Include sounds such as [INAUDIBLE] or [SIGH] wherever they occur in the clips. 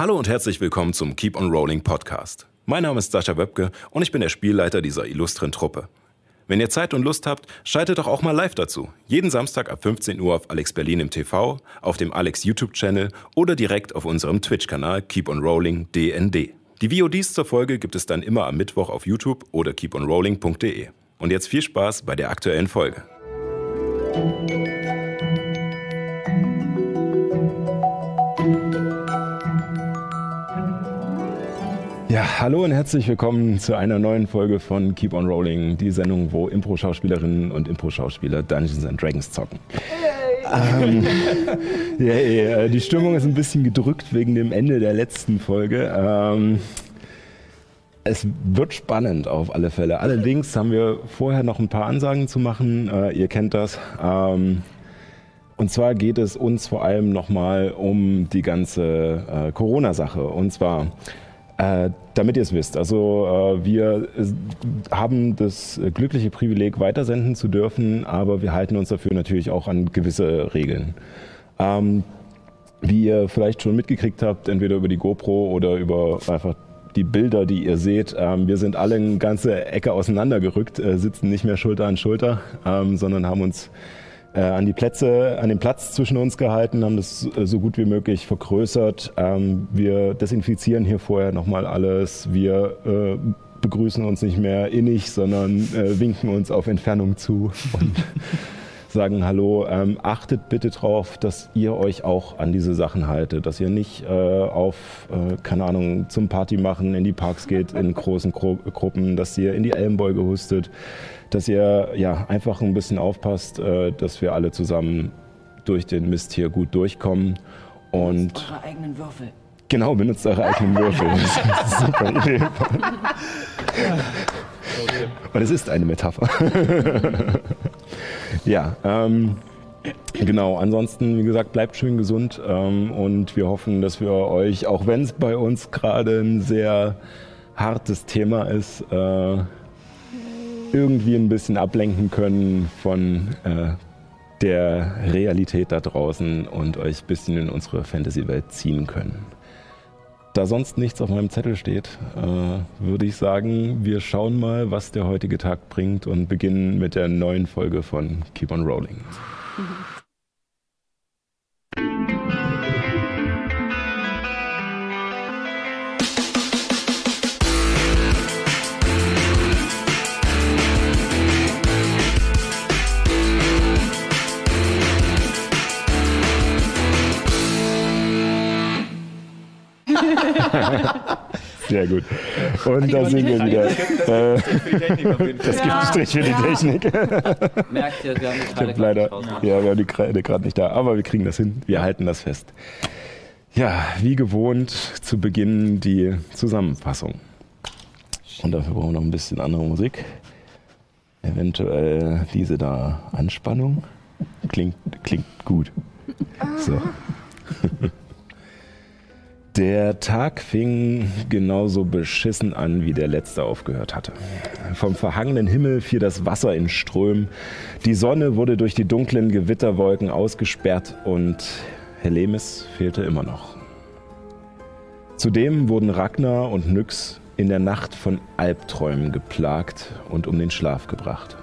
Hallo und herzlich willkommen zum Keep on Rolling Podcast. Mein Name ist Sascha Wöbke und ich bin der Spielleiter dieser illustren Truppe. Wenn ihr Zeit und Lust habt, schaltet doch auch mal live dazu. Jeden Samstag ab 15 Uhr auf Alex Berlin im TV, auf dem Alex YouTube-Channel oder direkt auf unserem Twitch-Kanal Keep on Rolling DND. Die VODs zur Folge gibt es dann immer am Mittwoch auf YouTube oder keeponrolling.de. Und jetzt viel Spaß bei der aktuellen Folge. Ja, hallo und herzlich willkommen zu einer neuen Folge von Keep on Rolling, die Sendung, wo Impro-Schauspielerinnen und Impro-Schauspieler Dungeons and Dragons zocken. ähm, [LAUGHS] ja, ja, die Stimmung ist ein bisschen gedrückt wegen dem Ende der letzten Folge. Ähm, es wird spannend auf alle Fälle. Allerdings haben wir vorher noch ein paar Ansagen zu machen. Äh, ihr kennt das. Ähm, und zwar geht es uns vor allem nochmal um die ganze äh, Corona-Sache. Und zwar äh, damit ihr es wisst, also äh, wir haben das glückliche Privileg, weitersenden zu dürfen, aber wir halten uns dafür natürlich auch an gewisse Regeln. Ähm, wie ihr vielleicht schon mitgekriegt habt, entweder über die GoPro oder über einfach die Bilder, die ihr seht, ähm, wir sind alle eine ganze Ecke auseinandergerückt, äh, sitzen nicht mehr Schulter an Schulter, ähm, sondern haben uns äh, an die Plätze, an den Platz zwischen uns gehalten, haben das äh, so gut wie möglich vergrößert. Ähm, wir desinfizieren hier vorher nochmal alles. Wir äh, begrüßen uns nicht mehr innig, sondern äh, winken uns auf Entfernung zu [LAUGHS] und sagen Hallo. Ähm, achtet bitte darauf, dass ihr euch auch an diese Sachen haltet, dass ihr nicht äh, auf, äh, keine Ahnung, zum Party machen in die Parks geht in großen Gru Gruppen, dass ihr in die Ellenbeuge hustet dass ihr ja einfach ein bisschen aufpasst, äh, dass wir alle zusammen durch den Mist hier gut durchkommen. Und benutzt eure eigenen Würfel. Genau, benutzt eure eigenen Würfel. Das [LAUGHS] ist super Idee. Und es ist eine Metapher. [LAUGHS] ja, ähm, Genau, ansonsten, wie gesagt, bleibt schön gesund ähm, und wir hoffen, dass wir euch, auch wenn es bei uns gerade ein sehr hartes Thema ist, äh, irgendwie ein bisschen ablenken können von äh, der Realität da draußen und euch ein bisschen in unsere Fantasy-Welt ziehen können. Da sonst nichts auf meinem Zettel steht, äh, würde ich sagen, wir schauen mal, was der heutige Tag bringt und beginnen mit der neuen Folge von Keep on Rolling. Mhm. [LAUGHS] Sehr gut. Und da sind wir wieder. Das gibt einen Strich für die Technik. [LAUGHS] [LAUGHS] Merkt ihr, wir haben die Kreide leider, Ja, wir haben die Kreide gerade nicht da, aber wir kriegen das hin. Wir halten das fest. Ja, wie gewohnt zu Beginn die Zusammenfassung. Und dafür brauchen wir noch ein bisschen andere Musik. Eventuell diese da Anspannung. Klingt, klingt gut. So. Der Tag fing genauso beschissen an, wie der letzte aufgehört hatte. Vom verhangenen Himmel fiel das Wasser in Strömen, die Sonne wurde durch die dunklen Gewitterwolken ausgesperrt und Helemis fehlte immer noch. Zudem wurden Ragnar und Nyx in der Nacht von Albträumen geplagt und um den Schlaf gebracht.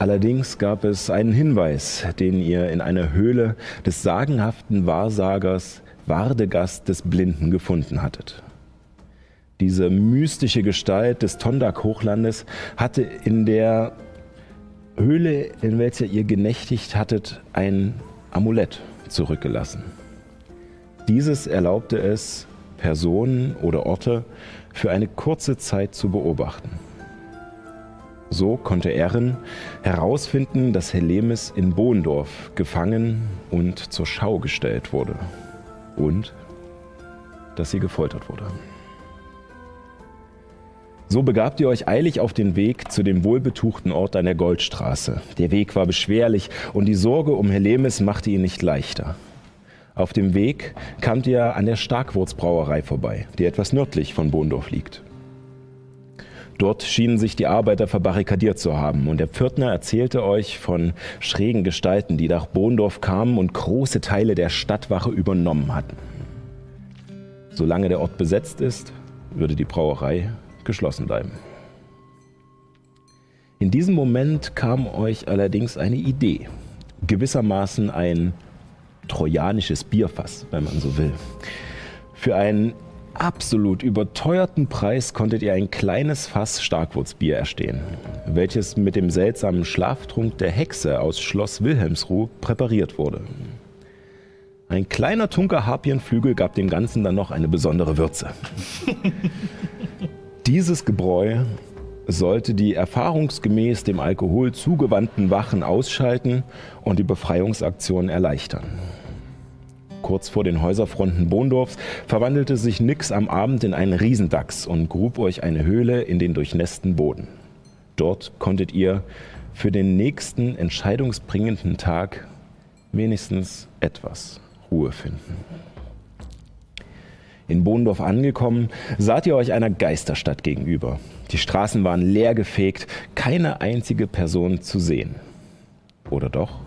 Allerdings gab es einen Hinweis, den ihr in einer Höhle des sagenhaften Wahrsagers Wardegast des Blinden gefunden hattet. Diese mystische Gestalt des Tondak-Hochlandes hatte in der Höhle, in welcher ihr genächtigt hattet, ein Amulett zurückgelassen. Dieses erlaubte es, Personen oder Orte für eine kurze Zeit zu beobachten. So konnte Erin herausfinden, dass Helemis in Bohndorf gefangen und zur Schau gestellt wurde. Und dass sie gefoltert wurde. So begabt ihr euch eilig auf den Weg zu dem wohlbetuchten Ort an der Goldstraße. Der Weg war beschwerlich und die Sorge um Helemis machte ihn nicht leichter. Auf dem Weg kamt ihr an der Starkwurzbrauerei vorbei, die etwas nördlich von Bohndorf liegt. Dort schienen sich die Arbeiter verbarrikadiert zu haben und der Pförtner erzählte euch von schrägen Gestalten, die nach Bohndorf kamen und große Teile der Stadtwache übernommen hatten. Solange der Ort besetzt ist, würde die Brauerei geschlossen bleiben. In diesem Moment kam euch allerdings eine Idee, gewissermaßen ein trojanisches Bierfass, wenn man so will. Für einen absolut überteuerten Preis konntet ihr ein kleines Fass Starkwurzbier erstehen, welches mit dem seltsamen Schlaftrunk der Hexe aus Schloss Wilhelmsruh präpariert wurde. Ein kleiner Tunker Harpienflügel gab dem Ganzen dann noch eine besondere Würze. [LAUGHS] Dieses Gebräu sollte die erfahrungsgemäß dem Alkohol zugewandten Wachen ausschalten und die Befreiungsaktion erleichtern. Kurz vor den Häuserfronten Bohndorfs verwandelte sich Nix am Abend in einen Riesendachs und grub euch eine Höhle in den durchnässten Boden. Dort konntet ihr für den nächsten entscheidungsbringenden Tag wenigstens etwas Ruhe finden. In Bohndorf angekommen, saht ihr euch einer Geisterstadt gegenüber. Die Straßen waren leer gefegt, keine einzige Person zu sehen. Oder doch?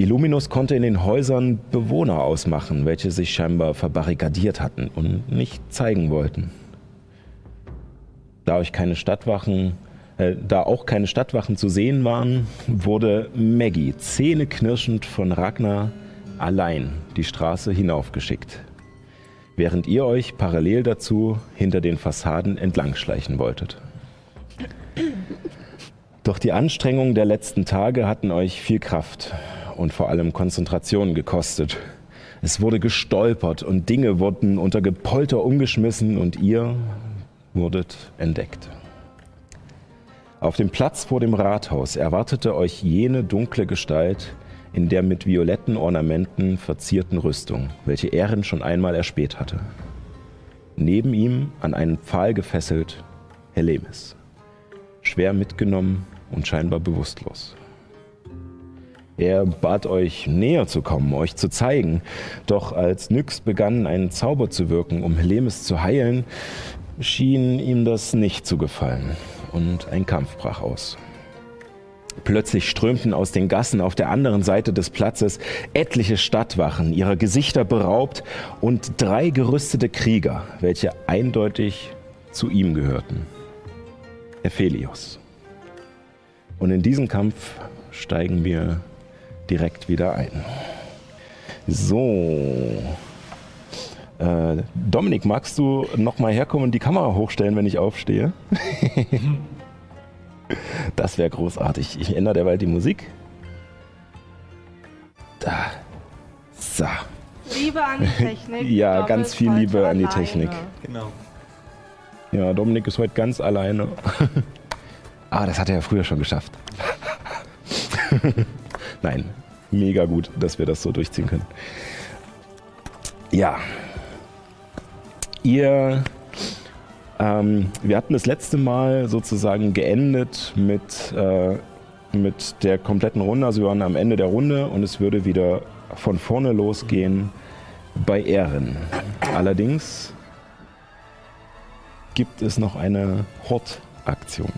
Illuminus konnte in den Häusern Bewohner ausmachen, welche sich scheinbar verbarrikadiert hatten und nicht zeigen wollten. Da euch keine Stadtwachen, äh, da auch keine Stadtwachen zu sehen waren, wurde Maggie zähneknirschend von Ragnar allein die Straße hinaufgeschickt während ihr euch parallel dazu hinter den Fassaden entlangschleichen wolltet. Doch die Anstrengungen der letzten Tage hatten euch viel Kraft und vor allem Konzentration gekostet. Es wurde gestolpert und Dinge wurden unter Gepolter umgeschmissen und ihr wurdet entdeckt. Auf dem Platz vor dem Rathaus erwartete euch jene dunkle Gestalt, in der mit violetten Ornamenten verzierten Rüstung, welche Ehren schon einmal erspäht hatte. Neben ihm, an einen Pfahl gefesselt, Helemis, schwer mitgenommen und scheinbar bewusstlos. Er bat euch näher zu kommen, euch zu zeigen, doch als Nyx begann, einen Zauber zu wirken, um Helemis zu heilen, schien ihm das nicht zu gefallen und ein Kampf brach aus. Plötzlich strömten aus den Gassen auf der anderen Seite des Platzes etliche Stadtwachen, ihrer Gesichter beraubt, und drei gerüstete Krieger, welche eindeutig zu ihm gehörten. Ephelios. Und in diesen Kampf steigen wir direkt wieder ein. So. Äh, Dominik, magst du nochmal herkommen und die Kamera hochstellen, wenn ich aufstehe? [LAUGHS] Das wäre großartig. Ich ändere derweil die Musik. Da. So. Liebe an die Technik. [LAUGHS] ja, ganz viel Liebe an die. Technik. Genau. Ja, Dominik ist heute ganz alleine. [LAUGHS] ah, das hat er ja früher schon geschafft. Nein, mega gut, dass wir das so durchziehen können. Ja. Ihr ähm, wir hatten das letzte Mal sozusagen geendet mit, äh, mit der kompletten Runde. Also wir waren am Ende der Runde und es würde wieder von vorne losgehen bei Ehren. Allerdings gibt es noch eine Hort-Aktion.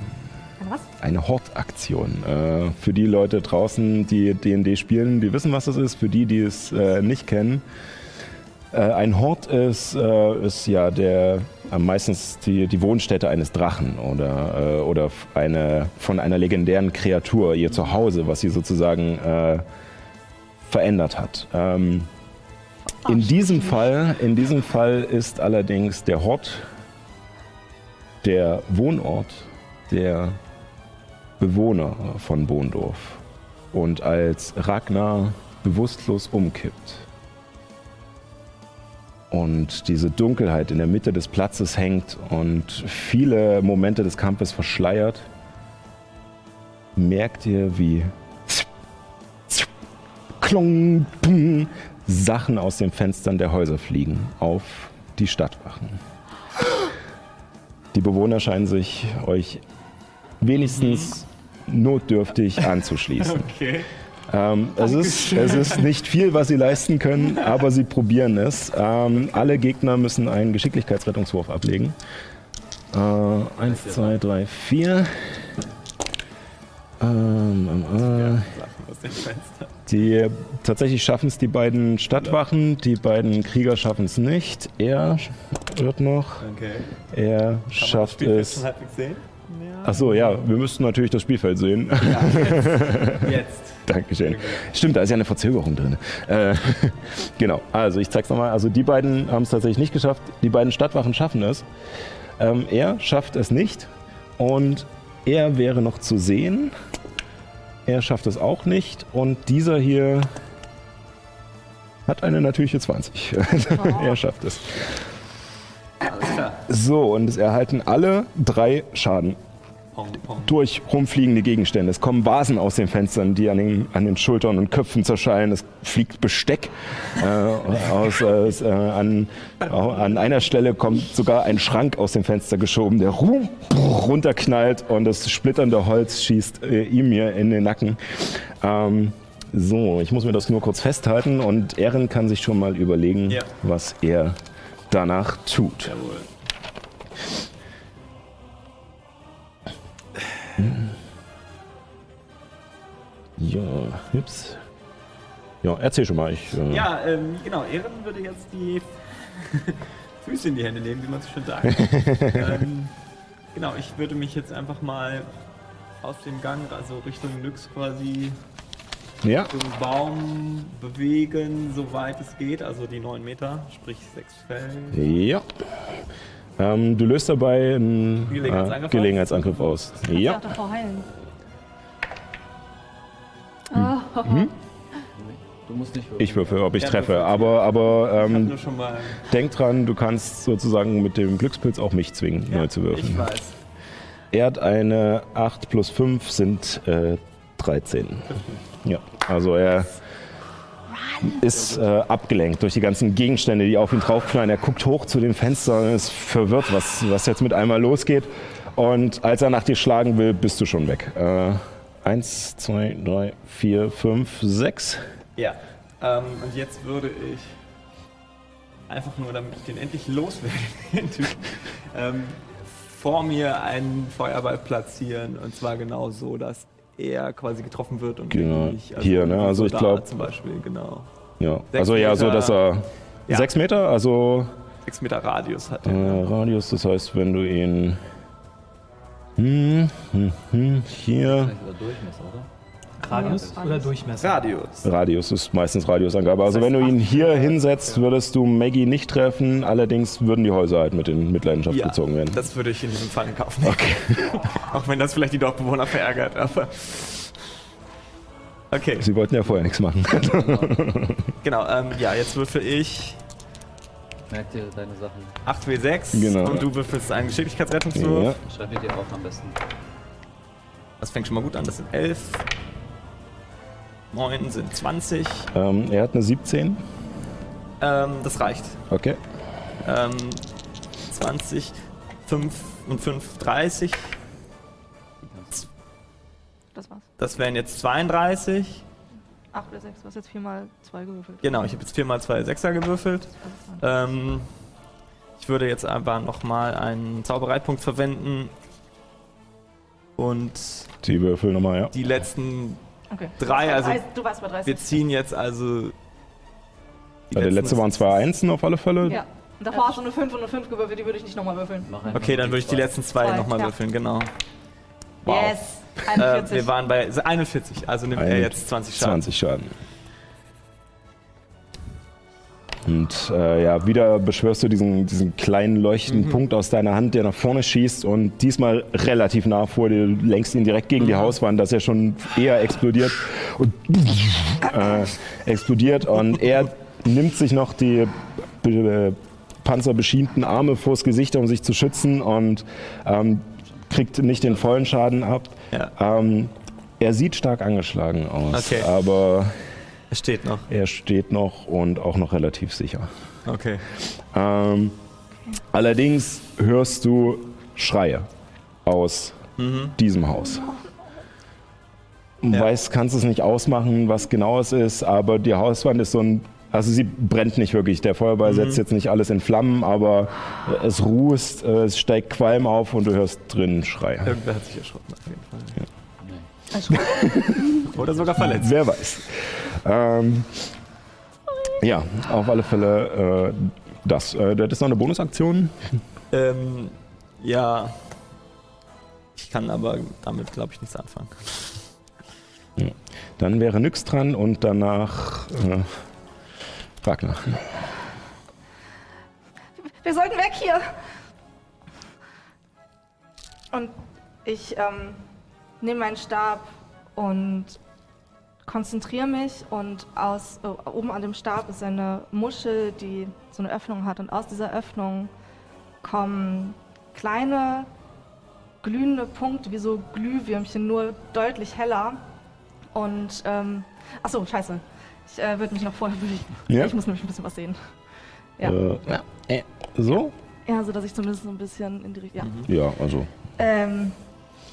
Was? Eine Hort-Aktion. Äh, für die Leute draußen, die D&D spielen, die wissen, was das ist. Für die, die es äh, nicht kennen, äh, ein Hort ist, äh, ist ja der meistens die, die Wohnstätte eines Drachen oder, äh, oder eine, von einer legendären Kreatur, ihr Zuhause, was sie sozusagen äh, verändert hat. Ähm, in diesem Fall, in diesem Fall ist allerdings der Hort der Wohnort der Bewohner von Bohndorf. Und als Ragnar bewusstlos umkippt, und diese Dunkelheit in der Mitte des Platzes hängt und viele Momente des Kampfes verschleiert, merkt ihr, wie klong, Sachen aus den Fenstern der Häuser fliegen auf die Stadtwachen. Die Bewohner scheinen sich euch wenigstens notdürftig [LAUGHS] anzuschließen. Okay. Ähm, es, ist, es ist nicht viel, was sie leisten können, aber sie probieren es. Ähm, alle Gegner müssen einen Geschicklichkeitsrettungswurf ablegen. Äh, eins, zwei, drei, vier. Ähm, ähm, äh, die tatsächlich schaffen es die beiden Stadtwachen, die beiden Krieger schaffen es nicht. Er wird noch, Okay. er schafft es. Ja. Achso, ja, wir müssten natürlich das Spielfeld sehen. [LAUGHS] Jetzt. Dankeschön. Stimmt, da ist ja eine Verzögerung drin. Äh, [LAUGHS] genau, also ich zeig's nochmal. Also die beiden haben es tatsächlich nicht geschafft. Die beiden Stadtwachen schaffen es. Ähm, er schafft es nicht. Und er wäre noch zu sehen. Er schafft es auch nicht. Und dieser hier hat eine natürliche 20. [LAUGHS] er schafft es. So, und es erhalten alle drei Schaden. Durch rumfliegende Gegenstände. Es kommen Vasen aus den Fenstern, die an den, an den Schultern und Köpfen zerschallen. Es fliegt Besteck. Äh, aus, äh, äh, an, an einer Stelle kommt sogar ein Schrank aus dem Fenster geschoben, der ru- runterknallt und das splitternde Holz schießt äh, ihm mir in den Nacken. Ähm, so, ich muss mir das nur kurz festhalten und Ehren kann sich schon mal überlegen, Ja. was er danach tut. Jawohl. Ja, ups. Ja, erzähl schon mal. Ich, äh, Ja, ähm, genau. Ehren würde jetzt die [LAUGHS] Füße in die Hände nehmen, wie man so schön sagt. [LAUGHS] ähm, genau, ich würde mich jetzt einfach mal aus dem Gang, also Richtung Nyx quasi ja. zum Baum bewegen, soweit es geht. Also die 9 Meter, sprich 6 Feld. Ja. Ähm, du löst dabei einen Gelegenheitsangriff äh, aus? Gelegenheitsangriff aus. Ja. Ja. auch davor heilen. Du musst nicht Ich würfel, ob ich Ja, treffe. würfel. Aber, aber Ich ähm, nur schon mal. denk dran, du kannst sozusagen mit dem Glückspilz auch mich zwingen, neu zu ich würfeln. weiß. Er hat eine 8 plus 5 sind äh, 13. Ja, also er ist äh, abgelenkt durch die ganzen Gegenstände, die auf ihn draufknallen. Er guckt hoch zu den Fenstern und ist verwirrt, was, was jetzt mit einmal losgeht. Und als er nach dir schlagen will, bist du schon weg. Äh, eins, zwei, drei, vier, fünf, sechs. Ja. Ähm, und jetzt würde ich einfach nur, damit ich den endlich loswerde, den [LAUGHS] Typen, ähm, vor mir einen Feuerball platzieren und zwar genau so, dass er quasi getroffen wird und Genau. ich, Hier, ne? so Also ich da glaub- zum Beispiel genau Ja, Sechs also ja, so Meter. dass er Ja. sechs Meter, also 6 Meter Radius hat. äh, er. Radius. Das heißt, wenn du ihn hm, hm, hm, hier Oder Durchmesser, oder? Radius oder Durchmesser? Radius. Radius ist meistens Radiusangabe. Also wenn du ihn hier hinsetzt, würdest du Maggie nicht treffen. Allerdings würden die Häuser halt mit in Mitleidenschaft Ja, gezogen werden. das würde ich in diesem Fall in Kauf nehmen. [LAUGHS] Auch wenn das vielleicht die Dorfbewohner verärgert, aber. Okay, Sie wollten ja vorher nichts machen. [LAUGHS] genau. Ähm, ja, jetzt würfel ich Merk dir deine Sachen. 8W6 Genau. und du würfelst einen Geschicklichkeitsrettungswurf. ja. Schreib mir dir auf am besten. Das fängt schon mal gut an, das sind 11. 9 sind 20. ähm, er hat eine 17. Ähm, das reicht. Okay. Ähm, 20, 5 und 5, 30. Das war's. Das wären jetzt 32. 8 oder 6, du hast jetzt 4 mal 2 gewürfelt. Genau, ich habe jetzt 4 mal 2 Sechser gewürfelt. Ähm, ich würde jetzt aber nochmal einen Zaubereipunkt verwenden. Und Die Würfel nochmal, ja. die letzten Okay. drei, also du warst bei 30. wir ziehen jetzt also. die Ja, der letzte waren zwei Einsen auf alle Fälle. Ja. Und davor hast du eine 5 und eine 5 gewürfelt, die würde ich nicht nochmal würfeln. Okay, dann würde ich die letzten zwei, Zwei, nochmal ja. würfeln, genau. Wow. Yes! Äh, 41. wir waren bei 41, also nimmt er jetzt 20 Schaden. 20 Schaden. Und äh, ja, wieder beschwörst du diesen, diesen kleinen leuchtenden Punkt aus deiner Hand, der nach vorne schießt und diesmal relativ nah vor dir. Du lenkst ihn direkt gegen die Hauswand, dass er schon eher explodiert und äh, explodiert und er nimmt sich noch die äh, panzerbeschienten Arme vors Gesicht, um sich zu schützen und ähm, kriegt nicht den vollen Schaden ab. Ja, Ähm, er sieht stark angeschlagen aus, Okay. aber es steht noch. er steht noch und auch noch relativ sicher. Okay. Ähm, allerdings hörst du Schreie aus diesem Haus. Ja. Weißt, kannst es nicht ausmachen, was genau es ist, aber die Hauswand ist so ein. Also sie brennt nicht wirklich. Der Feuerball setzt jetzt nicht alles in Flammen, aber es rußt, äh, es steigt Qualm auf und du hörst drinnen Schreie. Irgendwer hat sich erschrocken, auf jeden Fall. [LAUGHS] Oder sogar verletzt. Wer weiß. Ähm, ja, auf alle Fälle äh, das. Äh, das ist noch eine Bonusaktion. Ähm, ja. Ich kann aber damit, glaube ich, nichts anfangen. Dann wäre Nyx dran und danach äh, Ragnar. Wir sollten weg hier. Und ich ähm, nehme meinen Stab und konzentriere mich und aus äh, oben an dem Stab ist eine Muschel, die so eine Öffnung hat und aus dieser Öffnung kommen kleine glühende Punkte wie so Glühwürmchen, nur deutlich heller. Und ähm, ach so, scheiße. Ich äh, würde mich noch vorher bewegen. Ja. Ich muss nämlich ein bisschen was sehen. Ja. Äh, äh, so? Ja, so dass ich zumindest so ein bisschen in die Richtung. Ja. Ja, also. Ähm,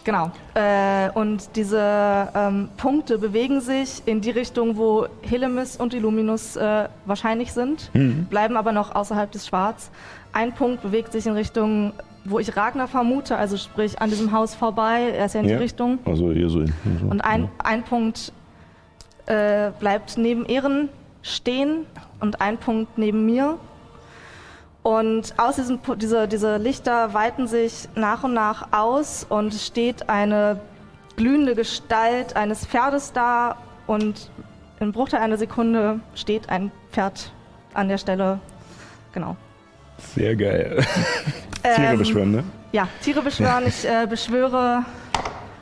genau. Äh, und diese ähm, Punkte bewegen sich in die Richtung, wo Helemis und Illuminus äh, wahrscheinlich sind, bleiben aber noch außerhalb des Schwarz. Ein Punkt bewegt sich in Richtung, wo ich Ragnar vermute, also sprich an diesem Haus vorbei. Er ist ja in Ja. die Richtung. Also hier so. so. Und ein, ein Punkt äh, bleibt neben Ehren stehen und ein Punkt neben mir. Und aus diesem, Pu- diese, diese Lichter weiten sich nach und nach aus und steht eine glühende Gestalt eines Pferdes da und in Bruchteil einer Sekunde steht ein Pferd an der Stelle. Genau. Sehr geil. [LAUGHS] Tiere Ähm, beschwören, ne? Ja, Tiere beschwören. Ich äh, beschwöre.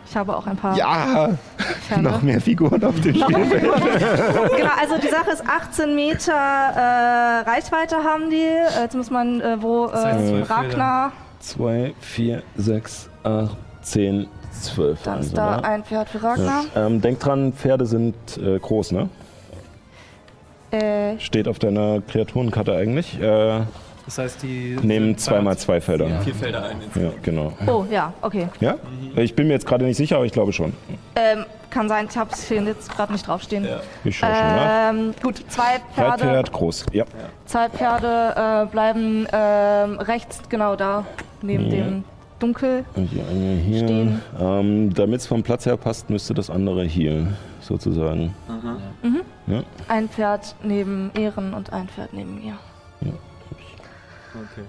Ich habe auch ein paar Ja! Pferde. Noch mehr Figuren auf dem Spielfeld. Genau, also die Sache ist 18 Meter äh, Reichweite haben die. Äh, Jetzt muss man, äh, wo Das heißt, äh, zwölf Ragnar, 2, 4, 6, 8, 10, 12. dann also, ist da ne? ein Pferd für Ragnar. Ähm, denk dran, Pferde sind äh, groß, ne? Äh, Steht auf deiner Kreaturenkarte eigentlich. Äh, Das heißt, die nehmen zweimal zwei Felder. Vier Felder ein. Ja, genau. oh, ja, okay. Ja? Ich bin mir jetzt gerade nicht sicher, aber ich glaube schon. Ähm, kann sein, ich habe es hier jetzt gerade nicht draufstehen. Ja. Ich schaue schon nach. Ähm, gut, zwei Pferde, Reitpferd, groß. Ja. zwei Pferde äh, bleiben ähm, rechts genau da, neben Ja. dem Dunkel. Und hier eine hier. Stehen. Ähm, Damit es vom Platz her passt, müsste das andere hier sozusagen. Ja, Ein Pferd neben Ehren und ein Pferd neben mir. Okay.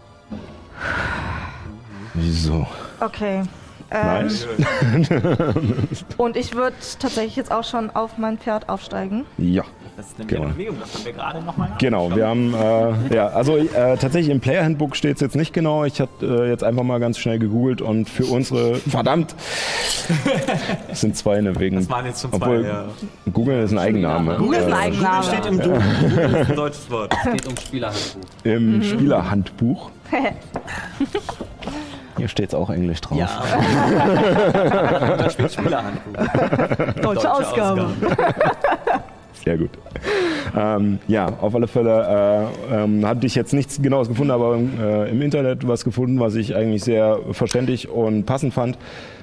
wieso? Okay. Ähm, Nice. [LAUGHS] Und ich würde tatsächlich jetzt auch schon auf mein Pferd aufsteigen. Ja. Das ist nämlich Genau. eine Bewegung, das haben wir gerade nochmal Genau, wir haben, äh, ja, also äh, tatsächlich im Player Handbook steht es jetzt nicht genau. Ich habe äh, jetzt einfach mal ganz schnell gegoogelt und für unsere, [LAUGHS] verdammt, es sind zwei ne, wegen, Das waren jetzt schon obwohl zwei. Ja. Google ist ein Eigenname. Google ist ein Äh, Eigenname. Steht im Duden. Google ist ein [LAUGHS] deutsches Wort. Es geht um Spielerhandbuch. Im Spielerhandbuch. [LAUGHS] Hier steht es auch Englisch drauf. Ja. da steht Spielerhandbuch. Deutsche, Ausgabe. Sehr gut. Ähm, ja, auf alle Fälle äh, ähm, hatte ich jetzt nichts Genaues gefunden, aber äh, im Internet was gefunden, was ich eigentlich sehr verständlich und passend fand.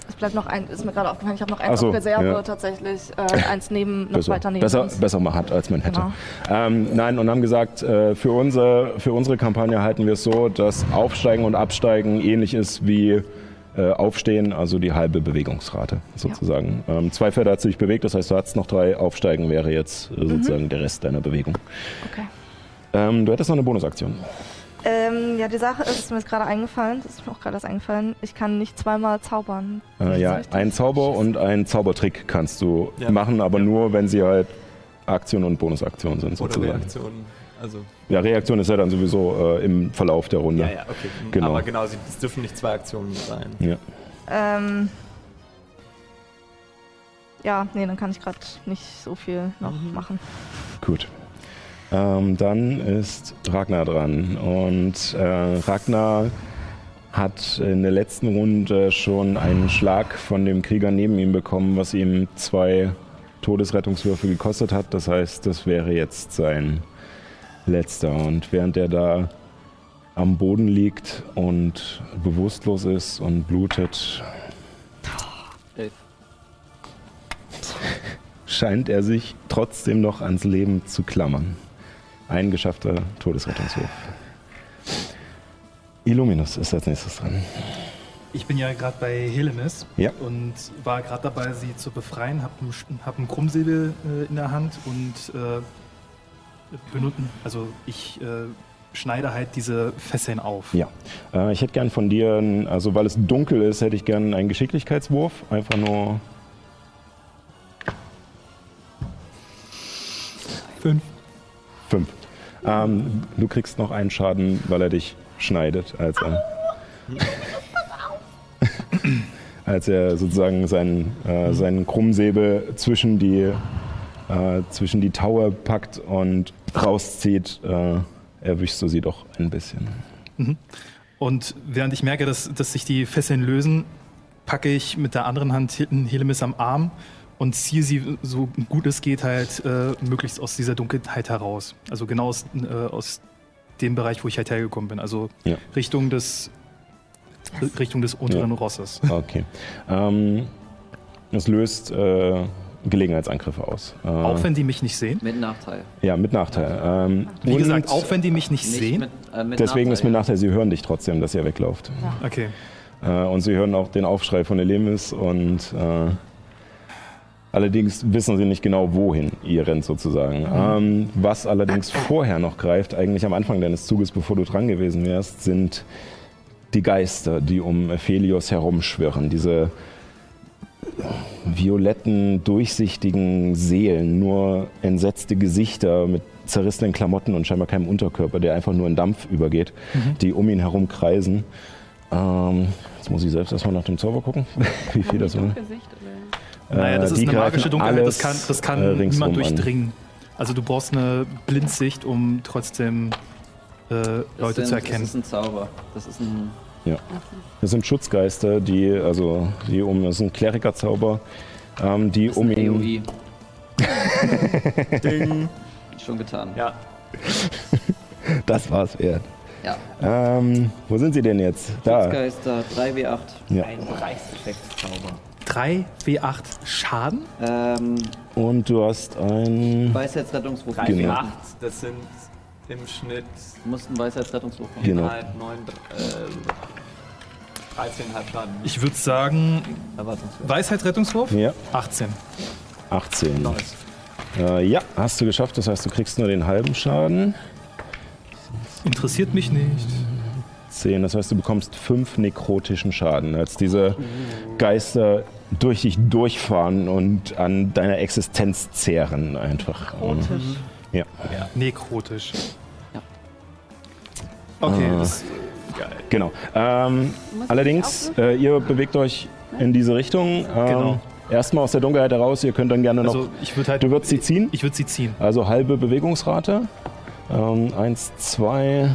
Es bleibt noch ein, ist mir gerade aufgefallen, ich habe noch eins so, auf Reserve ja. tatsächlich, äh, eins neben, noch besser, weiter neben besser, uns. besser mal hat, als man hätte. Genau. Ähm, nein, und haben gesagt, äh, für, unsere, für unsere Kampagne halten wir es so, dass Aufsteigen und Absteigen ähnlich ist wie äh, Aufstehen, also die halbe Bewegungsrate sozusagen. Ähm, zwei Felder hat sich bewegt, das heißt, du hattest noch drei. Aufsteigen wäre jetzt äh, sozusagen der Rest deiner Bewegung. Okay. Ähm, du hättest noch eine Bonusaktion. Ähm, ja, die Sache ist, ist mir jetzt gerade eingefallen, das ist mir auch gerade erst eingefallen, ich kann nicht zweimal zaubern. Äh, Ist ja, das ein Zauber und ein Zaubertrick kannst du Ja. machen, aber Ja. nur, wenn sie halt Aktion und Bonusaktion sind Oder sozusagen. Reaktionen. Also, Ja, Reaktion ist ja dann sowieso äh, im Verlauf der Runde. ja, ja, okay. Genau. Aber genau, es dürfen nicht zwei Aktionen sein. Ja. Ähm, ja, nee, dann kann ich gerade nicht so viel noch Mhm. machen. Gut. Ähm, dann ist Ragnar dran. Und äh, Ragnar hat in der letzten Runde schon einen Schlag von dem Krieger neben ihm bekommen, was ihm zwei Todesrettungswürfe gekostet hat. Das heißt, das wäre jetzt sein letzter. Und während er da am Boden liegt und bewusstlos ist und blutet, Elf. scheint er sich trotzdem noch ans Leben zu klammern. Ein geschaffter Todesrettungswurf. Illuminus ist als nächstes dran. Ich bin ja gerade bei Helemis Ja. und war gerade dabei, sie zu befreien. Hab einen, hab Krummsäbel äh, in der Hand und äh, benutzen, also ich äh, schneide halt diese Fesseln auf. Ja. Äh, ich hätte gern von dir, ein- also weil es dunkel ist, hätte ich gern einen Geschicklichkeitswurf. Einfach nur Fünf. fünf. Ähm, du kriegst noch einen Schaden, weil er dich schneidet, als er. [LAUGHS] als er sozusagen seinen, äh, seinen Krummsäbel zwischen die, äh, zwischen die Tower packt und rauszieht, äh, erwischst du sie doch ein bisschen. Und während ich merke, dass, dass sich die Fesseln lösen, packe ich mit der anderen Hand He- Helemis am Arm und ziehe sie so gut es geht halt äh, möglichst aus dieser Dunkelheit heraus. Also genau aus, äh, aus dem Bereich, wo ich halt hergekommen bin. Also Ja. Richtung des Richtung des unteren Ja. Rosses. Okay. Ähm, es löst äh, Gelegenheitsangriffe aus. Äh, Auch wenn die mich nicht sehen. Mit Nachteil. ja, mit Nachteil. Ähm, Wie gesagt, auch wenn die mich nicht, Nicht sehen. Mit, äh, mit deswegen ist mit Nachteil. Nachteil, sie hören dich trotzdem, dass ihr weglauft. Okay. Äh, und sie hören auch den Aufschrei von Elemis und äh, allerdings wissen sie nicht genau, wohin ihr rennt sozusagen. Ähm, was allerdings vorher noch greift, eigentlich am Anfang deines Zuges, bevor du dran gewesen wärst, sind die Geister, die um Ephelios herumschwirren. Diese violetten, durchsichtigen Seelen, nur entsetzte Gesichter mit zerrissenen Klamotten und scheinbar keinem Unterkörper, der einfach nur in Dampf übergeht, die um ihn herum kreisen. Ähm, jetzt muss ich selbst erstmal nach dem Zauber gucken, [LAUGHS] wie viel das war. Gesicht, oder? Naja, das Äh, ist die eine magische Dunkelheit, das kann, das kann äh, niemand an. durchdringen. Also du brauchst eine Blindsicht, um trotzdem äh, Leute sind, zu erkennen. Das ist ein Zauber. Das ist ein. Das sind Schutzgeister, die, also, die um, das ist ein Klerikerzauber, ähm, die Das ist um ein ihn. [LAUGHS] Ding. Schon getan. Ja, [LAUGHS] Das war's wert. Ja. Ähm, wo sind sie denn jetzt? Da. Schutzgeister, 3W8. Ja. ein Bereichseffektzauber. 3 W8 Schaden? Ähm, Und du hast ein. Weisheitsrettungswurf. 3 Genau. 8 das sind im Schnitt Du musst einen Weisheitsrettungswurf machen. Genau. 4,5, 9, äh, 13,5 Schaden. Ich würde sagen. Weisheitsrettungswurf? Ja, 18. 18. Nice. Äh, ja, hast du geschafft. Das heißt, du kriegst nur den halben Schaden. Interessiert mich nicht. 10. Das heißt, du bekommst 5 nekrotischen Schaden, als diese Geister durch dich durchfahren und an deiner Existenz zehren einfach. Nekrotisch. Ja. Nekrotisch. Ja. Okay, Ah. das, Genau. Ähm, Muss ich allerdings, äh, ihr bewegt euch in diese Richtung. Ähm, Genau. Erstmal aus der Dunkelheit heraus. Ihr könnt dann gerne noch. also ich würde halt. du würdest sie ziehen. Ich würde sie ziehen. Also halbe Bewegungsrate. Ähm, eins, zwei.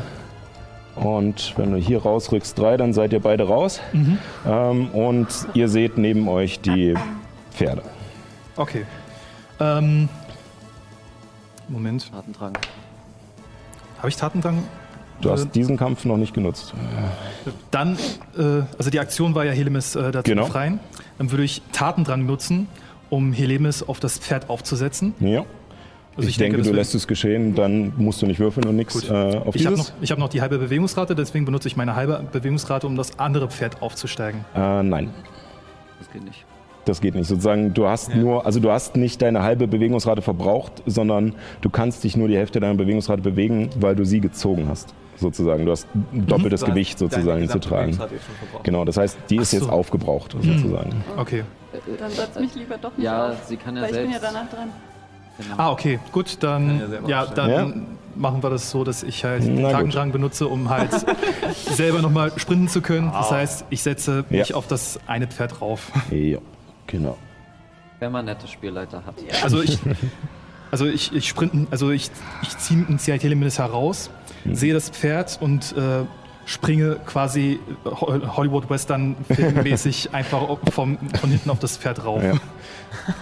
Und wenn du hier rausrückst, drei, dann seid ihr beide raus. Mhm. Ähm, und ihr seht neben euch die Pferde. Okay. Ähm, Moment. Tatendrang. Habe ich Tatendrang? Du hast diesen Kampf noch nicht genutzt. Dann, äh, also die Aktion war ja Helemis äh, dazu Genau. befreien. Dann würde ich Tatendrang nutzen, um Helemis auf das Pferd aufzusetzen. Ja. Also ich, denke, das du lässt es geschehen, dann musst du nicht würfeln und nichts äh, auf Ich habe dieses. noch, ich hab noch die halbe Bewegungsrate, deswegen benutze ich meine halbe Bewegungsrate, um das andere Pferd aufzusteigen. Äh, nein. Das geht nicht. Das geht nicht. Sozusagen, du hast Ja. nur, also du hast nicht deine halbe Bewegungsrate verbraucht, sondern du kannst dich nur die Hälfte deiner Bewegungsrate bewegen, weil du sie gezogen hast. Sozusagen. Du hast ein doppeltes hast Gewicht deine sozusagen zu tragen. Bewegungsrate jetzt schon verbraucht. Genau, das heißt, die ist so. jetzt aufgebraucht, sozusagen. Okay. Dann setz mich lieber doch nicht Ja, auf, sie kann ja weil ich bin ja selbst. danach dran. Genau. Ah, okay, gut, dann, ja ja, dann Ja. machen wir das so, dass ich halt Na gut. Tatendrang benutze, um halt [LAUGHS] selber nochmal sprinten zu können. Das heißt, ich setze Ja. mich auf das eine Pferd rauf. Ja, genau. Wenn man nette Spielleiter hat. Also ich, also ich, ich sprinten, also ich, ich ziehe ein CIT Limites heraus, Mhm. sehe das Pferd und äh, springe quasi Ho- Hollywood Western filmmäßig [LAUGHS] einfach vom, von hinten auf das Pferd rauf Ja.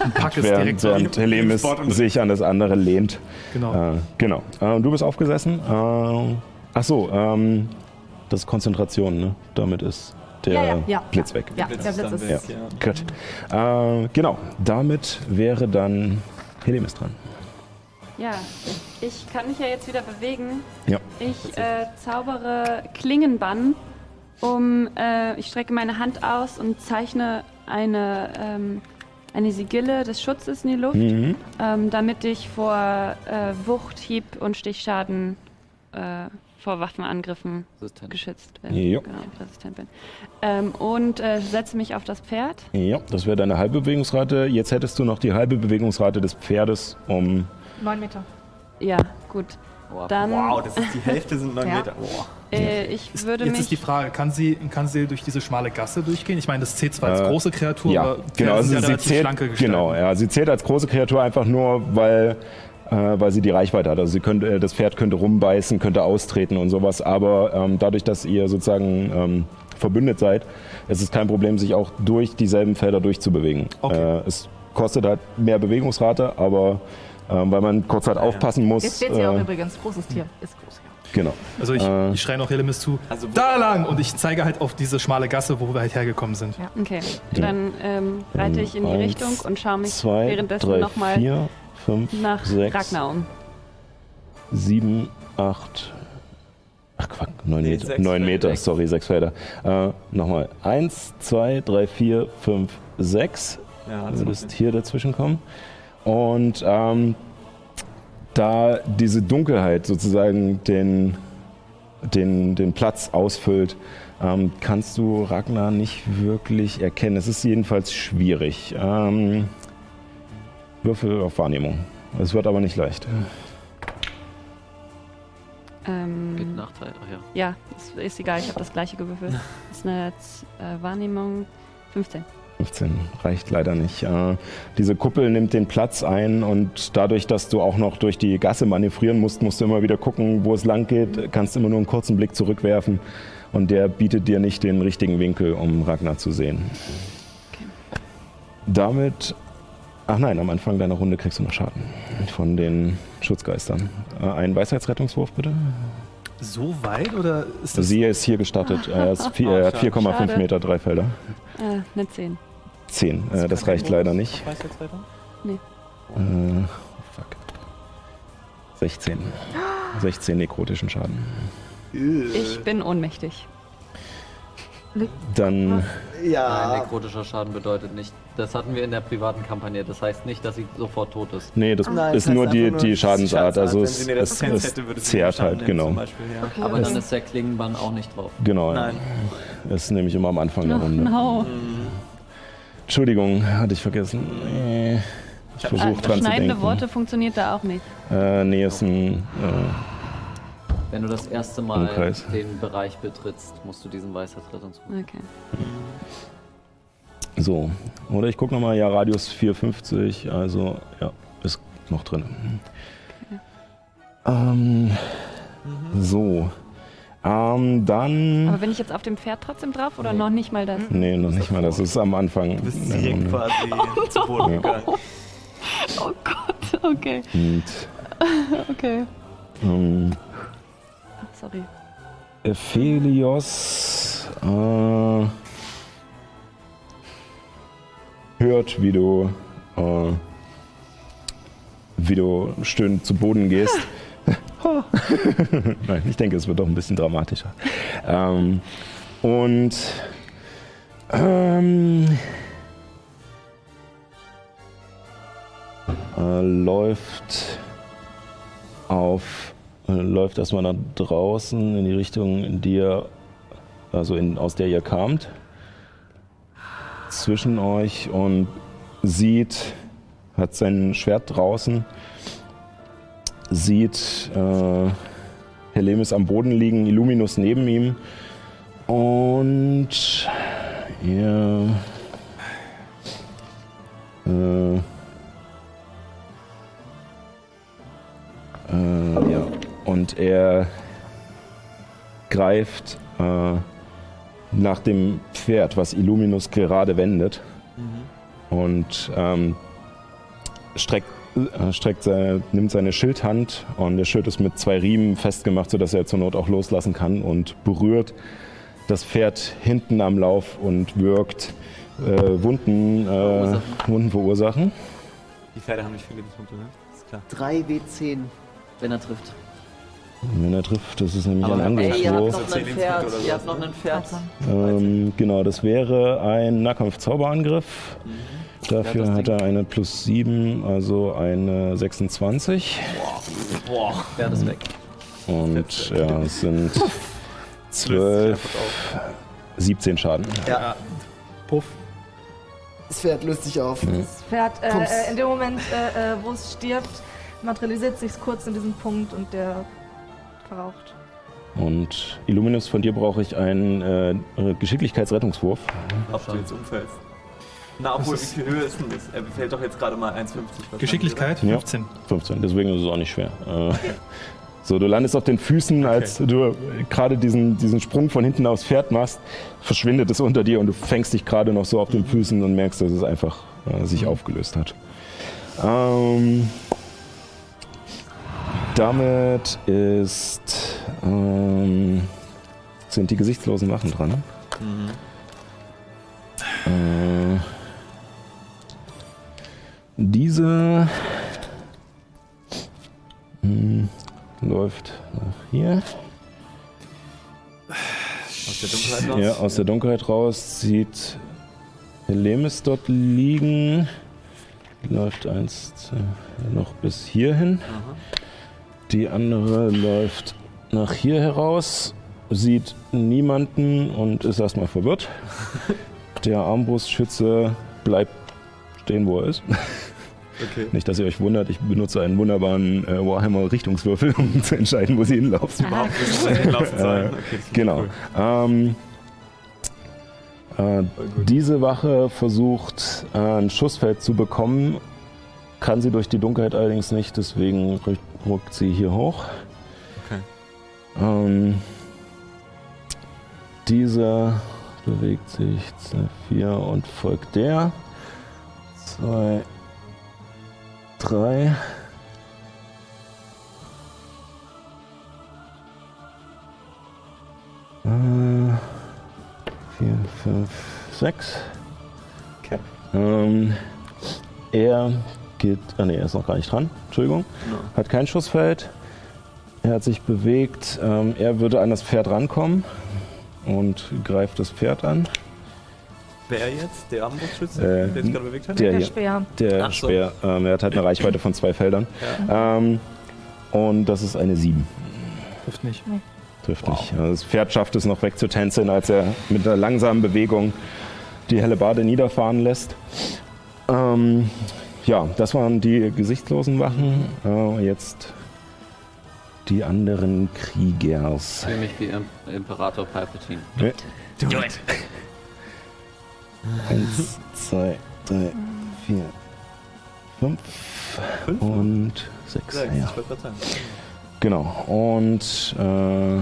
und packe es Während, direkt während Helemis Sport und- sich an das andere lehnt. Genau. Äh, genau. Äh, du bist aufgesessen. Äh, ach so, ähm, das ist Konzentration, ne? Damit ist der Ja, ja, ja. Blitz weg. Ja, Blitz der Blitz ist. weg, Ja. Gut. Äh, genau, damit wäre dann Helemis dran. Ja, ich kann mich ja jetzt wieder bewegen. Ja. Ich äh, zaubere Klingenbann um, äh, ich strecke meine Hand aus und zeichne eine, ähm, eine Sigille des Schutzes in die Luft, Mhm. ähm, damit ich vor äh, Wucht, Hieb und Stichschaden äh, vor Waffenangriffen Resistent. geschützt bin. Jo. Genau, resistent bin. Ähm, und äh, setze mich auf das Pferd. Ja, das wäre deine halbe Bewegungsrate. Jetzt hättest du noch die halbe Bewegungsrate des Pferdes um. Neun Meter. Ja, gut. Wow. Dann, Wow, das ist die Hälfte sind 9 Ja. Meter. Wow. äh, ich Ist, würde jetzt mich... ist die Frage, kann sie, kann sie durch diese schmale Gasse durchgehen? Ich meine, das zählt zwar als Äh, große Kreatur, ja, aber genau. Also ja sie relativ zählt, genau, ja, sie zählt als große Kreatur einfach nur, weil, weil sie die Reichweite hat. Also sie könnte, äh, das Pferd könnte rumbeißen, könnte austreten und sowas. Aber ähm, dadurch, dass ihr sozusagen ähm, verbündet seid, ist es kein Problem, sich auch durch dieselben Felder durchzubewegen. Okay. Äh, es kostet halt mehr Bewegungsrate, aber ähm, weil man kurz halt aufpassen muss. Jetzt steht sie auch äh, übrigens. Großes Tier. Ist groß, ja. genau. Also ich, Äh. ich schreie noch Helemis zu, Also da lang! Und ich zeige halt auf diese schmale Gasse, wo wir halt hergekommen sind. Okay, dann ähm, reite ich in die Eins, Richtung und schaue mich Zwei, währenddessen drei, nochmal vier, fünf, nach sechs, Ragnar um. sieben, acht. Ach Quatsch, neun Nee, Meter. sechs Neun Felder. Meter, sorry, sechs Felder. Äh, Nochmal. Eins, zwei, drei, vier, fünf, sechs. Ja, Du das würdest macht hier dazwischen kommen. Und ähm, da diese Dunkelheit sozusagen den, den, den Platz ausfüllt, ähm, kannst du Ragnar nicht wirklich erkennen. Es ist jedenfalls schwierig. Ähm, Würfel auf Wahrnehmung. Es wird aber nicht leicht. Mit Ähm, Nachteil, ach ja. ja, ist, ist egal, ich habe das gleiche gewürfelt. [LAUGHS] Das ist eine äh, Wahrnehmung 15. 15 reicht leider nicht. Äh, diese Kuppel nimmt den Platz ein und dadurch, dass du auch noch durch die Gasse manövrieren musst, musst du immer wieder gucken, wo es lang geht. Kannst immer nur einen kurzen Blick zurückwerfen und der bietet dir nicht den richtigen Winkel, um Ragnar zu sehen. Damit, ach nein, am Anfang deiner Runde kriegst du noch Schaden von den Schutzgeistern. Äh, einen Weisheitsrettungswurf bitte. So weit oder ist das... Sie ist hier gestartet. [LAUGHS] Er, ist vier, er hat 4,5 Schade. Meter, drei Felder. Äh, eine 10. 10. Äh, das reicht leider nicht. Jetzt weiter? Äh, fuck. 16. 16 nekrotischen Schaden. Ich bin ohnmächtig. Dann, Nein, Ja. nekrotischer Schaden bedeutet nicht. Das hatten wir in der privaten Kampagne. Das heißt nicht, dass sie sofort tot ist. nee, das Nein, ist das heißt nur die, nur die Schadensart. Also Wenn es, es, es hätte, würde sie zehrt halt, genau. Zum Beispiel, ja. Aber dann ist der Klingenbann auch nicht drauf. Genau, ja. Nein. ist nämlich immer am Anfang der Runde. No. Entschuldigung, hatte ich vergessen. Nee, Ich versuche Ah, dran zu schneidende denken. Worte funktioniert da auch nicht. Äh, nee, ist ein. Wenn du das erste Mal Umkreis. den Bereich betrittst, musst du diesen Weisheitsrettungswurf. Okay. So. Oder ich gucke nochmal, ja, Radius 450, also ja, ist noch drin. Ähm, so. Ähm, dann. Aber bin ich jetzt auf dem Pferd trotzdem drauf oder noch nicht mal das? Nee, noch nicht mal. Das ist am Anfang. Du bist direkt Runde. quasi [LAUGHS] zu Boden Ja. gegangen. Oh Gott, okay. Und [LAUGHS] Okay. ähm, Ach, sorry. Ephelios äh, hört, wie du, äh, wie du stöhnend zu Boden gehst. [LAUGHS] [LAUGHS] Nein, ich denke, es wird doch ein bisschen dramatischer. Ähm, und ähm, äh, läuft auf äh, läuft erstmal nach draußen in die Richtung, in die ihr, also in, aus der ihr kamt, zwischen euch und sieht, hat sein Schwert draußen, sieht äh, Helemis am Boden liegen, Illuminus neben ihm und ihr äh, Äh, ja. Und er greift äh, nach dem Pferd, was Illuminus gerade wendet. Und ähm, streckt, äh, streckt seine, nimmt seine Schildhand und der Schild ist mit zwei Riemen festgemacht, sodass er zur Not auch loslassen kann und berührt das Pferd hinten am Lauf und wirkt äh, Wunden, äh, Verursachen. Wunden verursachen. Die Pferde haben nicht viele Lebenspunkte, ne? Ist klar. 3 W10. Wenn er trifft. Wenn er trifft, das ist nämlich Aber ein ey, ihr habt noch ein Zehn Pferd. Ihr habt noch ein Pferd. Ähm, genau, das wäre ein Nahkampf-Zauberangriff. Dafür Ja, hat er eine plus 7, also eine 26. Boah. Pferd ist weg. Und ja, es sind 12, 17 Schaden. Ja, Puff. das Pferd löst sich auf. Das Pferd, äh, äh, in dem Moment, äh, äh, wo es stirbt, materialisiert sich kurz in diesem Punkt und der verraucht. Und Illuminus, von dir brauche ich einen äh, Geschicklichkeitsrettungswurf. Ob du jetzt umfällst. Na, obwohl, wie viel Höhe ist denn das? Er fällt doch jetzt gerade mal 1,50. wahrscheinlich, Geschicklichkeit Ja. 15. 15, deswegen ist es auch nicht schwer. Äh, so, du landest auf den Füßen, als du gerade diesen, diesen Sprung von hinten aufs Pferd machst, verschwindet es unter dir und du fängst dich gerade noch so auf den Füßen und merkst, dass es einfach äh, sich aufgelöst hat. Ähm, damit ist, ähm, sind die gesichtslosen Wachen dran. Äh, diese hm, läuft nach hier. Aus der Dunkelheit raus. Ja, aus der Dunkelheit raus sieht Helemis dort liegen. Läuft eins zwei, noch bis hierhin. Die andere läuft nach hier heraus, sieht niemanden und ist erstmal verwirrt. [LAUGHS] Der Armbrustschütze bleibt stehen, wo er ist. [LAUGHS] Okay. Nicht, dass ihr euch wundert, ich benutze einen wunderbaren äh, Warhammer-Richtungswürfel, [LAUGHS] um zu entscheiden, wo sie hinlaufen. Überhaupt nicht so hinlaufen sollen. Äh, Okay, Genau. cool. Ähm, äh, diese Wache versucht, äh, ein Schussfeld zu bekommen, kann sie durch die Dunkelheit allerdings nicht, deswegen rückt, ruckt sie hier hoch. Okay. Ähm, dieser bewegt sich zu 4 und folgt der. 2, 3. Äh, 4, 5, 6. Okay. Ähm, er geht. Ah, nee, er ist noch gar nicht dran. Entschuldigung. No. Hat kein Schussfeld. Er hat sich bewegt. Ähm, er würde an das Pferd rankommen und greift das Pferd an. Wer jetzt? Der Armbrustschütze, Äh, der sich gerade bewegt hat? Der Der. Speer. Der Ach so. Speer. Ähm, er hat halt eine Reichweite von zwei Feldern. Ähm, und das ist eine 7. Trifft nicht. Trifft nicht. Also das Pferd schafft es noch wegzutänzeln, als er mit einer langsamen Bewegung die Hellebarde niederfahren lässt. Ähm, ja, das waren die gesichtslosen Wachen. Äh, jetzt die anderen Kriegers. Ich fühle mich wie Im Imperator Palpatine. Do it. [LAUGHS] Eins, zwei, drei, vier, fünf Fünf? und sechs. Sechs, Ja. Genau. Und äh,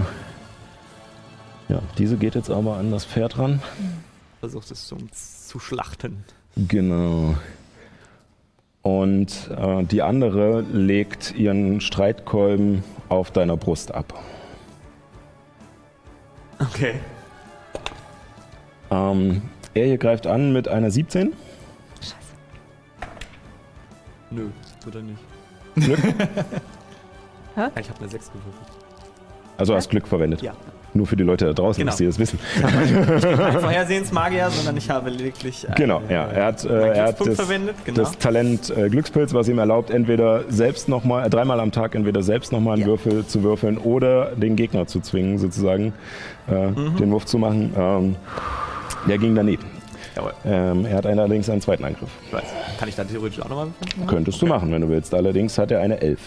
ja, diese geht jetzt aber an das Pferd ran. Versucht es zum, zu schlachten. Genau. Und äh, die andere legt ihren Streitkolben auf deiner Brust ab. Okay. Ähm, er hier greift an mit einer 17. Nö, tut er nicht. Glück? [LAUGHS] Ich habe eine 6 gewürfelt. Also hast Glück verwendet. Ja. Nur für die Leute da draußen, Genau. dass die das wissen. Kein [LAUGHS] Vorhersehensmagier, sondern ich habe lediglich. Genau, einen, ja. Er hat, äh, er hat das, genau. das Talent äh, Glückspilz, was ihm erlaubt, entweder selbst nochmal, äh, dreimal am Tag, entweder selbst nochmal einen Ja. Würfel zu würfeln oder den Gegner zu zwingen, sozusagen, äh, Mhm. den Wurf zu machen. Ähm, der ging daneben. Jawohl, Ähm, er hat allerdings einen zweiten Angriff. ich weiß. Kann ich da theoretisch auch nochmal würfeln? Könntest du machen, wenn du willst. Allerdings hat er eine 11.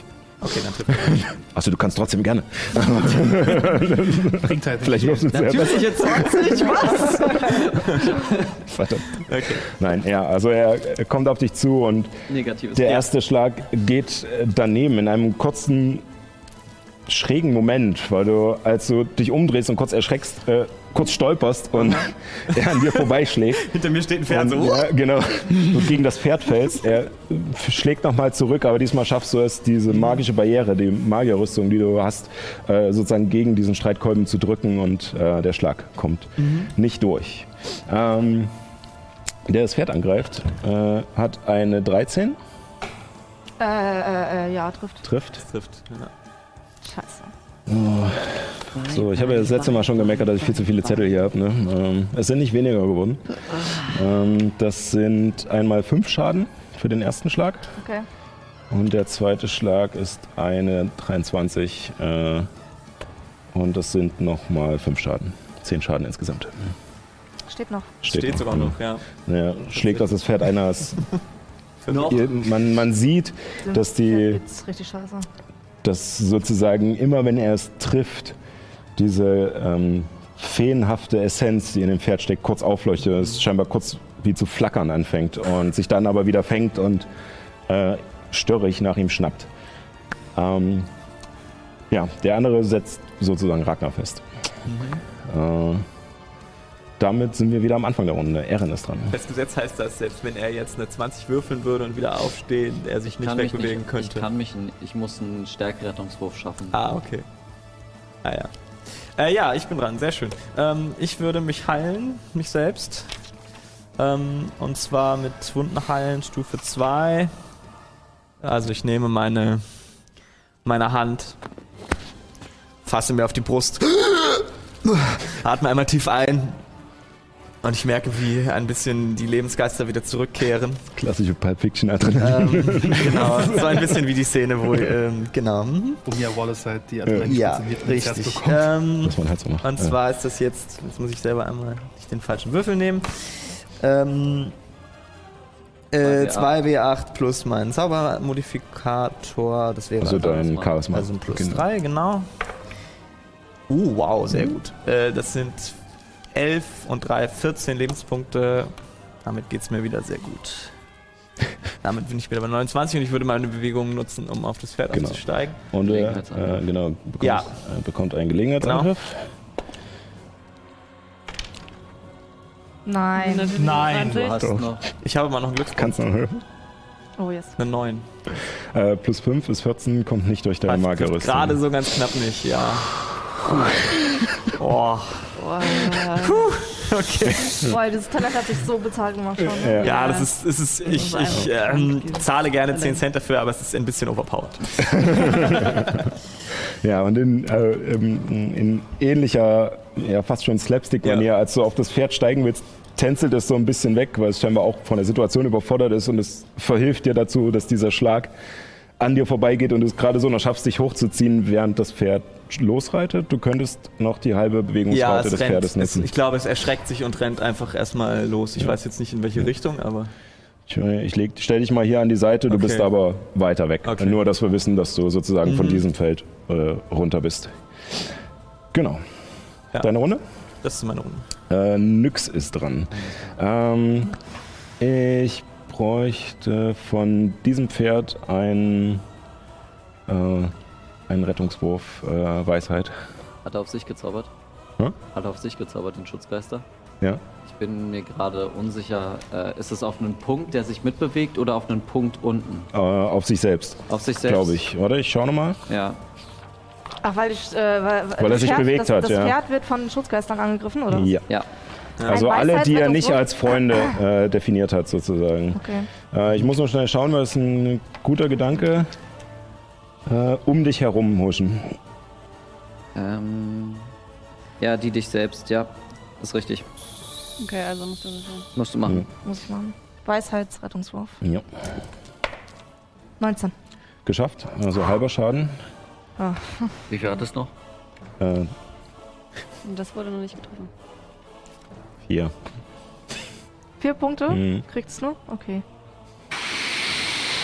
Okay, dann trifft er. [LAUGHS] Achso, du kannst trotzdem gerne. Bringt halt Vielleicht wirfst du zuerst. Natürliche 20, was? Verdammt. Okay. Nein, ja, also er, er kommt auf dich zu und Negatives. der erste Schlag geht äh, daneben in einem kurzen, schrägen Moment, weil du, als du dich umdrehst und kurz erschreckst, äh, kurz stolperst und [LAUGHS] er an dir vorbeischlägt. Hinter mir steht ein Pferd Und, so. ja, genau. Du gegen das Pferd fällst. Er schlägt nochmal zurück, aber diesmal schaffst du es, diese magische Barriere, die Magierrüstung, die du hast, äh, sozusagen gegen diesen Streitkolben zu drücken und äh, der Schlag kommt nicht durch. Ähm, der das Pferd angreift, äh, hat eine 13, Äh, äh, äh, ja, trifft. trifft. Trifft. Ja. Scheiße. So, ich habe ja das letzte Mal schon gemeckert, dass ich viel zu viele Zettel hier habe. Ne? Ähm, es sind nicht weniger geworden. Ähm, das sind einmal fünf Schaden für den ersten Schlag. Okay. Und der zweite Schlag ist eine 23. Äh, und das sind nochmal fünf Schaden. Zehn Schaden insgesamt. Steht noch. Steht, sogar noch, ja. Ja, schlägt das das Pferd. [LAUGHS] Noch? Ihr- Man, man sieht, dass die- geht's richtig scheiße. Dass sozusagen immer, wenn er es trifft, diese ähm, feenhafte Essenz, die in dem Pferd steckt, kurz aufleuchtet, es scheinbar kurz wie zu flackern anfängt und sich dann aber wieder fängt und äh, störrig nach ihm schnappt. Ähm, ja, der andere setzt sozusagen Ragnar fest. Äh, damit sind wir wieder am Anfang der Runde. Erin ist dran. Festgesetzt heißt das, selbst wenn er jetzt eine 20 würfeln würde und wieder aufstehen, er sich nicht wegbewegen nicht, könnte. Ich kann mich, ich muss einen Stärkerettungswurf schaffen. Ah, okay. Ah ja. Äh, ja, ich bin dran, sehr schön. Ähm, ich würde mich heilen, mich selbst. Ähm, und zwar mit Wunden heilen, Stufe 2. Also ich nehme meine, meine Hand, fasse mir auf die Brust, atme einmal tief ein und ich merke, wie ein bisschen die Lebensgeister wieder zurückkehren. Klassische Pulp Fiction Adrenalin. Ähm, genau, so ein bisschen wie die Szene, wo, [LAUGHS] ähm, genau. Wo Mia Wallace halt die Ja, ins Herz richtig. bekommt. Ähm, Was man halt so macht. und Ja. zwar ist das jetzt, jetzt muss ich selber einmal nicht den falschen Würfel nehmen. Ähm, äh, 2W8. 2W8 plus mein Zaubermodifikator, das wäre Also dein Charisma. also ein plus Genau. 3, genau. Uh, wow, sehr gut. Äh, das sind 11 und 3, 14 Lebenspunkte. Damit geht es mir wieder sehr gut. [LAUGHS] Damit bin ich wieder bei 29 und ich würde meine Bewegung nutzen, um auf das Pferd Genau. aufzusteigen. Und er Gelegenheitsangriff. äh, genau, bekommt, Ja. äh, bekommt einen Gelegenheitsangriff. Nein. Nein, Du hast Doch. noch. Ich habe mal noch einen Glückspunkt. Kannst du noch helfen? Oh, yes. Eine 9. Äh, plus 5 ist 14, kommt nicht durch deine Magerrüstung. Gerade so ganz knapp nicht, ja. [LAUGHS] Oh, okay. [LAUGHS] Boah, dieses Talent hat sich so bezahlt gemacht schon. ne? Ja. Ja, das ist, es ist ich, ich ähm, zahle gerne 10 Cent dafür, aber es ist ein bisschen overpowered. [LAUGHS] Ja, und in, äh, in, in ähnlicher, ja fast schon Slapstick-Manier, Ja. als du auf das Pferd steigen willst, tänzelt es so ein bisschen weg, weil es scheinbar auch von der Situation überfordert ist und es verhilft dir dazu, dass dieser Schlag an dir vorbeigeht und du es gerade so noch schaffst, dich hochzuziehen, während das Pferd losreitet. Du könntest noch die halbe Ja, Bewegungsrate es des rennt. Pferdes Es, nutzen. ich glaube, es erschreckt sich und rennt einfach erstmal los. Ich weiß jetzt nicht in welche Richtung, aber. Ich, ich leg, stell dich mal hier an die Seite, du Okay. bist aber weiter weg. Okay. Nur, dass wir wissen, dass du sozusagen von Mhm. diesem Feld äh, runter bist. Genau. Ja. Deine Runde? Das ist meine Runde. Äh, Nyx ist dran. Ähm, ich bräuchte von diesem Pferd ein, äh, einen Rettungswurf äh, Weisheit. Hat er auf sich gezaubert? Hm? Hat er auf sich gezaubert, den Schutzgeister? Ja. Ich bin mir gerade unsicher. Äh, ist es auf einen Punkt, der sich mitbewegt oder auf einen Punkt unten? Äh, auf sich selbst, Auf sich selbst? glaube ich. Warte, ich schau nochmal. Ja. Ach, weil, ich, äh, weil, Weil er das sich Pferd, bewegt das, hat, das ja. Pferd wird von Schutzgeistern angegriffen, oder? Ja. Ja. Also Ein alle, die er nicht als Freunde äh, definiert hat, sozusagen. Okay. Äh, ich muss noch schnell schauen, weil es ein guter Gedanke. Äh, um dich herum huschen. Ähm, ja, die dich selbst, ja. Ist richtig. Okay, also musst du das sein. Musst du machen. Muss ich machen. Weisheitsrettungswurf. Ja. 19. Geschafft. Also halber Schaden. Wie viel hat es noch? Äh, Und das wurde noch nicht getroffen. hier. Vier Punkte? Mhm. Kriegt's nur? Okay.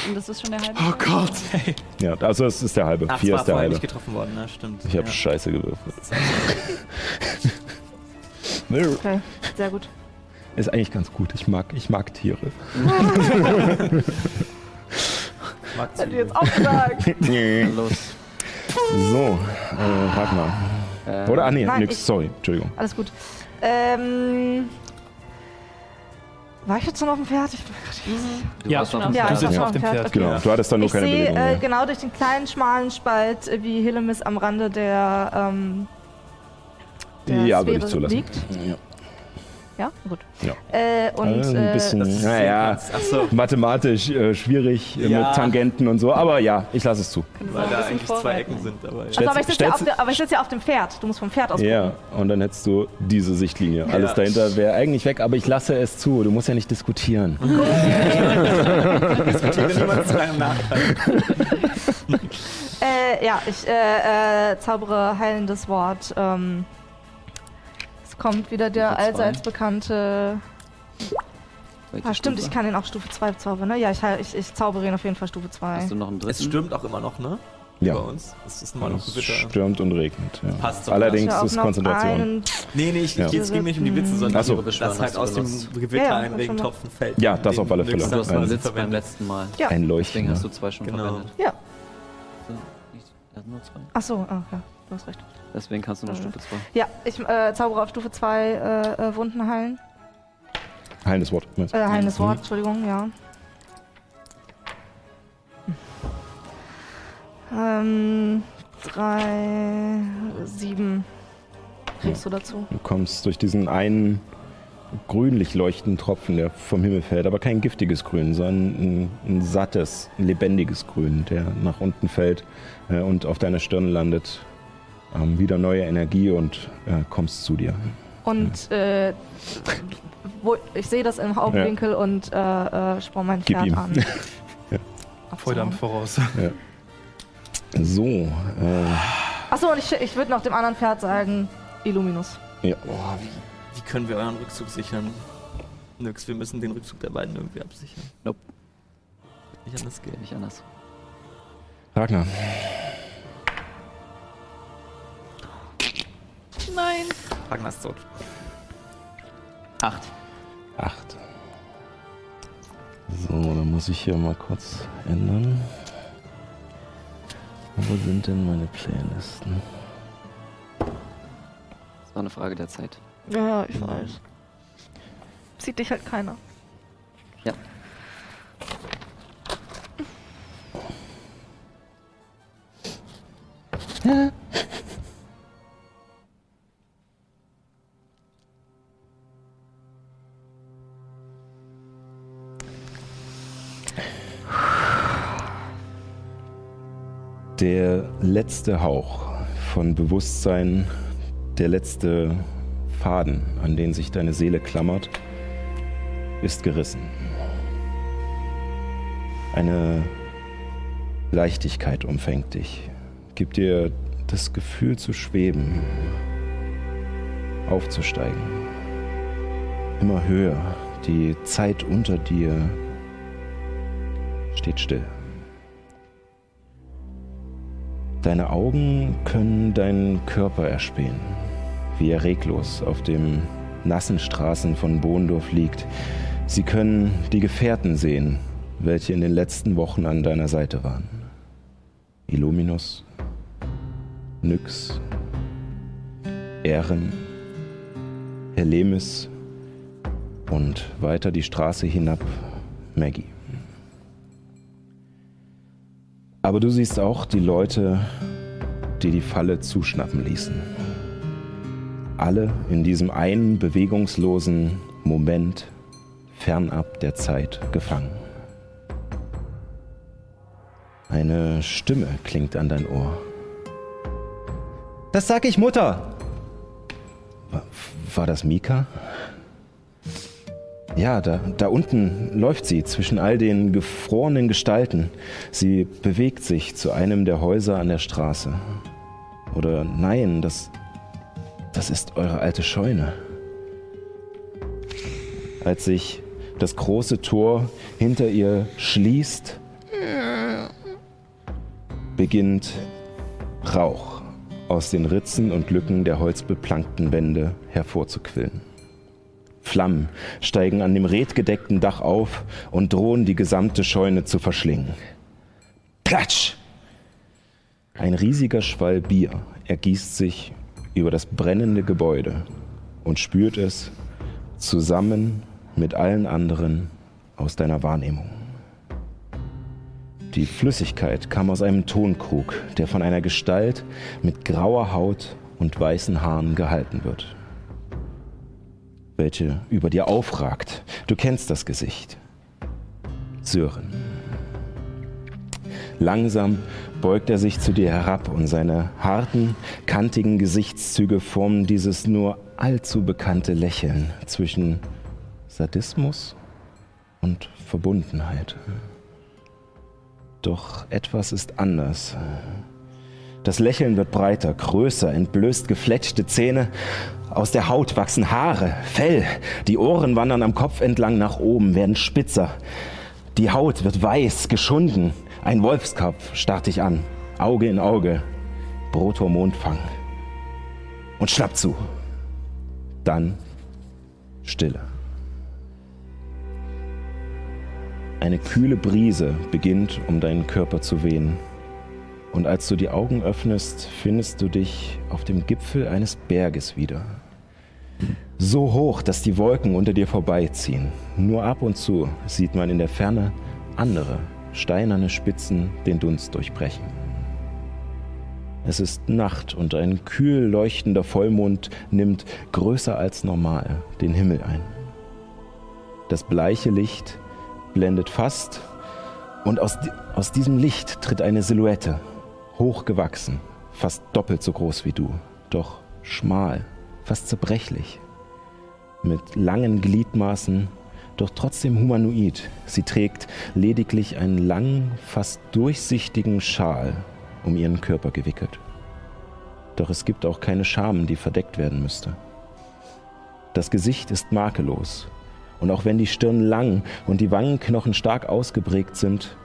Und das ist schon der halbe. Oh Gott. [LAUGHS] Ja, also es ist der halbe. Ach, Vier war ist der halbe. nicht getroffen worden, ne? Stimmt. Ich habe ja. Scheiße gewürfelt. [LAUGHS] Okay, sehr gut. Ist eigentlich ganz gut. Ich mag, ich mag Tiere. [LAUGHS] Magst Hätte ich jetzt auch gesagt. Los. So, äh, Ragnar. Äh, Oder? Ah, nee, Nein, nix. ich- Sorry, Entschuldigung. Alles gut. Ähm. War ich jetzt schon auf dem Pferd? Ich, Du Ja, warst auf dem ja, ich sitzt war auf auf dem Pferd. Pferd. Okay. Genau, du hattest dann nur ich keine sehe Bewegung. äh, mehr. genau durch den kleinen schmalen Spalt, äh, wie Hillemis am Rande der, ähm, der Ja, würde ich Sphäre zulassen. liegt. Ja. Ja, gut. Ja. Äh, und Also äh, ein bisschen, dass du es naja, so. mathematisch äh, schwierig äh, Ja. mit Tangenten und so, aber ja, ich lasse es zu. Weil da- eigentlich zwei vorreiten. Ecken sind. Aber ja. Also, aber, ich sitze ja, stellst auf der- aber ich sitze ja auf dem Pferd. Du musst vom Pferd aus gucken. Ja, und dann hättest du diese Sichtlinie. Alles dahinter wäre eigentlich weg, aber ich lasse es zu. Du musst ja nicht diskutieren. [LAUGHS] [LAUGHS] diskutiere [LAUGHS] niemand zu deinem Nachteil. Äh, ja, ich äh, äh, zaubere heilendes Wort. Ähm, es kommt wieder der Stufe zwei. allseits bekannte. Welche Ah, stimmt, Stufe? ich kann den auch Stufe 2 zaubern, ne? Ja, ich, ich, ich zaubere ihn auf jeden Fall Stufe 2. Hast du noch einen Es dritten? stürmt auch immer noch, ne? Ja. Bei uns. Es ist immer noch Es Gewitter. stürmt und regnet. Ja. Passt Allerdings Ja, ist Konzentration. einen- Nee, nee, ich, Ja. ich, es ging nicht um die Witze, sondern so. dass halt hast du aus dem. Gewitter Ja, ja, ein Regentropfen fällt. Ja, das auf alle Fälle. Nix, das Ein man Blitz beim letzten Mal. Ja. Ein Deswegen Leuchten. hast ne? du zwei schon Genau. verwendet. Ja. So, nicht, er hat nur zwei. Ach so, ah, ja, du hast recht. Deswegen kannst du nur Mhm. Stufe 2. Ja, ich äh, zaubere auf Stufe 2 äh, äh, Wunden heilen. Heilendes Wort. meinst du? Äh, heilendes Mhm. Wort, Entschuldigung, ja. Ähm, drei, sieben kriegst du dazu. Du kommst durch diesen einen grünlich leuchtenden Tropfen, der vom Himmel fällt, aber kein giftiges Grün, sondern ein, ein sattes, ein lebendiges Grün, der nach unten fällt äh, und auf deiner Stirn landet. Ähm, wieder neue Energie und äh, kommst zu dir. Und äh, wo, ich sehe das im Hauptwinkel und äh, äh, sporn mein Pferd an. [LAUGHS] Freude am Voraus. So, äh, Achso, und ich, ich würde noch dem anderen Pferd sagen, Illuminus. ja. Boah, wie, wie können wir euren Rückzug sichern? Nix, wir müssen den Rückzug der beiden irgendwie absichern. Nope. Nicht anders gehen. Geht nicht anders. Ragnar, Nein. Ragnar ist tot. Acht. acht. So, dann muss ich hier mal kurz ändern. Wo sind denn meine Playlisten? Das war eine Frage der Zeit. Ja, ja, ich weiß. Sieht dich halt keiner. Ja. Der letzte Hauch von Bewusstsein, der letzte Faden, an den sich deine Seele klammert, ist gerissen. Eine Leichtigkeit umfängt dich, gibt dir das Gefühl zu schweben, aufzusteigen, immer höher. Die Zeit unter dir steht still. Deine Augen können deinen Körper erspähen, wie er reglos auf dem nassen Straßen von Bohndorf liegt. Sie können die Gefährten sehen, welche in den letzten Wochen an deiner Seite waren. Illuminus, Nyx, Ehren, Helemis und weiter die Straße hinab Maggie. Aber du siehst auch die Leute, die die Falle zuschnappen ließen. Alle in diesem einen bewegungslosen Moment fernab der Zeit gefangen. Eine Stimme klingt an dein Ohr. Das sag ich Mutter! War, war das Mika? Ja, da, da unten läuft sie zwischen all den gefrorenen Gestalten. Sie bewegt sich zu einem der Häuser an der Straße. Oder nein, das, das ist eure alte Scheune. Als sich das große Tor hinter ihr schließt, beginnt Rauch aus den Ritzen und Lücken der holzbeplankten Wände hervorzuquillen. Flammen steigen an dem redgedeckten Dach auf und drohen die gesamte Scheune zu verschlingen. Platsch! Ein riesiger Schwall Bier ergießt sich über das brennende Gebäude und spürt es zusammen mit allen anderen aus deiner Wahrnehmung. Die Flüssigkeit kam aus einem Tonkrug, der von einer Gestalt mit grauer Haut und weißen Haaren gehalten wird welche über dir aufragt. Du kennst das Gesicht. Sören. Langsam beugt er sich zu dir herab und seine harten, kantigen Gesichtszüge formen dieses nur allzu bekannte Lächeln zwischen Sadismus und Verbundenheit. Doch etwas ist anders. Das Lächeln wird breiter, größer, entblößt gefletschte Zähne. Aus der Haut wachsen Haare, Fell. Die Ohren wandern am Kopf entlang nach oben, werden spitzer. Die Haut wird weiß, geschunden. Ein Wolfskopf starrt dich an, Auge in Auge, Brothormonfang und schnappt zu. Dann Stille. Eine kühle Brise beginnt um deinen Körper zu wehen. Und als du die Augen öffnest, findest du dich auf dem Gipfel eines Berges wieder. So hoch, dass die Wolken unter dir vorbeiziehen. Nur ab und zu sieht man in der Ferne andere steinerne Spitzen den Dunst durchbrechen. Es ist Nacht und ein kühl leuchtender Vollmond nimmt größer als normal den Himmel ein. Das bleiche Licht blendet fast und aus, aus diesem Licht tritt eine Silhouette, hochgewachsen, fast doppelt so groß wie du, doch schmal, fast zerbrechlich, mit langen Gliedmaßen, doch trotzdem humanoid. Sie trägt lediglich einen langen, fast durchsichtigen Schal um ihren Körper gewickelt. Doch es gibt auch keine Scham, die verdeckt werden müsste. Das Gesicht ist makellos, und auch wenn die Stirn lang und die Wangenknochen stark ausgeprägt sind,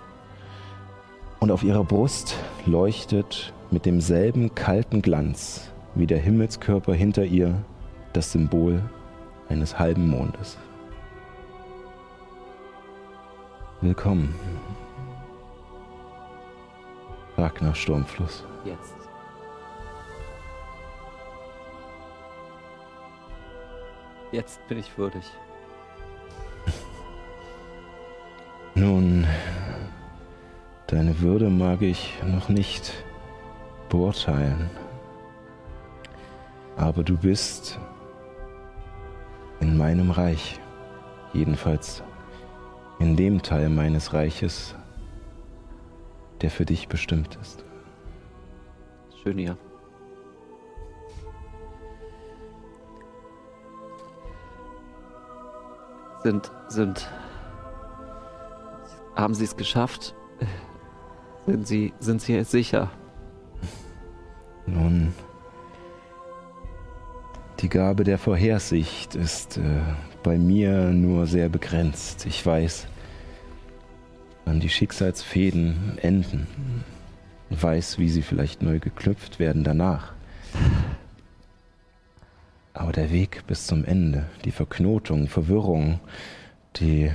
und auf ihrer Brust leuchtet mit demselben kalten Glanz wie der Himmelskörper hinter ihr das Symbol eines halben Mondes. Willkommen. Ragnar Sturmfluss. Jetzt. Jetzt bin ich würdig. [LAUGHS] Nun, deine Würde mag ich noch nicht beurteilen. Aber du bist in meinem Reich, jedenfalls in dem Teil meines Reiches, der für dich bestimmt ist. Schön hier. Sind, sind, haben Sie es geschafft? Sind Sie, sind Sie sicher? Nun, die Gabe der Vorhersicht ist äh, bei mir nur sehr begrenzt. Ich weiß, wann die Schicksalsfäden enden. Weiß, wie sie vielleicht neu geknüpft werden danach. Aber der Weg bis zum Ende, die Verknotung, Verwirrung, die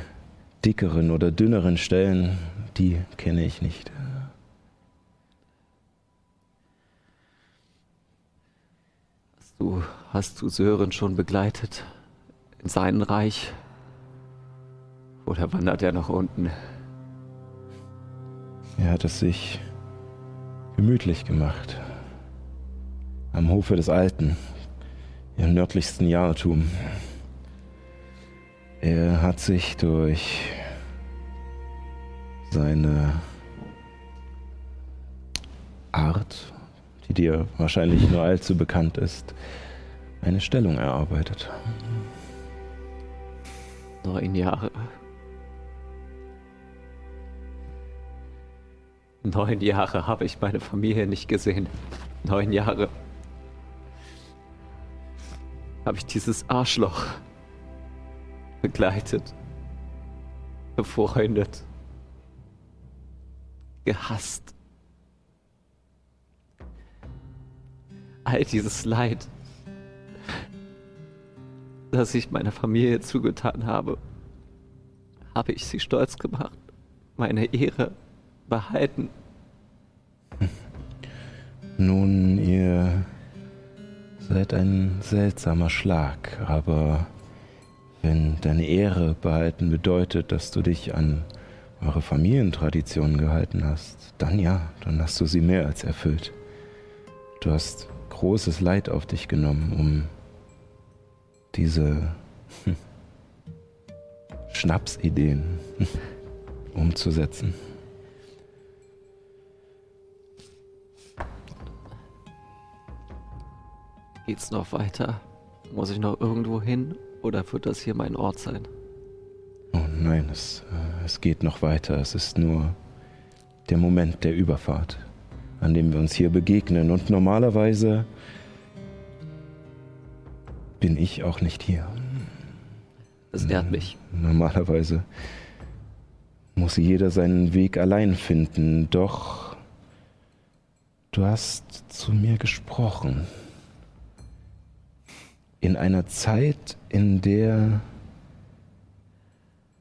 dickeren oder dünneren Stellen, die kenne ich nicht. Hast du, hast du Sören schon begleitet? In sein Reich? Oder wandert er nach unten? Er hat es sich gemütlich gemacht. Am Hofe des Alten, im nördlichsten Jahrtum. Er hat sich durch seine Art, die dir wahrscheinlich nur allzu bekannt ist, eine Stellung erarbeitet. Neun Jahre. Neun Jahre habe ich meine Familie nicht gesehen. Neun Jahre habe ich dieses Arschloch begleitet, befreundet, gehasst. All dieses Leid, das ich meiner Familie zugetan habe, habe ich sie stolz gemacht, meine Ehre behalten. Nun, ihr seid ein seltsamer Schlag, aber wenn deine Ehre behalten bedeutet, dass du dich an eure Familientraditionen gehalten hast, dann ja, dann hast du sie mehr als erfüllt. Du hast großes Leid auf dich genommen, um diese [LAUGHS] Schnapsideen [LAUGHS] umzusetzen. Geht's noch weiter? Muss ich noch irgendwo hin oder wird das hier mein Ort sein? Oh nein, es, äh, es geht noch weiter. Es ist nur der Moment der Überfahrt an dem wir uns hier begegnen. Und normalerweise bin ich auch nicht hier. Das ehrt mich. Normalerweise muss jeder seinen Weg allein finden. Doch du hast zu mir gesprochen. In einer Zeit, in der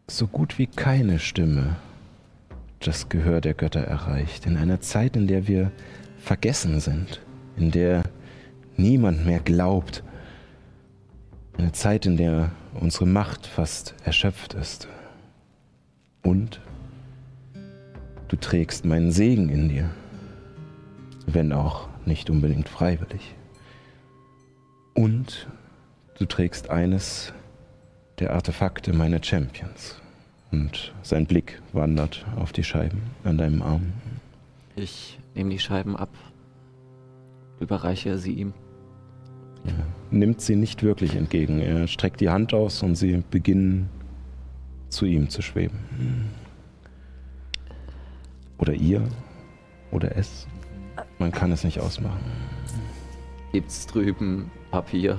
so gut wie keine Stimme das Gehör der Götter erreicht. In einer Zeit, in der wir vergessen sind, in der niemand mehr glaubt. Eine Zeit, in der unsere Macht fast erschöpft ist. Und du trägst meinen Segen in dir, wenn auch nicht unbedingt freiwillig. Und du trägst eines der Artefakte meiner Champions. Und sein Blick wandert auf die Scheiben an deinem Arm. Ich nehme die Scheiben ab, überreiche sie ihm. Er nimmt sie nicht wirklich entgegen. Er streckt die Hand aus und sie beginnen zu ihm zu schweben. Oder ihr oder es. Man kann es nicht ausmachen. Gibt's drüben Papier?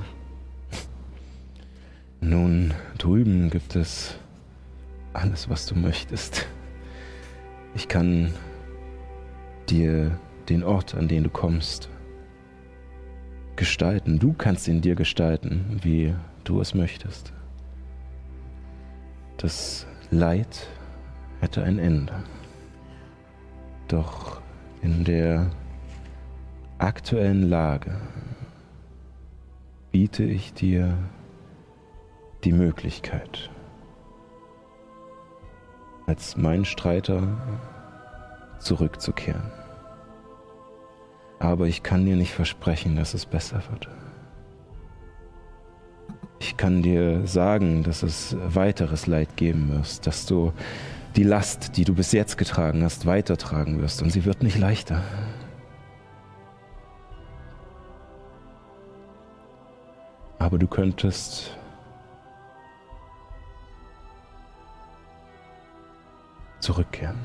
Nun, drüben gibt es alles, was du möchtest. Ich kann dir den Ort, an den du kommst, gestalten. Du kannst ihn dir gestalten, wie du es möchtest. Das Leid hätte ein Ende. Doch in der aktuellen Lage biete ich dir die Möglichkeit, als mein Streiter zurückzukehren. Aber ich kann dir nicht versprechen, dass es besser wird. Ich kann dir sagen, dass es weiteres Leid geben wird, dass du die Last, die du bis jetzt getragen hast, weitertragen wirst und sie wird nicht leichter. Aber du könntest zurückkehren.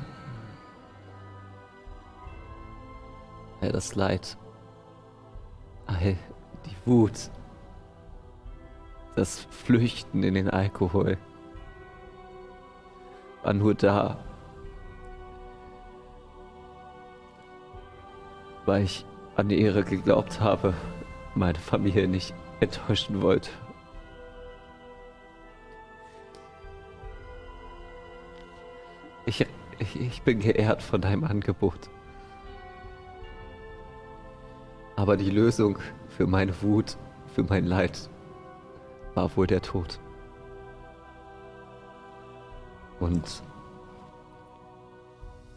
All das Leid, all die Wut, das Flüchten in den Alkohol war nur da, weil ich an die Ehre geglaubt habe, meine Familie nicht enttäuschen wollte. Ich, ich, ich bin geehrt von deinem Angebot. Aber die Lösung für meine Wut, für mein Leid war wohl der Tod. Und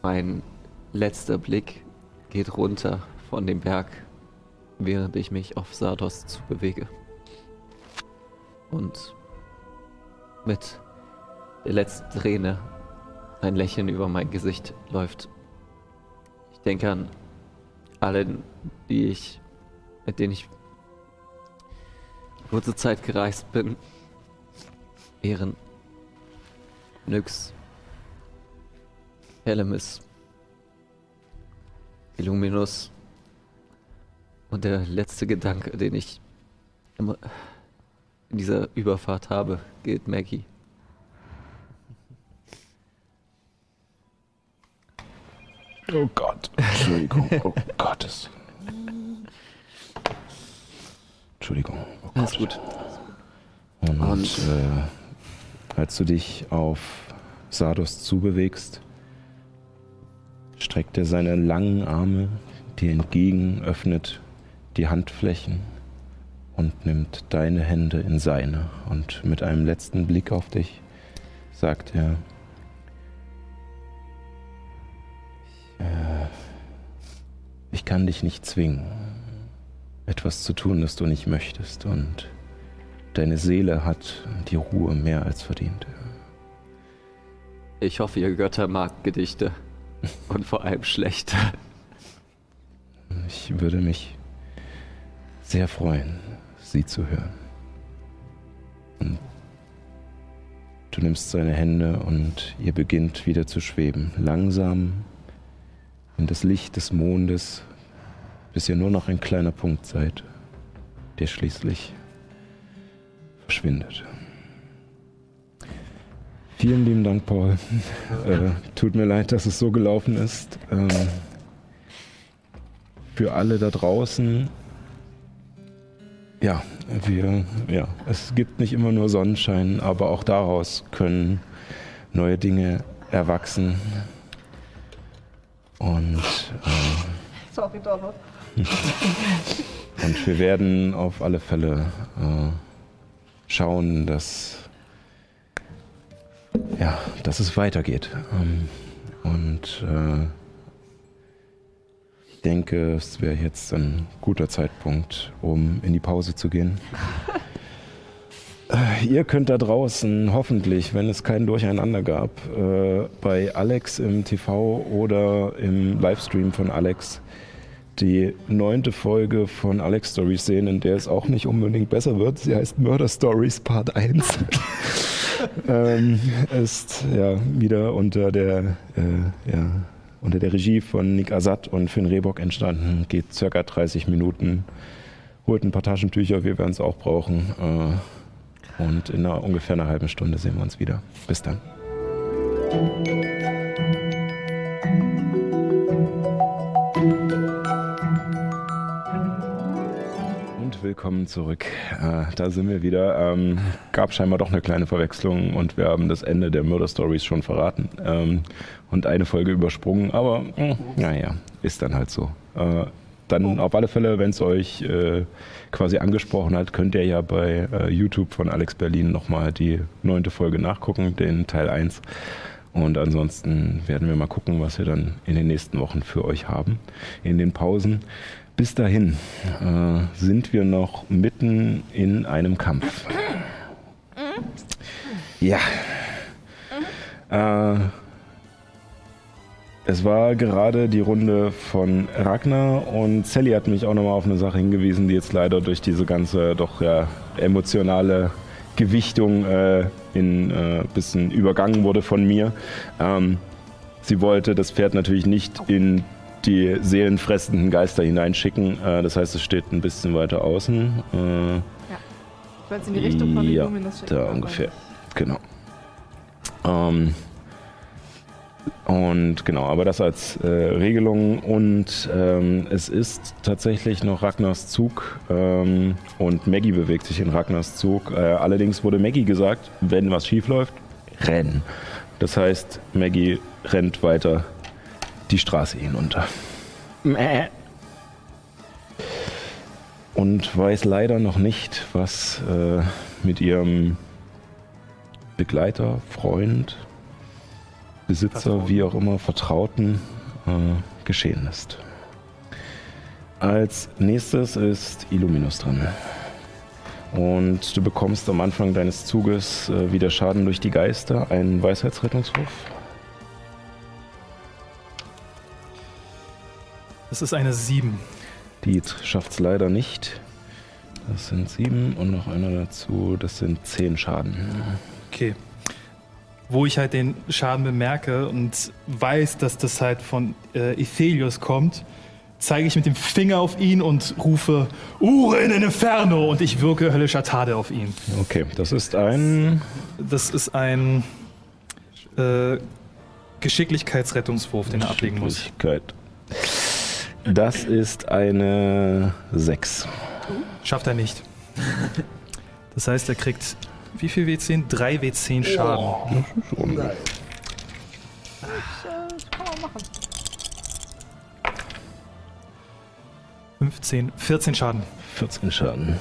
mein letzter Blick geht runter von dem Berg, während ich mich auf Sardos zubewege. Und mit der letzten Träne ein Lächeln über mein Gesicht läuft. Ich denke an alle, die ich, mit denen ich kurze Zeit gereist bin. Ehren, Nyx, Elemis, Illuminus und der letzte Gedanke, den ich immer in dieser Überfahrt habe, gilt Maggie. Oh Gott. Entschuldigung. Oh Gottes. Entschuldigung. Oh Alles Gott. gut. Und, Und- äh, als du dich auf Sardos zubewegst, streckt er seine langen Arme dir entgegen, öffnet die Handflächen und nimmt deine Hände in seine. Und mit einem letzten Blick auf dich sagt er, ich kann dich nicht zwingen, etwas zu tun, das du nicht möchtest. Und deine Seele hat die Ruhe mehr als verdient. Ich hoffe, ihr Götter mag Gedichte. [LAUGHS] Und vor allem schlechte. Ich würde mich sehr freuen, sie zu hören. Und du nimmst seine Hände und ihr beginnt wieder zu schweben. Langsam in das Licht des Mondes, bis ihr nur noch ein kleiner Punkt seid, der schließlich verschwindet. Vielen lieben Dank, Paul. Äh, tut mir leid, dass es so gelaufen ist. Ähm, für alle da draußen, ja, wir, ja, es gibt nicht immer nur Sonnenschein, aber auch daraus können neue Dinge erwachsen. Und, äh, Sorry, Donald. [LAUGHS] und wir werden auf alle Fälle äh, schauen, dass, ja, dass es weitergeht. Ähm, und äh, ich denke, es wäre jetzt ein guter Zeitpunkt, um in die Pause zu gehen. [LAUGHS] Äh, Ihr könnt da draußen hoffentlich, wenn es kein Durcheinander gab, äh, bei Alex im TV oder im Livestream von Alex die neunte Folge von Alex Stories sehen, in der es auch nicht unbedingt besser wird. Sie heißt Murder Stories Part 1. [LAUGHS] ähm, ist ja wieder unter der, äh, ja, unter der Regie von Nick Azad und Finn Rehbock entstanden. Geht circa 30 Minuten. Holt ein paar Taschentücher, wir werden es auch brauchen. Äh, und in einer, ungefähr einer halben Stunde sehen wir uns wieder. Bis dann. Und willkommen zurück. Äh, da sind wir wieder. Ähm, gab scheinbar doch eine kleine Verwechslung und wir haben das Ende der Murder Stories schon verraten ähm, und eine Folge übersprungen, aber mh, naja, ist dann halt so. Äh, dann auf alle Fälle, wenn es euch äh, quasi angesprochen hat, könnt ihr ja bei äh, YouTube von Alex Berlin nochmal die neunte Folge nachgucken, den Teil 1. Und ansonsten werden wir mal gucken, was wir dann in den nächsten Wochen für euch haben, in den Pausen. Bis dahin äh, sind wir noch mitten in einem Kampf. Ja. Äh, es war gerade die Runde von Ragnar und Sally hat mich auch nochmal auf eine Sache hingewiesen, die jetzt leider durch diese ganze doch ja emotionale Gewichtung äh, in äh, bisschen übergangen wurde von mir. Ähm, sie wollte das Pferd natürlich nicht in die seelenfressenden Geister hineinschicken. Äh, das heißt, es steht ein bisschen weiter außen. Äh, Ich wollte es in die Richtung von ja, Illuminus schicken. da ungefähr. Genau. Ähm, und genau, aber das als äh, Regelung und ähm, es ist tatsächlich noch Ragnars Zug ähm, und Maggie bewegt sich in Ragnars Zug. Äh, allerdings wurde Maggie gesagt, wenn was schief läuft, rennen. Das heißt, Maggie rennt weiter die Straße hinunter. Mäh. Und weiß leider noch nicht, was äh, mit ihrem Begleiter, Freund, Besitzer, Vertrauten. wie auch immer, Vertrauten äh, geschehen ist. Als nächstes ist Illuminus dran. Und du bekommst am Anfang deines Zuges äh, wieder Schaden durch die Geister, einen Weisheitsrettungswurf. Das ist eine 7. Die schafft es leider nicht. Das sind sieben und noch einer dazu, das sind zehn Schaden. Okay. Wo ich halt den Schaden bemerke und weiß, dass das halt von äh, Ethelius kommt, zeige ich mit dem Finger auf ihn und rufe Ure in Inferno und ich wirke höllischer Tade auf ihn. Okay, das ist ein. Das ist ein äh, Geschicklichkeitsrettungswurf, den er ablegen muss. Geschicklichkeit. Das ist eine 6. Schafft er nicht. Das heißt, er kriegt wie viel W10? 3 W10 Schaden. Schon. Das kann man machen. 15, 14 Schaden. 14 Schaden.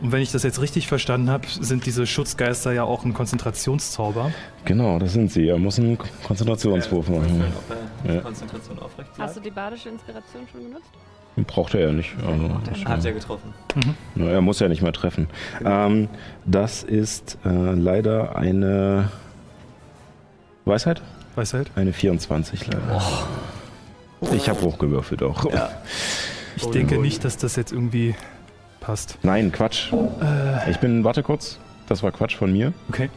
Und wenn ich das jetzt richtig verstanden habe, sind diese Schutzgeister ja auch ein Konzentrationszauber. Genau, das sind sie. Er muss einen Konzentrationswurf machen. Er Ja. Konzentration aufrecht Hast du bleibt. die badische Inspiration schon genutzt? Braucht er ja nicht. Also, Hat er getroffen. Na, er muss ja nicht mehr treffen. Ähm, das ist äh, leider eine Weisheit? Weisheit? Eine 24 leider. Ich habe hochgewürfelt auch. Ja. Ich denke nicht, dass das jetzt irgendwie Passt. Nein, Quatsch. Ich bin, warte kurz, das war Quatsch von mir. Okay.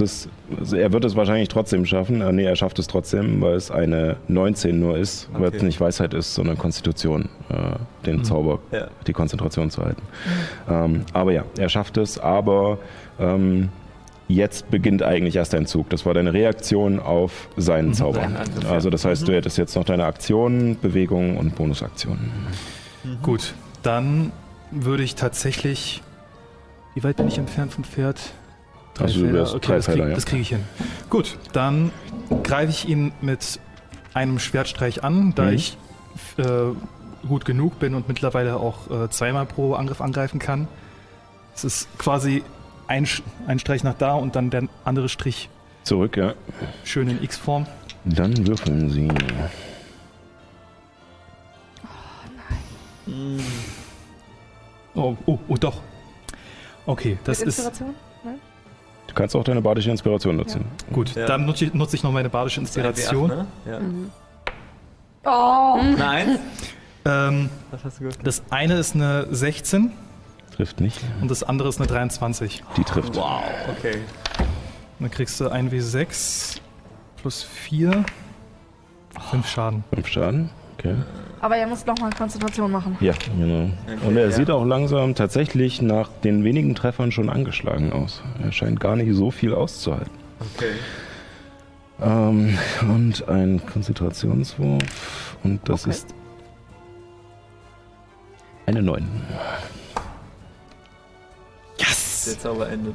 Ist, also er wird es wahrscheinlich trotzdem schaffen. Äh, nee, er schafft es trotzdem, weil es eine 19 nur ist, weil es Okay. nicht Weisheit ist, sondern Konstitution, äh, den Mhm. Zauber, Ja. die Konzentration zu halten. Ähm, aber ja, er schafft es, aber ähm, jetzt beginnt eigentlich erst dein Zug. Das war deine Reaktion auf seinen Zauber. Seinen Angriff, also das heißt, du hättest jetzt noch deine Aktionen, Bewegungen und Bonusaktionen. Gut, dann würde ich tatsächlich. Wie weit bin ich entfernt vom Pferd? Drei Also Felder. Okay, drei das kriege ja. krieg ich hin. Gut, dann greife ich ihn mit einem Schwertstreich an, da Mhm. ich äh, gut genug bin und mittlerweile auch äh, zweimal pro Angriff angreifen kann. Es ist quasi ein, ein Streich nach da und dann der andere Strich Zurück, ja. schön in X-Form. Dann würfeln sie. Oh, oh, oh, doch. Okay, das Mit ist Inspiration? Du kannst auch deine badische Inspiration nutzen. gut. Ja. Dann nutze ich, nutze ich noch meine badische Inspiration. Ne? Ja. Oh! [LAUGHS] Nein. Ähm, Was hast du gehört? das eine ist eine 16 Trifft nicht. und das andere ist eine 23. Die trifft. Wow, okay. Dann kriegst du 1 W6 plus 4. 5 Schaden. Fünf Schaden. Okay. Aber er muss nochmal Konzentration machen. Ja, genau. Okay, Und er ja. sieht auch langsam tatsächlich nach den wenigen Treffern schon angeschlagen aus. Er scheint gar nicht so viel auszuhalten. Okay. Ähm, und ein Konzentrationswurf. Und das Okay. ist eine 9. Der Zauber endet.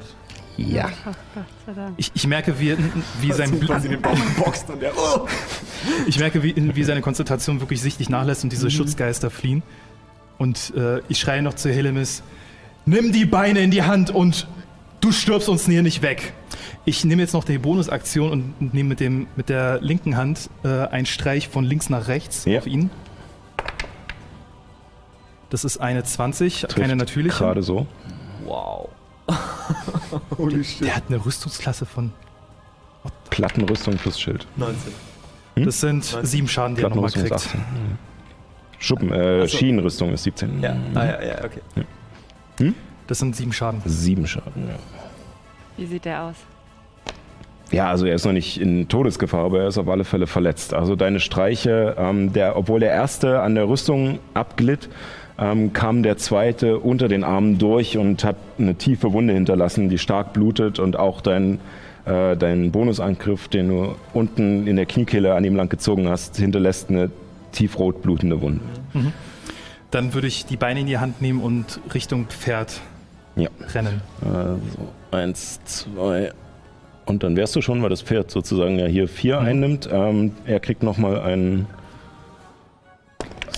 Ja. Ach Gott sei Dank. Ich, ich merke, wie, wie sein der. Oh! ich merke, wie, wie seine Konzentration wirklich sichtlich nachlässt und diese Schutzgeister fliehen. Und äh, ich schreie noch zu Helemis: Nimm die Beine in die Hand und du stirbst uns hier nicht weg. Ich nehme jetzt noch die Bonusaktion und nehme mit, dem, mit der linken Hand äh, einen Streich von links nach rechts Ja. auf ihn. Das ist eine 20, keine Trifft natürliche. Gerade so. Wow. [LAUGHS] Holy shit. Der hat eine Rüstungsklasse von. Plattenrüstung plus Schild. 19. Das sind 19. sieben Schaden, die er nochmal kriegt. 18. Mhm. Schuppen, äh, so. Schienenrüstung ist 17. Ja, ah, ja, ja, okay. Das sind sieben Schaden. Sieben Schaden, ja. Wie sieht der aus? Ja, also er ist noch nicht in Todesgefahr, aber er ist auf alle Fälle verletzt. Also deine Streiche, ähm, der, obwohl der erste an der Rüstung abglitt, ähm, kam der zweite unter den Armen durch und hat eine tiefe Wunde hinterlassen, die stark blutet und auch dein, äh, dein Bonusangriff, den du unten in der Kniekehle an ihm lang gezogen hast, hinterlässt eine tiefrot blutende Wunde. Dann würde ich die Beine in die Hand nehmen und Richtung Pferd Ja. rennen. Also eins, zwei. Und dann wärst du schon, weil das Pferd sozusagen ja hier vier einnimmt. Ähm, er kriegt nochmal einen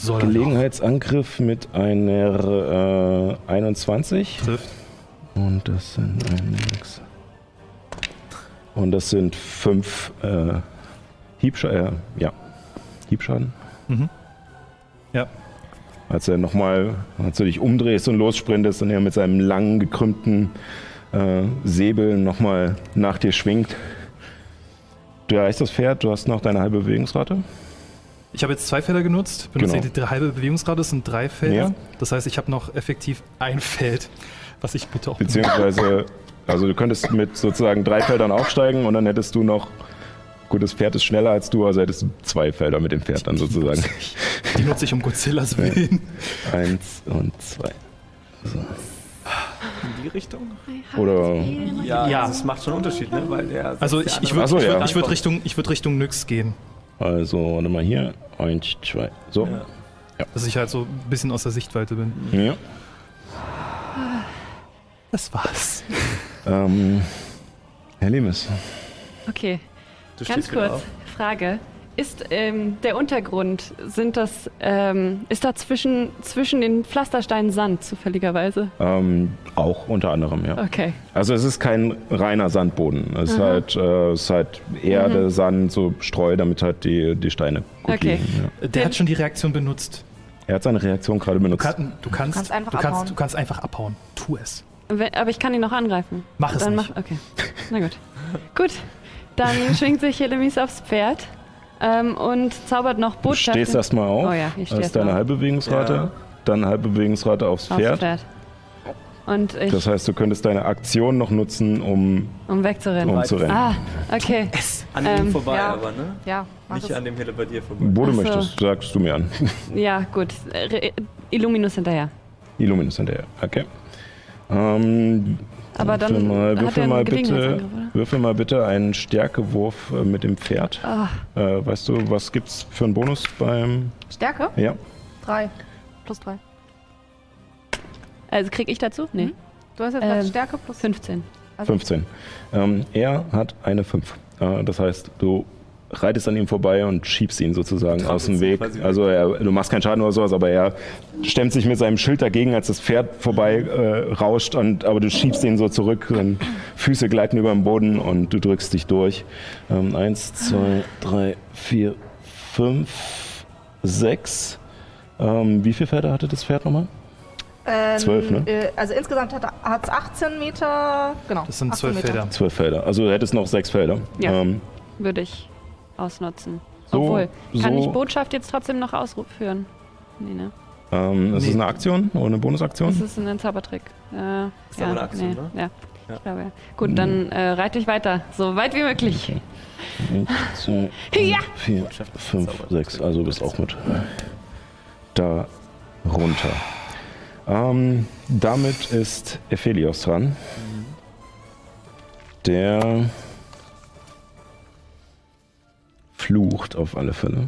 Soll Gelegenheitsangriff mit einer äh, 21. noch. Trifft. Und das sind ein nix. Und das sind fünf äh, Hiebschaden. Äh, ja, Hiebschaden. Mhm. Ja. Als er nochmal, als du dich umdrehst und lossprintest und er mit seinem langen, gekrümmten äh, Säbel nochmal nach dir schwingt. Du erreichst das Pferd, du hast noch deine halbe Bewegungsrate. Ich habe jetzt zwei Felder genutzt. Benutze Genau. die drei- halbe Bewegungsrate, das sind drei Felder. Ja. Das heißt, ich habe noch effektiv ein Feld, was ich bitte auch Beziehungsweise, also du könntest mit sozusagen drei Feldern aufsteigen und dann hättest du noch, gut, das Pferd ist schneller als du, also hättest du zwei Felder mit dem Pferd dann sozusagen. Die nutze ich um Godzillas Willen. Eins und zwei. In die Richtung? Oder Ja, Ja. Also es macht schon einen Unterschied, ne? Weil der. Also ich, ich würde so, ja. würd, ich würd Richtung, ich würd Richtung Nyx gehen. Also, warte mal hier. Eins, zwei. So. Ja. Dass ich halt so ein bisschen aus der Sichtweite bin. Ja. Das war's. Ähm, Herr Lemes. Okay, Du ganz kurz. auf. Frage. Ist ähm, der Untergrund, sind das, ähm, ist da zwischen, zwischen den Pflastersteinen Sand zufälligerweise? Ähm, auch unter anderem, ja. Okay. Also es ist kein reiner Sandboden. Es ist halt, äh, es ist halt Erde, Sand, so Streu, damit halt die, die Steine gut Okay. liegen. Ja. Der hat schon die Reaktion benutzt. Er hat seine Reaktion gerade Du, benutzt. kann, du, kannst, kannst einfach du, kannst, abhauen. du kannst einfach abhauen. Tu es. Aber ich kann ihn noch angreifen. Mach es Dann nicht. Mach, okay, na gut. gut, dann schwingt sich Helemis aufs Pferd ähm, und zaubert noch Du Botschaften. stehst erstmal auf. Oh ja, ich steh Das ist deine auf. halbe Bewegungsrate. dann halbe Bewegungsrate aufs Aufs Pferd. Pferd. Und ich, Das heißt, du könntest deine Aktion noch nutzen, um um wegzurennen. umzurennen. Ah, okay. An Ähm, ihm vorbei ja. aber, ne? Ja, mach Nicht es. an dem Hille bei dir vorbei. Wo du so. möchtest, sagst du mir an. [LAUGHS] Ja, gut. Illuminus hinterher. Illuminus hinterher. Okay. Ähm, Aber dann würfel mal, hat würfel er mal bitte, würfel mal bitte einen Stärkewurf äh, mit dem Pferd. Ah, Äh, weißt du, was gibt's für einen Bonus beim? Stärke? Ja. Drei. Plus drei. also krieg ich dazu? Nee. Du hast jetzt Ähm, Stärke plus 15. Also- 15. Ähm, er hat eine 5. Äh, das heißt, du reitest an ihm vorbei und schiebst ihn sozusagen aus dem Weg. Also er, du machst keinen Schaden oder sowas, aber er stemmt sich mit seinem Schild dagegen, als das Pferd vorbei äh, rauscht. Und, aber du schiebst ihn so zurück, seine Füße gleiten über den Boden und du drückst dich durch. Ähm, eins, zwei, drei, vier, fünf, sechs. Ähm, wie viele Pferde hatte das Pferd nochmal? Ähm, Zwölf, ne? äh, Also insgesamt hat es 18 Meter. Genau. Das sind 18 zwölf Meter. Felder. Zwölf Felder. Also du hättest noch sechs Felder. Ja. Ähm, Würde ich ausnutzen. So- Obwohl, kann so- ich Botschaft jetzt trotzdem noch ausführen? Nee, ne? ähm, ist Nee. es eine Aktion oder eine Bonusaktion? Das ist ein Zaubertrick. Äh, Ist aber eine Aktion, ne? Ja, Ja. ich glaube ja. Gut, dann äh, reite ich weiter. So weit wie möglich. Zwei, [LAUGHS] drei, Ja. vier, fünf, sechs. Also du bist auch mit da runter. Ähm, damit ist Ephelios dran. Der flucht auf alle Fälle.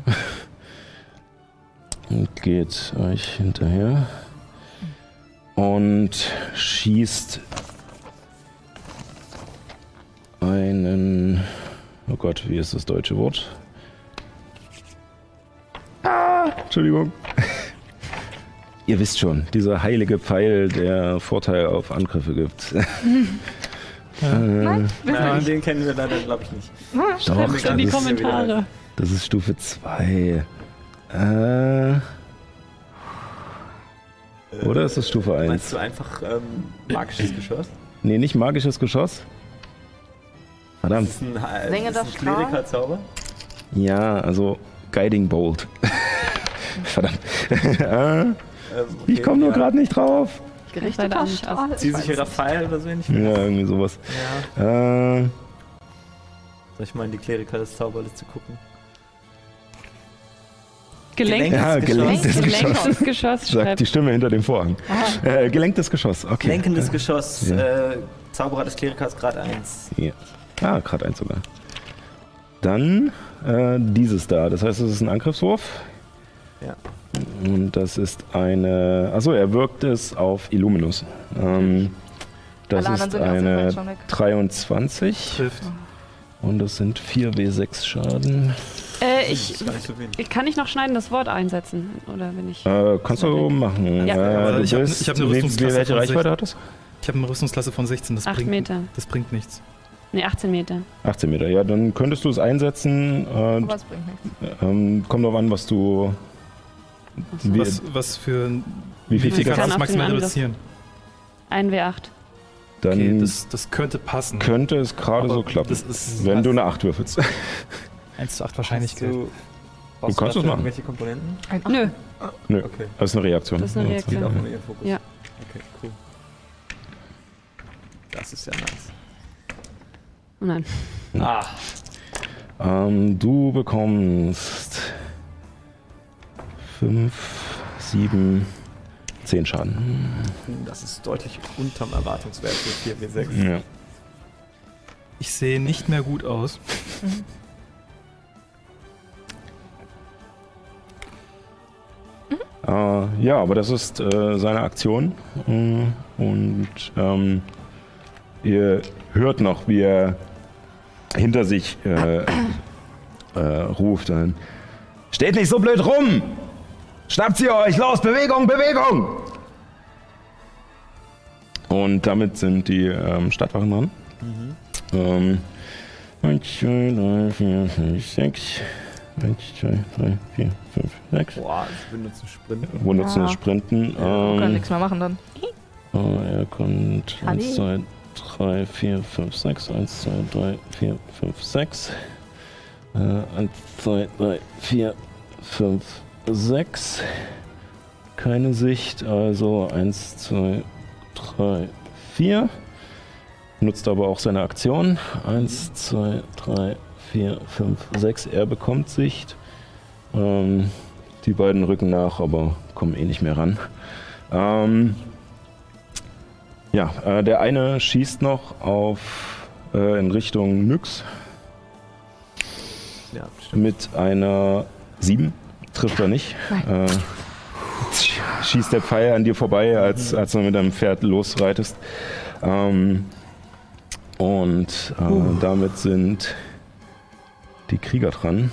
Und geht euch hinterher. Und schießt einen. Oh Gott, wie ist das deutsche Wort? Ah, Entschuldigung. Ihr wisst schon, dieser heilige Pfeil, der Vorteil auf Angriffe gibt. [LAUGHS] Nein, Nein, den kennen wir leider, glaube ich nicht. Doch, Schreibt in die Kommentare. das ist Stufe 2. Äh, oder ist das Stufe 1? Meinst du einfach ähm, magisches Geschoss? Nee, nicht magisches Geschoss. Verdammt. Das ist ein, äh, das ist ein Klerikerzauber? Ja, also Guiding Bolt. [LAUGHS] Verdammt. [LAUGHS] Äh, Ähm, ich okay, komme nur ja. gerade nicht drauf. Gerichteter Leider nicht Strahl. Zielsicherer Pfeil oder so ähnlich? Ja, irgendwie sowas. Ja. Äh, Soll ich mal in die Kleriker des Zauberliste gucken? Gelenkt, ja, gelenktes Geschoss. gelenktes Geschoss Sagt die Stimme hinter dem Vorhang. Äh, gelenktes Geschoss, okay. Lenkendes Geschoss, Ja. äh, Zauberer des Klerikers Grad 1. Ja. Ah, gerade eins sogar. Dann äh, dieses da. Das heißt, es ist ein Angriffswurf. Ja. Und das ist eine. Achso, er wirkt es auf Illuminus. Ähm, das Alle ist eine Feld schon weg. 23. Trifft. Und das sind 4W6 Schaden. Äh, Das ich, ich kann ich noch schneiden das Wort einsetzen oder bin ich? Äh, kannst du machen. Ja. Äh, du ich hab- bist, ich hab eine Rüstungsklasse Welche von Reichweite 16. hat das? Ich habe eine Rüstungsklasse von 16, das Acht bringt, Meter. das bringt nichts. Nee, 18 Meter. 18 Meter. Ja, dann könntest du es einsetzen. Äh, Aber es bringt nichts. ähm, kommt drauf an, was du. Wie, Was, was für ein- wie viel wie viel kann das maximal reduzieren? Ein W8. Dann Okay, das, das könnte passen. könnte es gerade so klappen. Das ist wenn du eine 8 würfelst. [LAUGHS] 1 zu 8 Hast Wahrscheinlichkeit. Du, brauchst kannst es machen. irgendwelche Komponenten? Nö, Nö, Okay. das ist eine Reaktion. Das ist eine Ja, Reaktion. Geht ja. auch ihren Fokus. Ja. Okay, cool. Das ist ja nice. oh nein. Ah, Ähm, du bekommst 5, 7, 10 Schaden. das ist deutlich unterm Erwartungswert für 4W6. Ja. Ich sehe nicht mehr gut aus. Äh, ja, aber das ist äh, seine Aktion. Mm, Und ähm, ihr hört noch, wie er hinter sich äh, äh, ruft. Steht nicht so blöd rum! Schnappt sie euch! Los, Bewegung, Bewegung! Und damit sind die ähm, Stadtwachen dran. Ähm, 1, 2, 3, 4, 5, 6. 1, 2, 3, 4, 5, 6. Boah, sie benutzen Sprint. Wo nutzen Ja. das Sprinten? Wir können Ähm, nichts mehr machen dann. oh, er kommt Adi. 1, 2, 3, 4, 5, 6. 1, 2, 3, 4, 5, 6. 1, 2, 3, 4, 5, 6. keine Sicht. Also 1, 2, 3, 4. Nutzt aber auch seine Aktion. 1, 2, 3, 4, 5, 6. Er bekommt Sicht. Ähm, die beiden rücken nach, aber kommen eh nicht mehr ran. Ähm, ja, äh, der eine schießt noch auf äh, in Richtung Nyx Ja, mit einer 7. Trifft er nicht. Äh, schießt der Pfeil an dir vorbei, als, als du mit deinem Pferd losreitest. Ähm, und äh, damit sind die Krieger dran.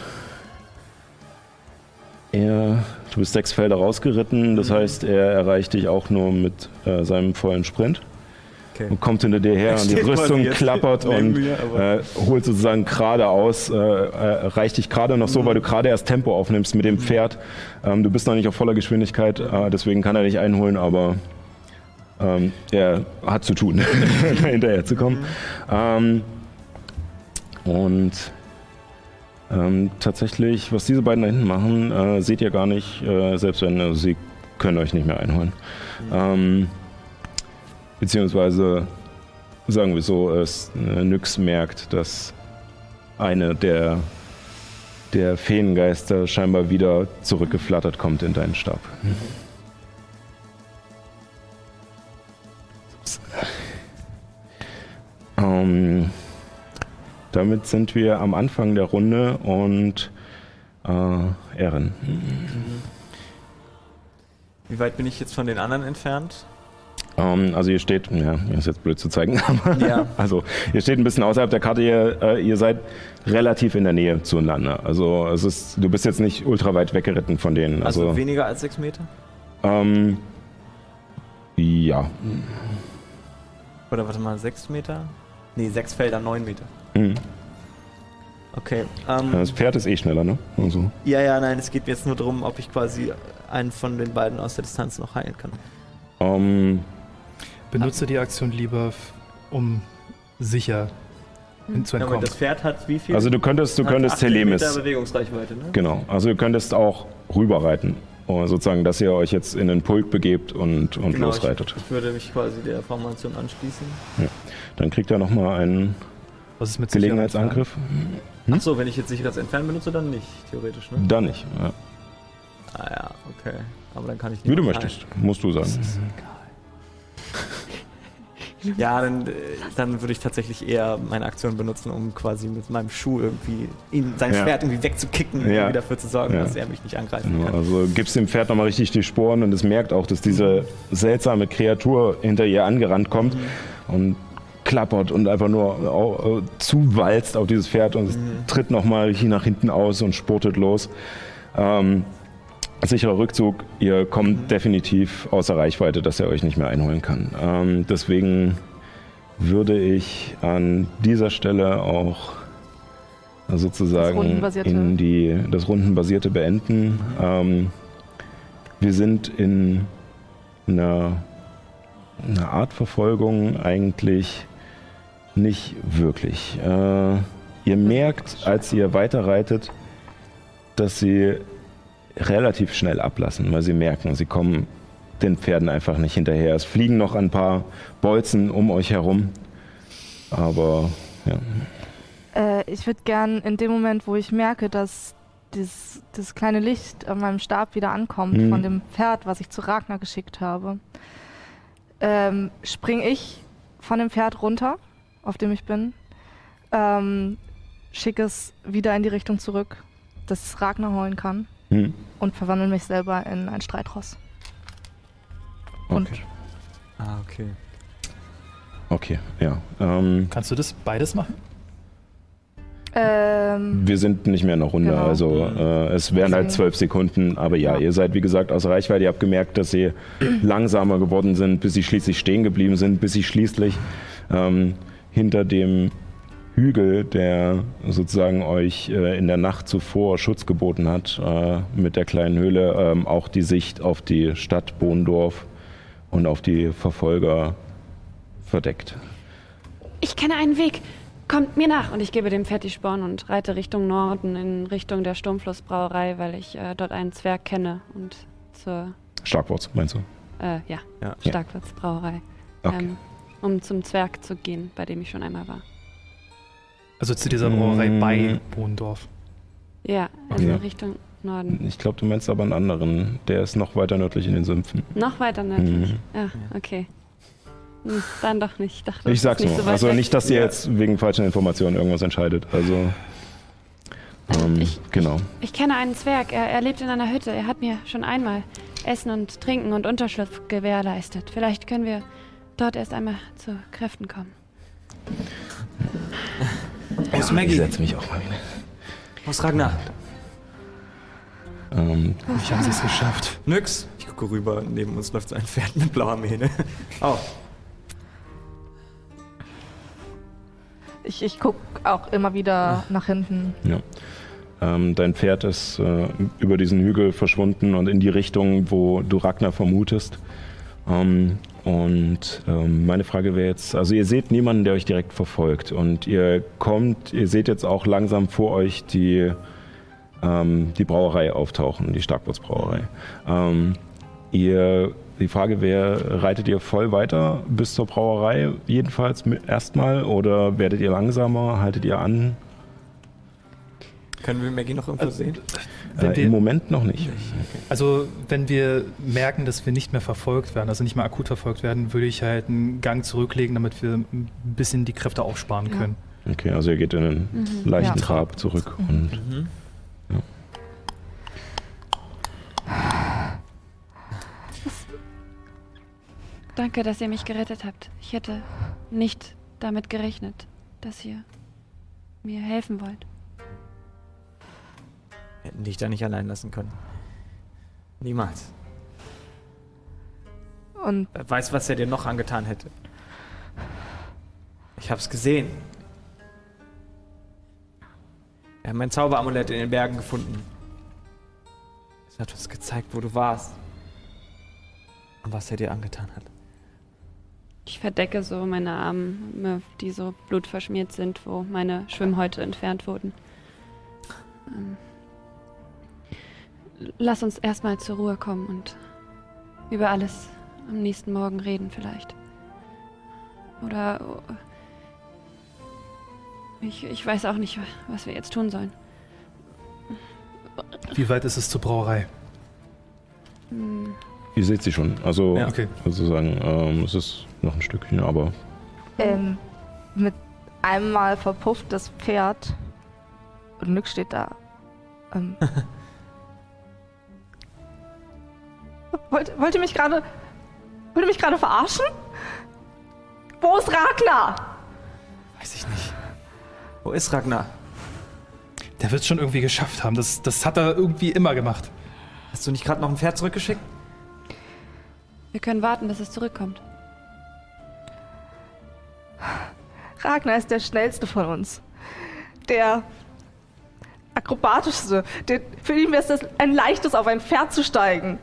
Er, du bist sechs Felder rausgeritten, das heißt, er erreicht dich auch nur mit äh, seinem vollen Sprint. Okay. Und kommt hinter dir her Er [LAUGHS] und die Rüstung klappert und mir, äh, holt sozusagen geradeaus, äh, äh, reicht dich gerade noch Mhm. so, weil du gerade erst Tempo aufnimmst mit dem Pferd. Ähm, du bist noch nicht auf voller Geschwindigkeit, äh, deswegen kann er dich einholen, aber ähm, er hat zu tun, [LAUGHS] hinterher zu kommen. Ähm, und ähm, tatsächlich, was diese beiden da hinten machen, äh, seht ihr gar nicht, äh, selbst wenn also sie können euch nicht mehr einholen. Ähm, beziehungsweise sagen wir so, es äh, Nyx merkt, dass eine der, der Feengeister scheinbar wieder zurückgeflattert kommt in deinen Stab. Ähm, damit sind wir am Anfang der Runde und äh, Erin. Wie weit bin ich jetzt von den anderen entfernt? Ähm, also ihr steht, ja, ist jetzt blöd zu zeigen, [LAUGHS] aber Ja. also ihr steht ein bisschen außerhalb der Karte, ihr, äh, ihr seid relativ in der Nähe zueinander. Also es ist, du bist jetzt nicht ultra weit weggeritten von denen. Also, Also, weniger als sechs Meter? ähm, ja. Oder warte mal, sechs Meter? Nee, sechs Felder, neun Meter. Mhm. Okay. Ähm, Das Pferd ist eh schneller, ne? Also, ja, ja, nein, es geht mir jetzt nur darum, ob ich quasi einen von den beiden aus der Distanz noch heilen kann. ähm, Benutze die Aktion lieber, um sicher hin zu Ja, entkommen. das Pferd hat wie viel? also du könntest, du könntest 18 Meter Telemis. Bewegungsreichweite, ne? Genau. Also du könntest auch rüberreiten. Oder sozusagen, dass ihr euch jetzt in den Pulk begebt und, und Genau, losreitet. Ich, ich würde mich quasi der Formation anschließen. Dann kriegt er nochmal einen Was ist mit Gelegenheitsangriff. Hm? Ach so, wenn ich jetzt sicheres Entfernen benutze, dann nicht, theoretisch, ne? Dann nicht. Ja. Ah ja, okay. Aber dann kann ich Wie du möchtest, musst du sagen. heilen. [LAUGHS] Ja, dann, äh, dann würde ich tatsächlich eher meine Aktion benutzen, um quasi mit meinem Schuh irgendwie ihn, sein Ja. Schwert irgendwie wegzukicken, Ja. irgendwie dafür zu sorgen, Ja. dass er mich nicht angreifen Genau, kann. also gibst dem Pferd nochmal richtig die Sporen und es merkt auch, dass diese seltsame Kreatur hinter ihr angerannt kommt und klappert und einfach nur äh, zuwalzt auf dieses Pferd und es tritt nochmal hier nach hinten aus und spurtet los. Ähm, sicherer Rückzug, ihr kommt definitiv außer Reichweite, dass er euch nicht mehr einholen kann. Ähm, deswegen würde ich an dieser Stelle auch sozusagen Rundenbasierte. in die, das Rundenbasierte beenden. Ähm, wir sind in einer, einer Art Verfolgung eigentlich nicht wirklich. Äh, ihr merkt, als ihr weiterreitet, dass sie relativ schnell ablassen, weil sie merken, sie kommen den Pferden einfach nicht hinterher. Es fliegen noch ein paar Bolzen um euch herum, aber ja. Äh, ich würde gern in dem Moment, wo ich merke, dass dieses, das kleine Licht an meinem Stab wieder ankommt Mhm. von dem Pferd, was ich zu Ragnar geschickt habe, ähm, springe ich von dem Pferd runter, auf dem ich bin, ähm, schicke es wieder in die Richtung zurück, dass es Ragnar holen kann Hm. und verwandle mich selber in ein Streitross. Und Okay. Ah, okay. Okay, ja. Ähm, Kannst du das beides machen? ähm, wir sind nicht mehr in der Runde, Genau. also äh, es wären halt zwölf Sekunden, aber ja, Ja. ihr seid wie gesagt außer Reichweite. Ihr habt gemerkt, dass sie [CLEARS THROAT] langsamer geworden sind, bis sie schließlich stehen geblieben sind, bis sie schließlich ähm, hinter dem Hügel, der sozusagen euch äh, in der Nacht zuvor Schutz geboten hat, äh, mit der kleinen Höhle, ähm, auch die Sicht auf die Stadt Bohndorf und auf die Verfolger verdeckt. Ich kenne einen Weg. Kommt mir nach. Und ich gebe dem Pferd die Sporen und reite Richtung Norden in Richtung der Sturmflussbrauerei, weil ich äh, dort einen Zwerg kenne und zur Starkwurz, meinst du? Äh, ja, Ja. Starkwurz Brauerei. Okay. Ähm, um zum Zwerg zu gehen, bei dem ich schon einmal war. Also zu dieser Brauerei Mm. bei Bohndorf. Ja, also Okay. Richtung Norden. Ich glaube, du meinst aber einen anderen. Der ist noch weiter nördlich in den Sümpfen. Noch weiter nördlich. Mhm. Ja, okay. Hm, dann doch nicht. Ich, dachte, Ich sag's nur. so weit also weg. nicht, dass ihr Ja. jetzt wegen falschen Informationen irgendwas entscheidet. Also. Ähm, Ich- genau. Ich kenne einen Zwerg. Er, er lebt in einer Hütte. Er hat mir schon einmal Essen und Trinken und Unterschlupf gewährleistet. Vielleicht können wir dort erst einmal zu Kräften kommen. [LAUGHS] Wo ist Ich Maggie? setze mich auch mal wieder. Wo ist Ragnar? Ähm, Wie haben sie es geschafft? Nix. Ich gucke rüber, neben uns läuft so ein Pferd mit blauer Mähne. Oh, Ich, ich gucke auch immer wieder nach hinten. ja. Ähm, dein Pferd ist äh, über diesen Hügel verschwunden und in die Richtung, wo du Ragnar vermutest. Ähm, und ähm, meine Frage wäre jetzt, also ihr seht niemanden, der euch direkt verfolgt und ihr kommt, ihr seht jetzt auch langsam vor euch die, ähm, die Brauerei auftauchen, die Starkwurzbrauerei. Ähm, ihr, die Frage wäre, reitet ihr voll weiter bis zur Brauerei jedenfalls erstmal oder werdet ihr langsamer, haltet ihr an? Können wir Maggie noch irgendwo sehen? Wenn Äh, wir- Im Moment noch nicht. Also, wenn wir merken, dass wir nicht mehr verfolgt werden, also nicht mehr akut verfolgt werden, würde ich halt einen Gang zurücklegen, damit wir ein bisschen die Kräfte aufsparen Ja. können. Okay, also ihr geht in einen Mhm. leichten Ja. Trab zurück und Mhm. Danke, dass ihr mich gerettet habt. Ich hätte nicht damit gerechnet, dass ihr mir helfen wollt. Hätten dich da nicht allein lassen können. Niemals. Und Wer weiß, was er dir noch angetan hätte. Ich hab's gesehen. Wir haben ein Zauberamulett in den Bergen gefunden. Es hat uns gezeigt, wo du warst. Und was er dir angetan hat. Ich verdecke so meine Arme, die so blutverschmiert sind, wo meine Schwimmhäute entfernt wurden. Ähm, lass uns erstmal zur Ruhe kommen und über alles am nächsten Morgen reden vielleicht. Oder oh, ich, ich weiß auch nicht, was wir jetzt tun sollen. Wie weit ist es zur Brauerei? Hm, ihr seht sie schon. Also Ja. Okay. sozusagen, ähm, es ist noch ein Stückchen, aber ähm, mit einmal verpufft das Pferd und Nix steht da. Ähm, [LAUGHS] [LAUGHS] wollt, wollt ihr mich gerade. Wollt ihr mich gerade verarschen? Wo ist Ragnar? Weiß ich nicht. Wo ist Ragnar? Der wird es schon irgendwie geschafft haben. Das, das hat er irgendwie immer gemacht. Hast du nicht gerade noch ein Pferd zurückgeschickt? wir können warten, bis es zurückkommt. Ragnar ist der schnellste von uns. Der akrobatischste. Der, für ihn wäre es ein leichtes, auf ein Pferd zu steigen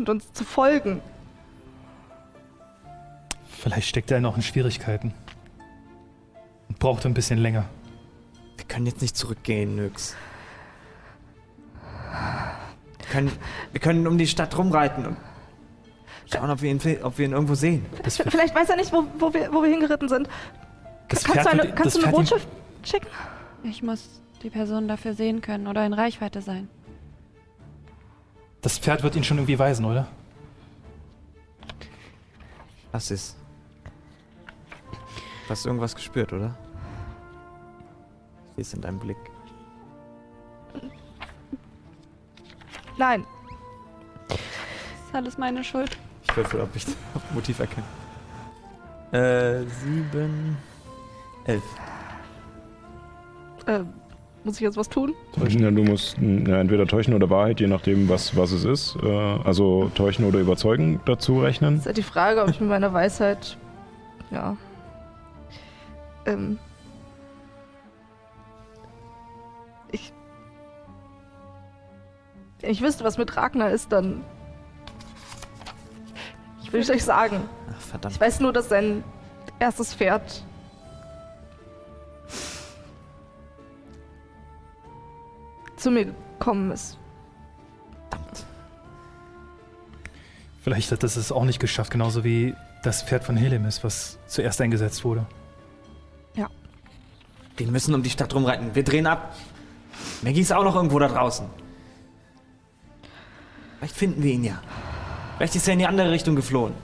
und uns zu folgen. Vielleicht steckt er noch in Schwierigkeiten. Und braucht ein bisschen länger. Wir können jetzt nicht zurückgehen, Nyx. Wir können, wir können um die Stadt rumreiten und schauen, ob wir ihn, ob wir ihn irgendwo sehen. Vielleicht weiß er nicht, wo, wo, wir, wo wir hingeritten sind. Das kannst du eine, kannst du eine Botschaft schicken? Ich muss die Person dafür sehen können oder in Reichweite sein. Das Pferd wird ihn schon irgendwie weisen, oder? Was ist? Du hast irgendwas gespürt, oder? Ich sehe es in deinem Blick. Nein. Das ist alles meine Schuld. Ich würfel, ob ich [LAUGHS] das Motiv erkenne. Äh, sieben. Elf. Äh, muss ich jetzt was tun? ja, du musst ja, entweder täuschen oder Wahrheit, je nachdem, was, was es ist. Äh, also täuschen oder überzeugen dazu rechnen. ist halt die Frage, ob ich mit meiner Weisheit. Ja. Ähm. Ich. Wenn ich wüsste, was mit Ragnar ist, dann. Ich will es euch sagen. Ach, verdammt. Ich weiß nur, dass sein erstes Pferd. Zu mir gekommen ist. Verdammt. Vielleicht hat das es auch nicht geschafft, genauso wie das Pferd von Helemis, was zuerst eingesetzt wurde. Wir müssen um die Stadt rumreiten. Wir drehen ab. Maggie ist auch noch irgendwo da draußen. Vielleicht finden wir ihn ja. Vielleicht ist er in die andere Richtung geflohen.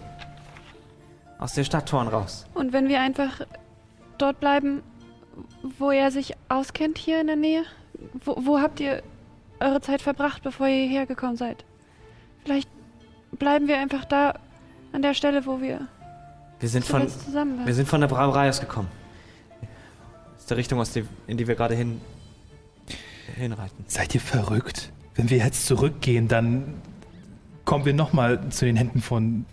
Aus der Stadttoren raus. Und wenn wir einfach dort bleiben, wo er sich auskennt, hier in der Nähe? Wo, wo habt ihr eure Zeit verbracht, bevor ihr hierher gekommen seid? Vielleicht bleiben wir einfach da an der Stelle, wo wir Wir sind von, zusammen waren. wir sind von der Brauerei aus gekommen. Das ist der Richtung, aus die, in die wir gerade hin, hinreiten. Seid ihr verrückt? Wenn wir jetzt zurückgehen, dann kommen wir nochmal zu den Händen von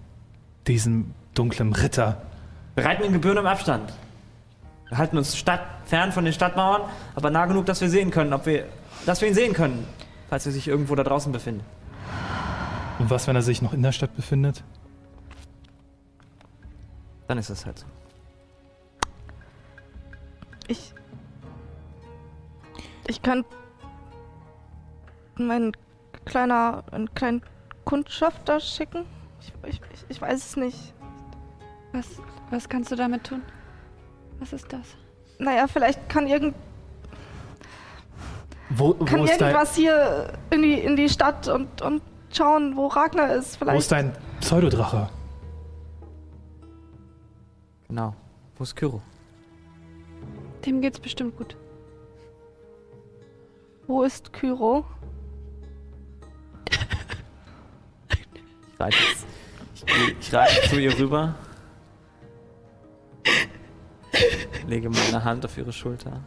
diesem dunklen Ritter. Wir reiten in gebührendem Abstand. Wir halten uns Stadt, fern von den Stadtmauern, aber nah genug, dass wir sehen können, ob wir, dass wir ihn sehen können, falls er sich irgendwo da draußen befindet. Und was, wenn er sich noch in der Stadt befindet? Dann ist es halt so. Ich. Ich kann. meinen kleiner. einen kleinen Kundschafter schicken? Ich, ich, ich, ich weiß es nicht. Was, was kannst du damit tun? Was ist das? Naja, vielleicht kann irgend. Wo, kann wo, dein, irgendwas hier in die, in die Stadt und, und schauen, wo Ragnar ist. wo Vielleicht. ist dein Pseudodrache? Genau. Wo ist Kyro? Dem geht's bestimmt gut. Wo ist Kyro? Ich reite, ich, ich reite zu ihr rüber. Lege meine Hand auf ihre Schulter.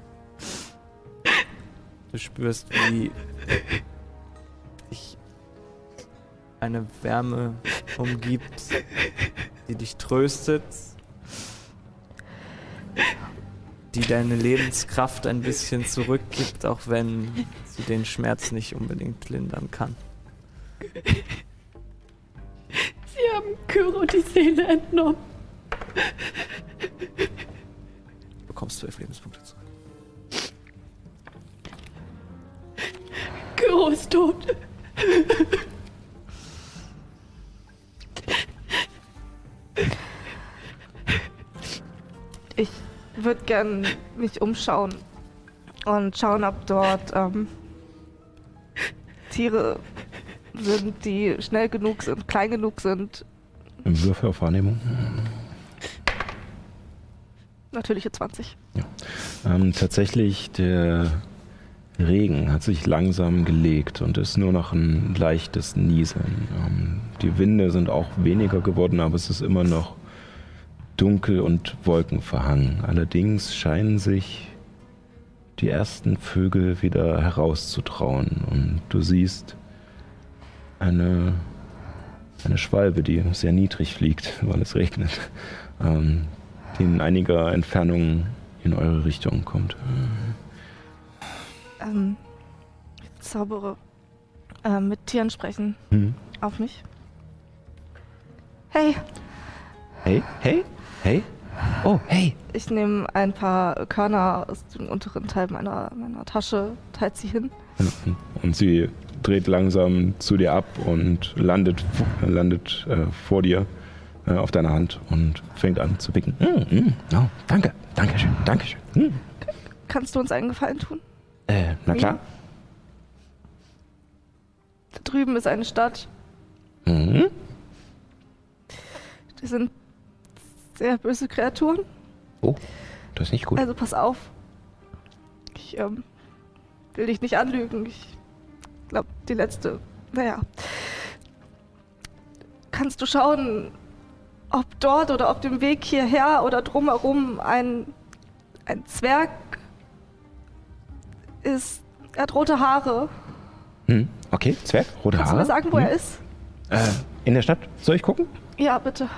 Du spürst, wie dich eine Wärme umgibt, die dich tröstet, die deine Lebenskraft ein bisschen zurückgibt, auch wenn sie den Schmerz nicht unbedingt lindern kann. Sie haben Kyro die Seele entnommen. Du bekommst zwölf Lebenspunkte zurück. Kyro ist tot. Ich würde gern mich umschauen und schauen, ob dort ähm, Tiere sind, die schnell genug sind, klein genug sind. Im Würfel auf Wahrnehmung. Natürliche 20. Ähm, tatsächlich, der Regen hat sich langsam gelegt und ist nur noch ein leichtes Nieseln. Ähm, die Winde sind auch weniger geworden, aber es ist immer noch dunkel und wolkenverhangen. Allerdings scheinen sich die ersten Vögel wieder herauszutrauen und du siehst eine, eine Schwalbe, die sehr niedrig fliegt, [LAUGHS] weil es regnet, ähm, die in einiger Entfernung in eure Richtung kommt. Ähm, ich zaubere äh, mit Tieren sprechen Hm. auf mich. Hey, Hey, hey, hey. Oh, hey. ich nehme ein paar Körner aus dem unteren Teil meiner, meiner Tasche, teilt sie hin. Und sie dreht langsam zu dir ab und landet, landet äh, vor dir äh, auf deiner Hand und fängt an zu picken. Mm, mm, oh, danke, danke schön, danke schön. Mm. Kannst du uns einen Gefallen tun? Äh, na klar. Da drüben ist eine Stadt. Mhm. Die sind sehr böse Kreaturen. Oh, das ist nicht gut. Also pass auf. Ich ähm, will dich nicht anlügen. Ich glaube, die letzte. Naja. Kannst du schauen, ob dort oder auf dem Weg hierher oder drumherum ein, ein Zwerg ist. Er hat rote Haare. Hm, okay, Zwerg, rote Kannst du Haare. mir sagen, wo Hm. er ist? Äh, in der Stadt? Soll ich gucken? Ja, bitte.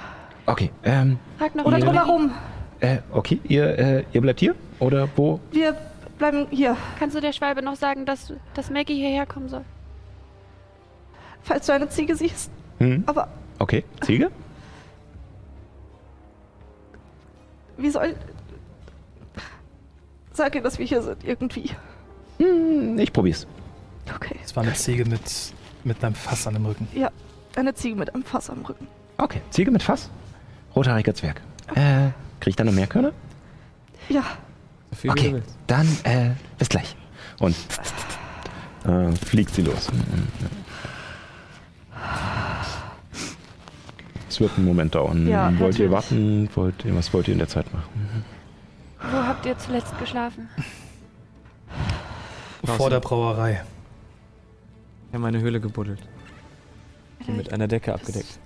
Okay, ähm, Ragnar, Oder drumherum. äh, okay, ihr, äh, ihr bleibt hier? Oder wo? Wir bleiben hier. kannst du der Schwalbe noch sagen, dass, dass Maggie hierher kommen soll? Falls du eine Ziege siehst. Hm, Aber okay, Ziege? Wie soll. Sag ihr, dass wir hier sind, irgendwie. Hm, ich probier's. Okay. Es war eine Ziege mit, mit einem Fass an dem Rücken. Ja, eine Ziege mit einem Fass am Rücken. Okay, Ziege mit Fass. Rothaariger Zwerg. Äh, krieg ich da noch mehr Körner? Ja, So Okay, dann äh, bis gleich. Und äh, fliegt sie los. Es wird einen Moment dauern. Ja, wollt ihr warten? Wollt ihr, was wollt ihr in der Zeit machen? Wo habt ihr zuletzt geschlafen? Vor der Brauerei. Ich habe meine Höhle gebuddelt. Und mit einer Decke abgedeckt.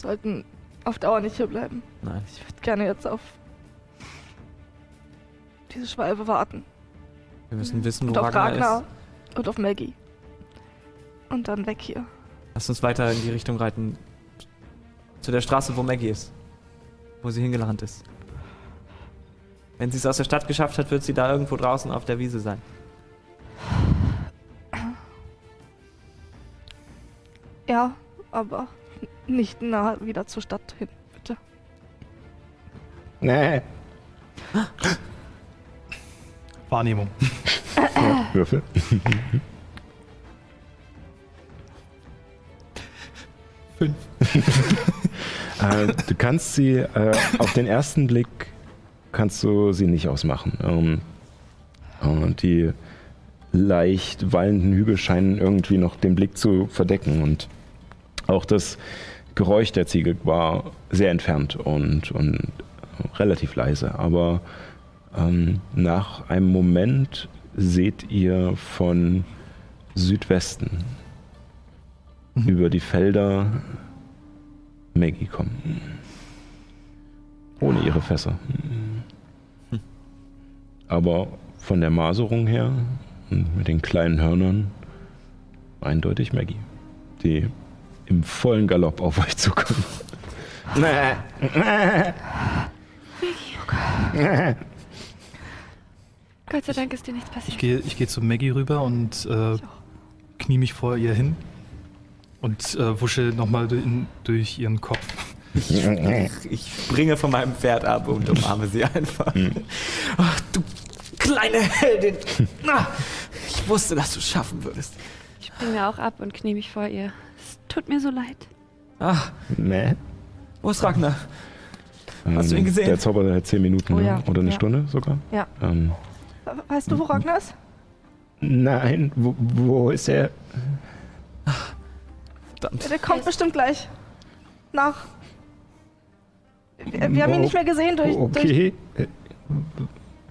sollten auf Dauer nicht hier bleiben. Nein. Ich würde gerne jetzt auf diese Schwalbe warten. Wir müssen wissen, wo Und auf Ragnar, Ragnar ist. und auf Maggie. Und dann weg hier. Lass uns weiter in die Richtung reiten. Zu der Straße, wo Maggie ist. Wo sie hingelandet ist. Wenn sie es aus der Stadt geschafft hat, wird sie da irgendwo draußen auf der Wiese sein. Ja, aber nicht nah wieder zur Stadt hin, bitte. Nee. Wahrnehmung. Würfel. [LAUGHS] Fünf. [LAUGHS] äh, du kannst sie äh, auf den ersten Blick kannst du sie nicht ausmachen. Ähm, äh, die leicht wallenden Hügel scheinen irgendwie noch den Blick zu verdecken und auch das Geräusch der Ziege war sehr entfernt und, und relativ leise. Aber ähm, nach einem Moment seht ihr von Südwesten über die Felder Maggie kommen. Ohne ihre Fässer. Aber von der Maserung her und mit den kleinen Hörnern eindeutig Maggie, die im vollen Galopp auf euch zukommt. Gott sei Dank ist dir nichts Ich passiert. gehe ich geh zu Maggie rüber und äh, knie mich vor ihr hin und äh, wusche nochmal durch ihren Kopf. Ich springe von meinem Pferd ab und umarme sie einfach. Ach, du kleine Heldin. Ich wusste, dass du es schaffen würdest. Ich spring mir auch ab und knie mich vor ihr. Es tut mir so leid. Ah, Nee. wo ist Ragnar? Hast du ihn gesehen? Der Zauber hat zehn Minuten Oh ne? ja, oder eine ja. Stunde sogar. Ja. Ähm, Weißt du, wo Ragnar ist? nein, wo, wo ist er? Verdammt. Der kommt bestimmt gleich. Nach. Wir, wir haben ihn nicht mehr gesehen durch. durch Okay. Äh,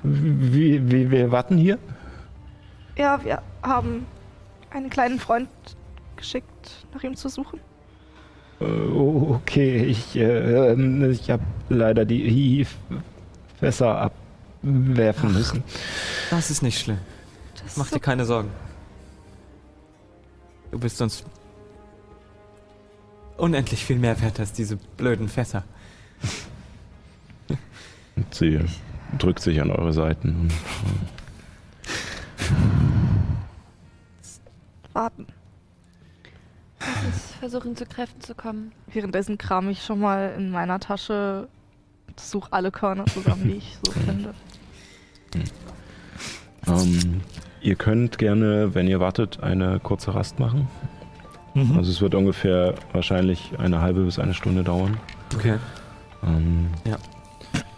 Wie, wie, wir warten hier? ja, wir haben einen kleinen Freund geschickt, nach ihm zu suchen. Äh, Okay, ich, äh, ähm, ich habe leider die Fässer abwerfen müssen. Das ist nicht schlimm. Das Mach dir keine Sorgen. Du bist uns unendlich viel mehr wert als diese blöden Fässer. Und sie drückt sich an eure Seiten. Und, warten. Lass uns versuchen, zu Kräften zu kommen. Währenddessen kram ich schon mal in meiner Tasche, suche alle Körner zusammen, die ich so [LAUGHS] finde. ähm, ihr könnt gerne, wenn ihr wartet, eine kurze Rast machen. Mhm. Also es wird ungefähr wahrscheinlich eine halbe bis eine Stunde dauern. Okay. Ähm, Ja.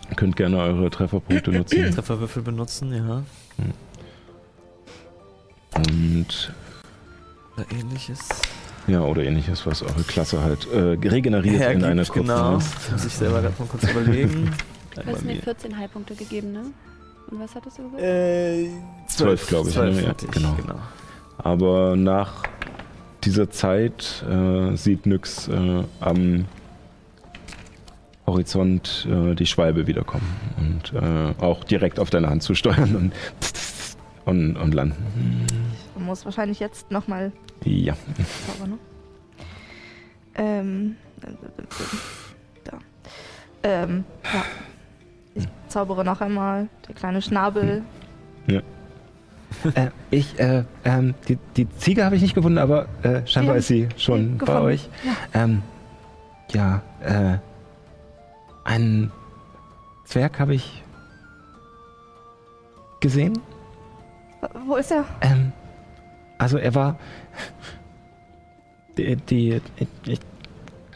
Ihr könnt gerne eure Trefferpunkte nutzen. [CLEARS THROAT] Trefferwürfel benutzen, ja. Und Oder ähnliches. ja, oder ähnliches, was eure Klasse halt äh, regeneriert in einer kurzen genau. Muss ich selber gerade mal kurz [LAUGHS] überlegen. Du hast mir 14 Heilpunkte gegeben, ne? Und was hattest du gesagt? Äh, Zwölf, glaub ich, Zwölf ne? Ja, genau. genau. Aber nach dieser Zeit äh, sieht Nyx äh, am Horizont äh, die Schwalbe wiederkommen und äh, auch direkt auf deine Hand zu steuern und, und, und landen. Man muss wahrscheinlich jetzt nochmal Ja. ne? Ähm. Da. Ähm, ja. Ich zaubere noch einmal. Der kleine Schnabel. Äh, ich, äh, ähm, die, die Ziege habe ich nicht gefunden, aber äh, scheinbar Ja, ist sie schon ja, bei euch. Ähm, ja, äh, einen Zwerg habe ich gesehen. Wo ist er? Ähm, also er war die, die ich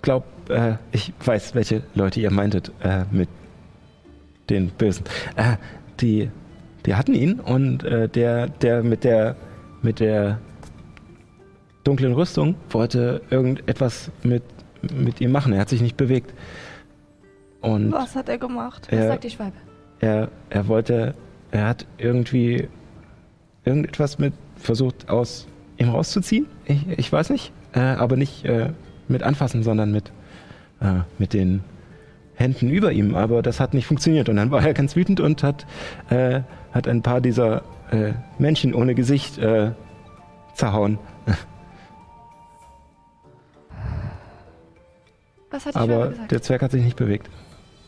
glaube, äh, ich weiß, welche Leute ihr meintet äh, mit den Bösen. Äh, die, die hatten ihn und äh, der, der mit der mit der dunklen Rüstung wollte irgendetwas mit, mit ihm machen. Er hat sich nicht bewegt. Und Was hat er gemacht? Was er, sagt die Schwalbe? er, er wollte, er hat irgendwie irgendetwas mit versucht aus ihm rauszuziehen. Ich, ich weiß nicht, äh, aber nicht äh, mit anfassen, sondern mit, äh, mit den Händen über ihm. Aber das hat nicht funktioniert. Und dann war er ganz wütend und hat, äh, hat ein paar dieser äh, Männchen ohne Gesicht äh, zerhauen. Was hat die Schwalbe Aber gesagt? der Zwerg hat sich nicht bewegt.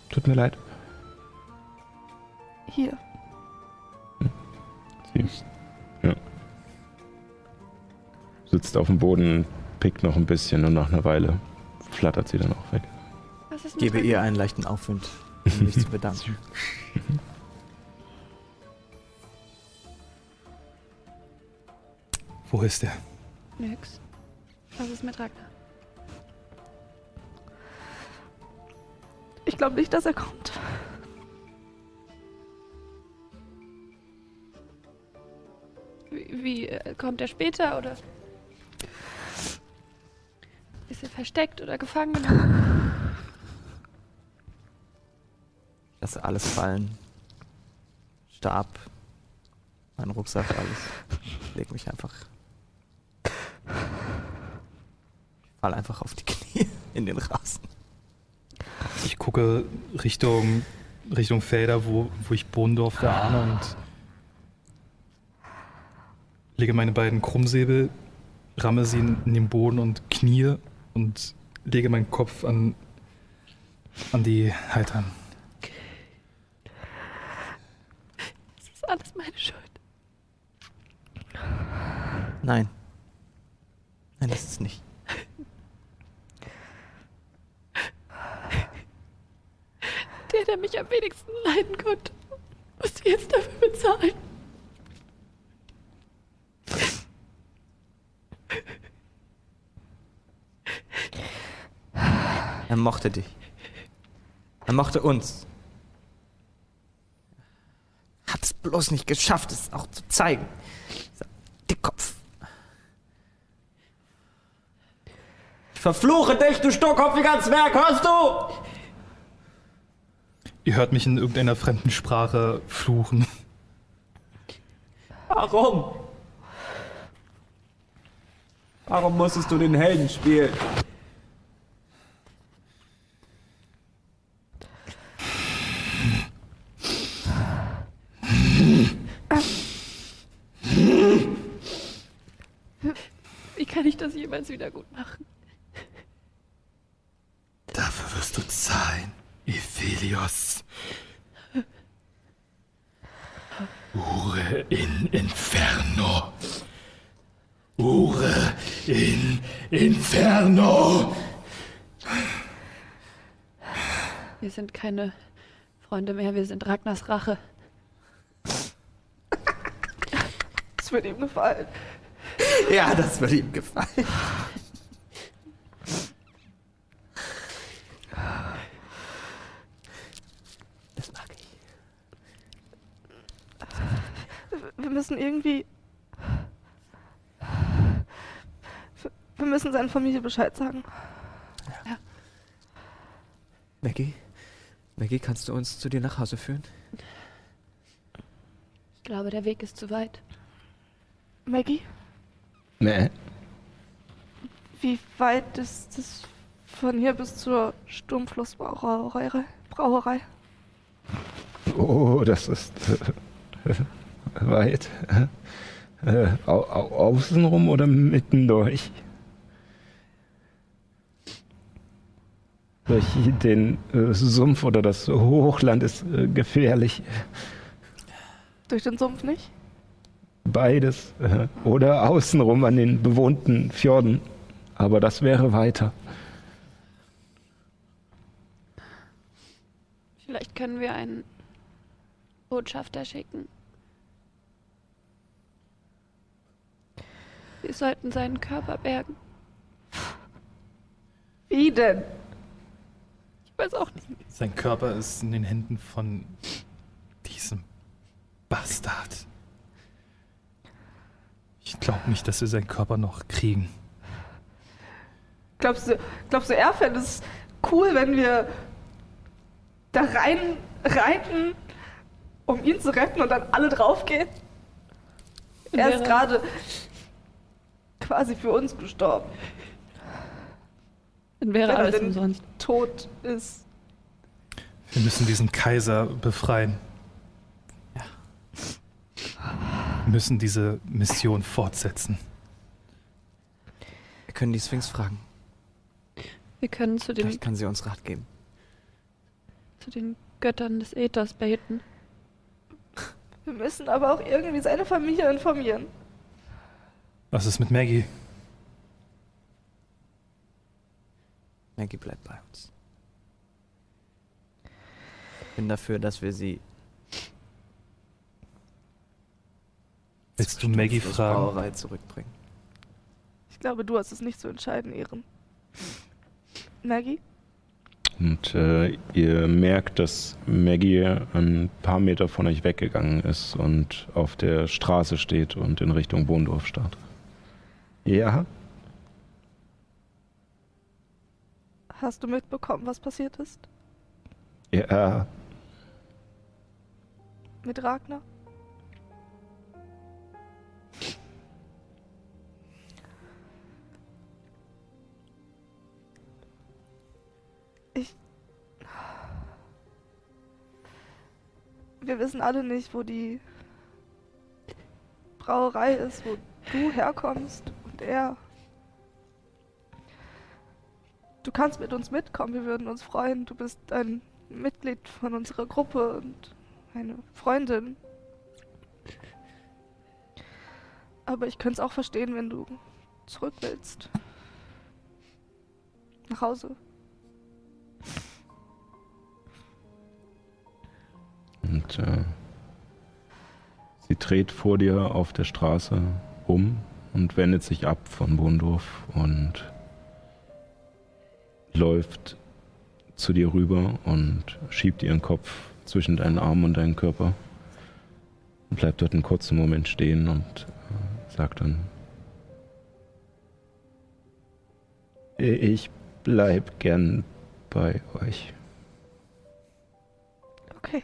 Tut mir leid. Hier. Sie ja. sitzt auf dem Boden, pickt noch ein bisschen und nach einer Weile flattert sie dann auch weg. Ist gebe ihr einen leichten Aufwind, um mich zu bedanken. [LAUGHS] Wo ist er? Nix. Was ist mit Ragnar? Ich glaube nicht, dass er kommt. Wie, wie äh, kommt er später oder? Ist er versteckt oder gefangen? Lasse alles fallen. Stab, mein Rucksack, alles. Leg mich einfach. Ich fall einfach auf die Knie [LAUGHS] in den Rasen. Ich gucke Richtung, Richtung Felder, wo, wo ich Bohndorf verahne und lege meine beiden Krummsäbel, ramme sie in, in den Boden und knie und lege meinen Kopf an, an die Haltern. Das ist alles meine Schuld. Nein. Nein, das ist nicht. Der, der mich am wenigsten leiden konnte, muss jetzt dafür bezahlen. Er mochte dich. Er mochte uns. Hat es bloß nicht geschafft, es auch zu zeigen. Dieser Dickkopf. Ich verfluche dich, du sturkopfiger Zwerg, hörst du? Ihr hört mich in irgendeiner fremden Sprache fluchen. Warum? Warum musstest du den Helden spielen? Wie kann ich das jemals wieder gut machen? Dafür wirst du zahlen, Iphilios. Ure in Inferno. Ure in Inferno. Wir sind keine Freunde mehr, wir sind Ragnars Rache. Das wird ihm gefallen. Ja, das würde ihm gefallen. Das mag ich. Wir müssen irgendwie. Wir müssen seiner Familie Bescheid sagen. Maggie? Maggie, kannst du uns zu dir nach Hause führen? Ich glaube, der Weg ist zu weit. Maggie, Nee. wie weit ist es von hier bis zur Sturmflussbrauerei? Brauerei? Oh, das ist [LAUGHS] weit. Äh, au, au, außenrum oder mittendurch? Durch den äh, Sumpf oder das Hochland ist äh, gefährlich. Durch den Sumpf nicht? Beides. Äh, oder außenrum an den bewohnten Fjorden. Aber das wäre weiter. Vielleicht können wir einen Botschafter schicken. Wir sollten seinen Körper bergen. [LAUGHS] Wie denn? Ich weiß auch nicht. Sein Körper ist in den Händen von diesem Bastard. Ich glaube nicht, dass wir seinen Körper noch kriegen. Glaubst du, glaubst du, er fände es cool, wenn wir da rein reiten, um ihn zu retten und dann alle draufgehen? Er ist gerade quasi für uns gestorben. Dann wäre Wenn er alles denn umsonst. tot ist. Wir müssen diesen Kaiser befreien. Wir müssen diese Mission fortsetzen. Wir können die Sphinx fragen. Wir können zu den, Vielleicht kann sie uns Rat geben. zu den Göttern des Äthers beten. Wir müssen aber auch irgendwie seine Familie informieren. Was ist mit Maggie? Maggie bleibt bei uns. Ich bin dafür, dass wir sie Willst du Maggie fragen? Brauerei zurückbringen. Ich glaube, du hast es nicht zu entscheiden, Ehren. Maggie? Und äh, ihr merkt, dass Maggie ein paar Meter von euch weggegangen ist und auf der Straße steht und in Richtung Bohndorf starrt. Ja? Hast du mitbekommen, was passiert ist? Ja. Mit Ragnar? Ich. Wir wissen alle nicht, wo die Brauerei ist, wo du herkommst er. Du kannst mit uns mitkommen, wir würden uns freuen. Du bist ein Mitglied von unserer Gruppe und eine Freundin. Aber ich könnte es auch verstehen, wenn du zurück willst. Nach Hause. Und äh, sie dreht vor dir auf der Straße um und wendet sich ab von Bohndorf und läuft zu dir rüber und schiebt ihren Kopf zwischen deinen Arm und deinen Körper. Und bleibt dort einen kurzen Moment stehen und äh, sagt dann: Ich bleib gern bei euch. Okay.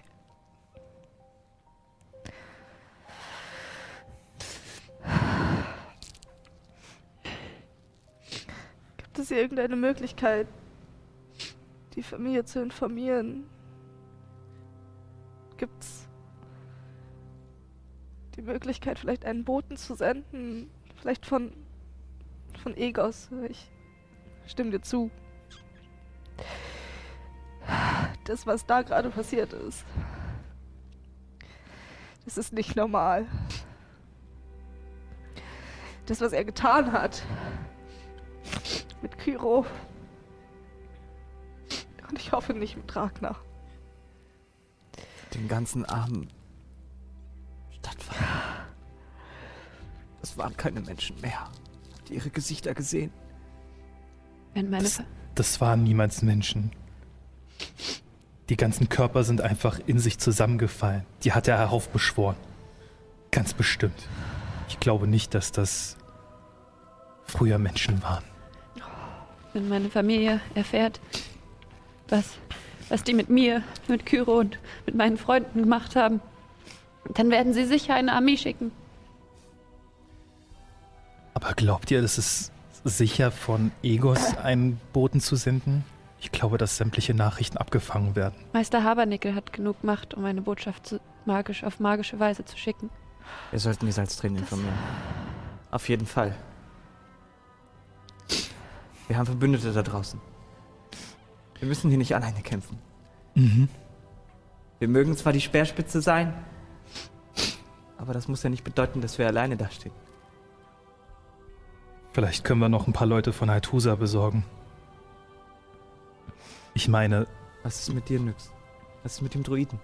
Es irgendeine Möglichkeit, die Familie zu informieren? Gibt es die Möglichkeit, vielleicht einen Boten zu senden? Vielleicht von, von Egos? Ich stimme dir zu. Das, was da gerade passiert ist, das ist nicht normal. Das, was er getan hat mit Kyro. Und ich hoffe nicht mit Ragnar. Den ganzen armen Stadtfeind. Das waren keine Menschen mehr. Habt ihr ihre Gesichter gesehen? Wenn meine Das, das waren niemals Menschen. Die ganzen Körper sind einfach in sich zusammengefallen. Die hat er heraufbeschworen. Ganz bestimmt. Ich glaube nicht, dass das früher Menschen waren. Wenn meine Familie erfährt, was, was die mit mir, mit Kyro und mit meinen Freunden gemacht haben, dann werden sie sicher eine Armee schicken. Aber glaubt ihr, es ist sicher von Egos einen Boten zu senden? Ich glaube, dass sämtliche Nachrichten abgefangen werden. Meister Habernickel hat genug Macht, um eine Botschaft zu, magisch, auf magische Weise zu schicken. Wir sollten die Salztränen informieren. Auf jeden Fall. Wir haben Verbündete da draußen. Wir müssen hier nicht alleine kämpfen. Mhm. Wir mögen zwar die Speerspitze sein, aber das muss ja nicht bedeuten, dass wir alleine dastehen. Vielleicht können wir noch ein paar Leute von Haitusa besorgen. Ich meine, Was ist mit dir, Nyx? Was ist mit dem Druiden?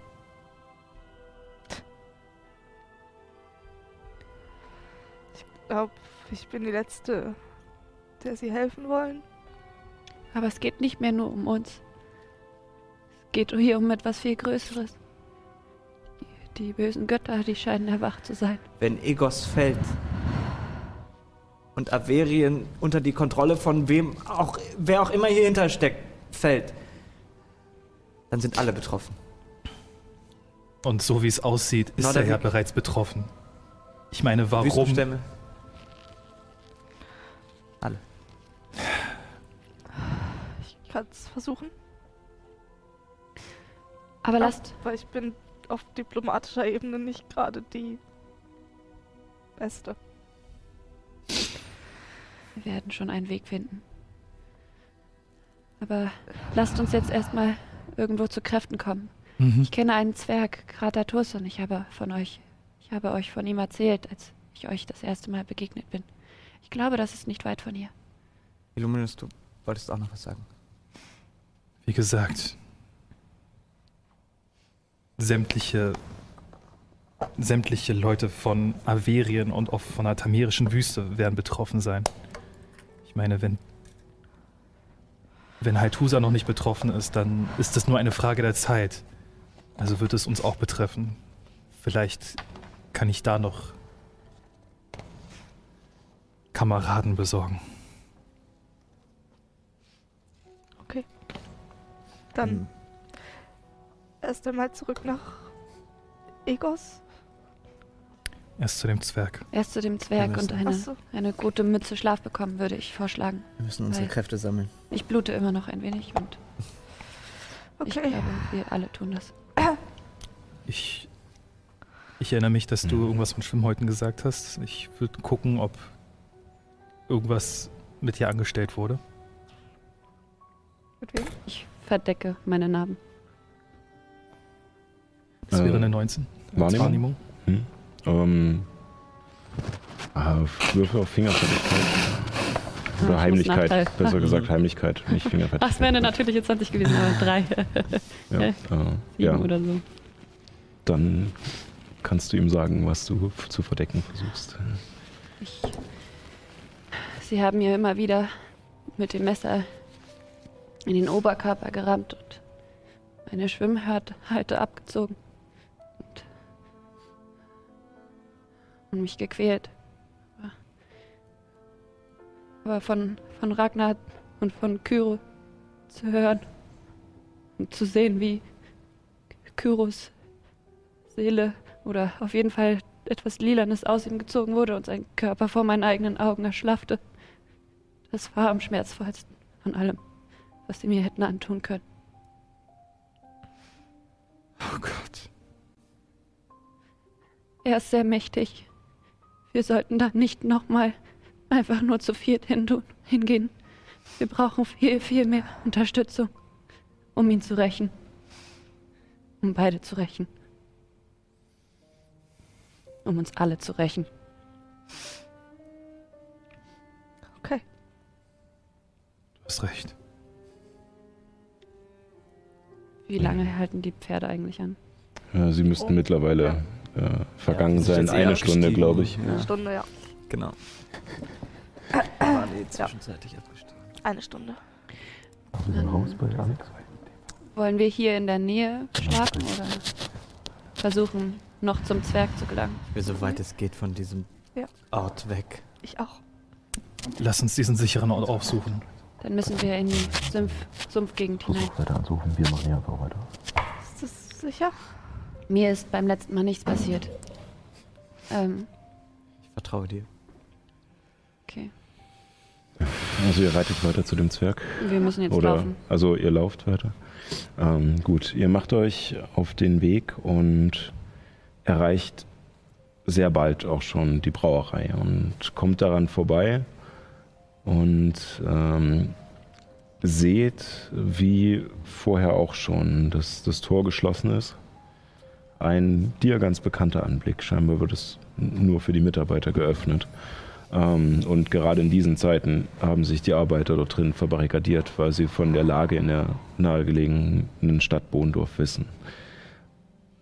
Ich glaube, ich bin die Letzte, der sie helfen wollen. Aber es geht nicht mehr nur um uns. Es geht hier um etwas viel Größeres. Die, die bösen Götter, die scheinen erwacht zu sein. Wenn Egos fällt und Averien unter die Kontrolle von wem auch, wer auch immer hier hinter steckt, fällt, dann sind alle betroffen. Und so wie es aussieht, ist er ja bereits betroffen. Ich meine, warum? Ich kann es versuchen. Aber lasst, Weil ich bin auf diplomatischer Ebene nicht gerade die Beste. wir werden schon einen Weg finden. Aber lasst uns jetzt erstmal irgendwo zu Kräften kommen. Mhm. Ich kenne einen Zwerg, Krater Turson. Ich habe von euch, ich habe euch von ihm erzählt, als ich euch das erste Mal begegnet bin. Ich glaube, das ist nicht weit von hier. Illuminus, du wolltest auch noch was sagen. Wie gesagt, sämtliche, sämtliche Leute von Averien und auch von der tamerischen Wüste werden betroffen sein. Ich meine, wenn, wenn Haithusa noch nicht betroffen ist, dann ist es nur eine Frage der Zeit. Also wird es uns auch betreffen. Vielleicht kann ich da noch Kameraden besorgen. Dann Hm. erst einmal zurück nach Egos. Erst zu dem Zwerg. Erst zu dem Zwerg und eine, Achso. eine gute Mütze Schlaf bekommen, würde ich vorschlagen. Wir müssen unsere Kräfte sammeln. Ich blute immer noch ein wenig und ich Okay. glaube, wir alle tun das. Ich, ich erinnere mich, dass du irgendwas von Schwimmhäuten gesagt hast. Ich würde gucken, ob irgendwas mit dir angestellt wurde. Mit wem? Ich verdecke meine Narben. Das Äh, wäre eine 19. als Wahrnehmung? Ähm, ah, Würfe auf Fingerfertigkeit. Ah, Oder ich Heimlichkeit. Besser gesagt Heimlichkeit, nicht [LAUGHS] Ach, Fingerfertigkeit. es wäre eine natürliche 20 gewesen, aber drei, [LAUGHS] Ja, äh, sieben ja. oder so. dann kannst du ihm sagen, was du zu verdecken versuchst. Ich, sie haben mir immer wieder mit dem Messer in den Oberkörper gerammt und meine Schwimmhäute abgezogen und, und mich gequält. Aber von, von Ragnar und von Kyro zu hören und zu sehen, wie Kyros Seele oder auf jeden Fall etwas Lilanes aus ihm gezogen wurde und sein Körper vor meinen eigenen Augen erschlaffte. Das war am schmerzvollsten von allem, was sie mir hätten antun können. Oh Gott. Er ist sehr mächtig. Wir sollten da nicht nochmal einfach nur zu viert hingehen. Wir brauchen viel, viel mehr Unterstützung, um ihn zu rächen. Um beide zu rächen. Um uns alle zu rächen. Okay. Du hast recht. Wie lange halten die Pferde eigentlich an? Ja, sie müssten Oh. mittlerweile äh, vergangen sind sein. Eine Stunde, glaube ich. Eine Stunde, ja. Genau. Waren die zwischenzeitlich abgestiegen. Eine Stunde. Ähm, Wollen wir hier in der Nähe schlafen oder versuchen, noch zum Zwerg zu gelangen? Wir so weit es geht von diesem Ja. Ort weg. Ich auch. Lass uns diesen sicheren Ort aufsuchen. Dann müssen wir in die Sumpf Sumpfgegend hinein. weiter ansuchen, wir machen hier einfach weiter. Ist das sicher? Mir ist beim letzten Mal nichts passiert. Ähm, Ich vertraue dir. okay. Also ihr reitet weiter zu dem Zwerg. Wir müssen jetzt Oder laufen. also ihr lauft weiter. Ähm, gut, ihr macht euch auf den Weg und erreicht sehr bald auch schon die Brauerei und kommt daran vorbei und ähm, seht, wie vorher auch schon, dass das Tor geschlossen ist. Ein dir ganz bekannter Anblick. Scheinbar wird es nur für die Mitarbeiter geöffnet. Ähm, und gerade in diesen Zeiten haben sich die Arbeiter dort drin verbarrikadiert, weil sie von der Lage in der nahegelegenen Stadt Bohndorf wissen.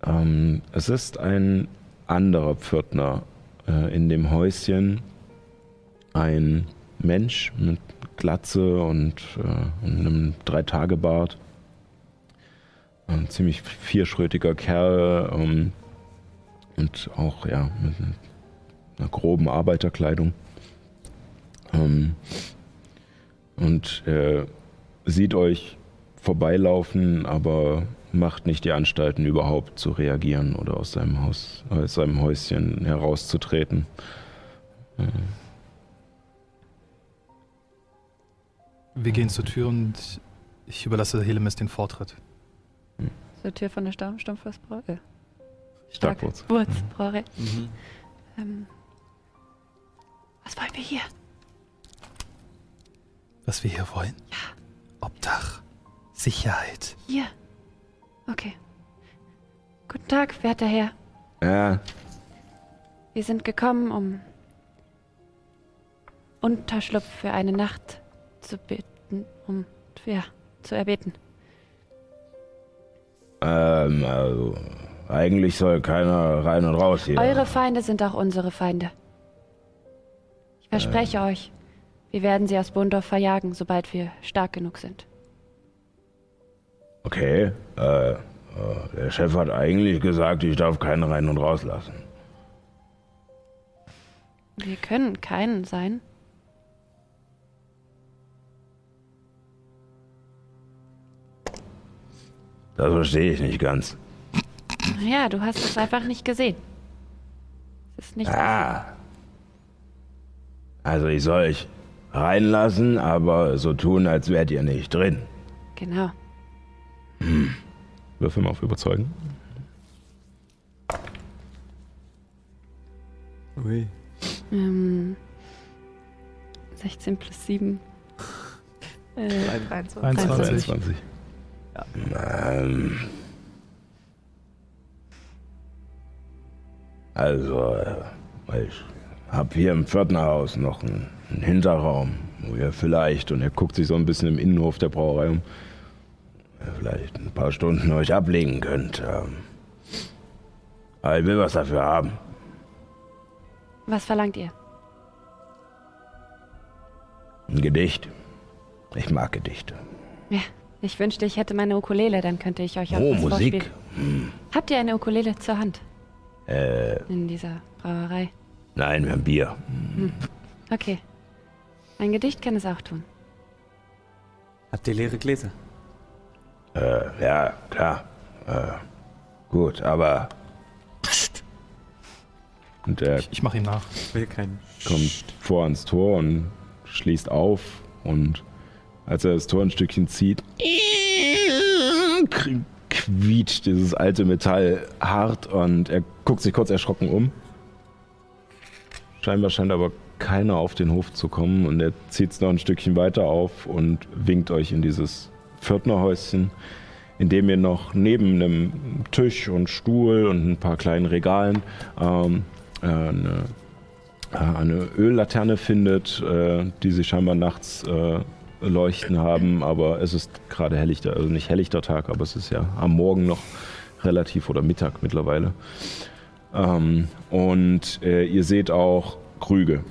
Ähm, es ist ein anderer Pförtner äh, in dem Häuschen, ein Mensch mit Glatze und, äh, und einem Dreitagebart. Ein ziemlich vierschrötiger Kerl ähm, und auch ja, mit einer groben Arbeiterkleidung. Ähm, und er sieht euch vorbeilaufen, aber macht nicht die Anstalten, überhaupt zu reagieren oder aus seinem Haus, aus seinem Häuschen herauszutreten. Äh, Wir gehen zur Tür und ich überlasse Helemis den Vortritt. Zur Tür von der Stamm Stammfestbrauerei. Äh, Starkwurz. Wurzbrauerei. Mhm. Ähm, was wollen wir hier? Was wir hier wollen? Ja. Obdach. Sicherheit. Hier. Okay. Guten Tag, werter Herr. Ja, Wir sind gekommen, um Unterschlupf für eine Nacht zu bitten, um, ja, zu erbeten. ähm, also, eigentlich soll keiner rein und raus hier. Eure Feinde sind auch unsere Feinde. Ich verspreche euch, wir werden sie aus Bundorf verjagen, sobald wir stark genug sind. Okay, äh, äh, der Chef hat eigentlich gesagt, ich darf keinen rein und rauslassen. Wir können keinen sein. Das verstehe ich nicht ganz. Ja, du hast es einfach nicht gesehen. Es ist nicht. Ah. Also ich soll euch reinlassen, aber so tun, als wärt ihr nicht drin. Genau. Würfel mal auf Überzeugen. Ui. Ähm, 16 plus 7. Äh, 23. 21. 22. Ähm, also, äh, ich habe hier im Pförtnerhaus noch einen, einen Hinterraum, wo ihr vielleicht, und er guckt sich so ein bisschen im Innenhof der Brauerei um, vielleicht ein paar Stunden euch ablegen könnt. Aber ich will was dafür haben. was verlangt ihr? Ein Gedicht. Ich mag Gedichte. Ja, ich wünschte, ich hätte meine Ukulele, dann könnte ich euch auch Oh, was Musik. vorspielen. Habt ihr eine Ukulele zur Hand Äh, in dieser Brauerei? nein, wir haben Bier. Okay. Ein Gedicht kann es auch tun. Habt ihr leere Gläser? Äh, ja, klar. Äh, gut, aber. Psst. Und er Ich, ich mache ihm nach. Ich will keinen. kommt vor ans Tor und schließt auf. Und als er das Tor ein Stückchen zieht, quietscht dieses alte Metall hart und er guckt sich kurz erschrocken um. Scheinbar scheint aber keiner auf den Hof zu kommen und er zieht es noch ein Stückchen weiter auf und winkt euch in dieses Pförtnerhäuschen, in dem ihr noch neben einem Tisch und Stuhl und ein paar kleinen Regalen ähm, äh, eine, äh, eine Öllaterne findet, äh, die sie scheinbar nachts äh, leuchten haben, aber es ist gerade helllichter, also nicht helllichter Tag, aber es ist ja am Morgen noch relativ oder Mittag mittlerweile. Ähm, und äh, ihr seht auch Krüge.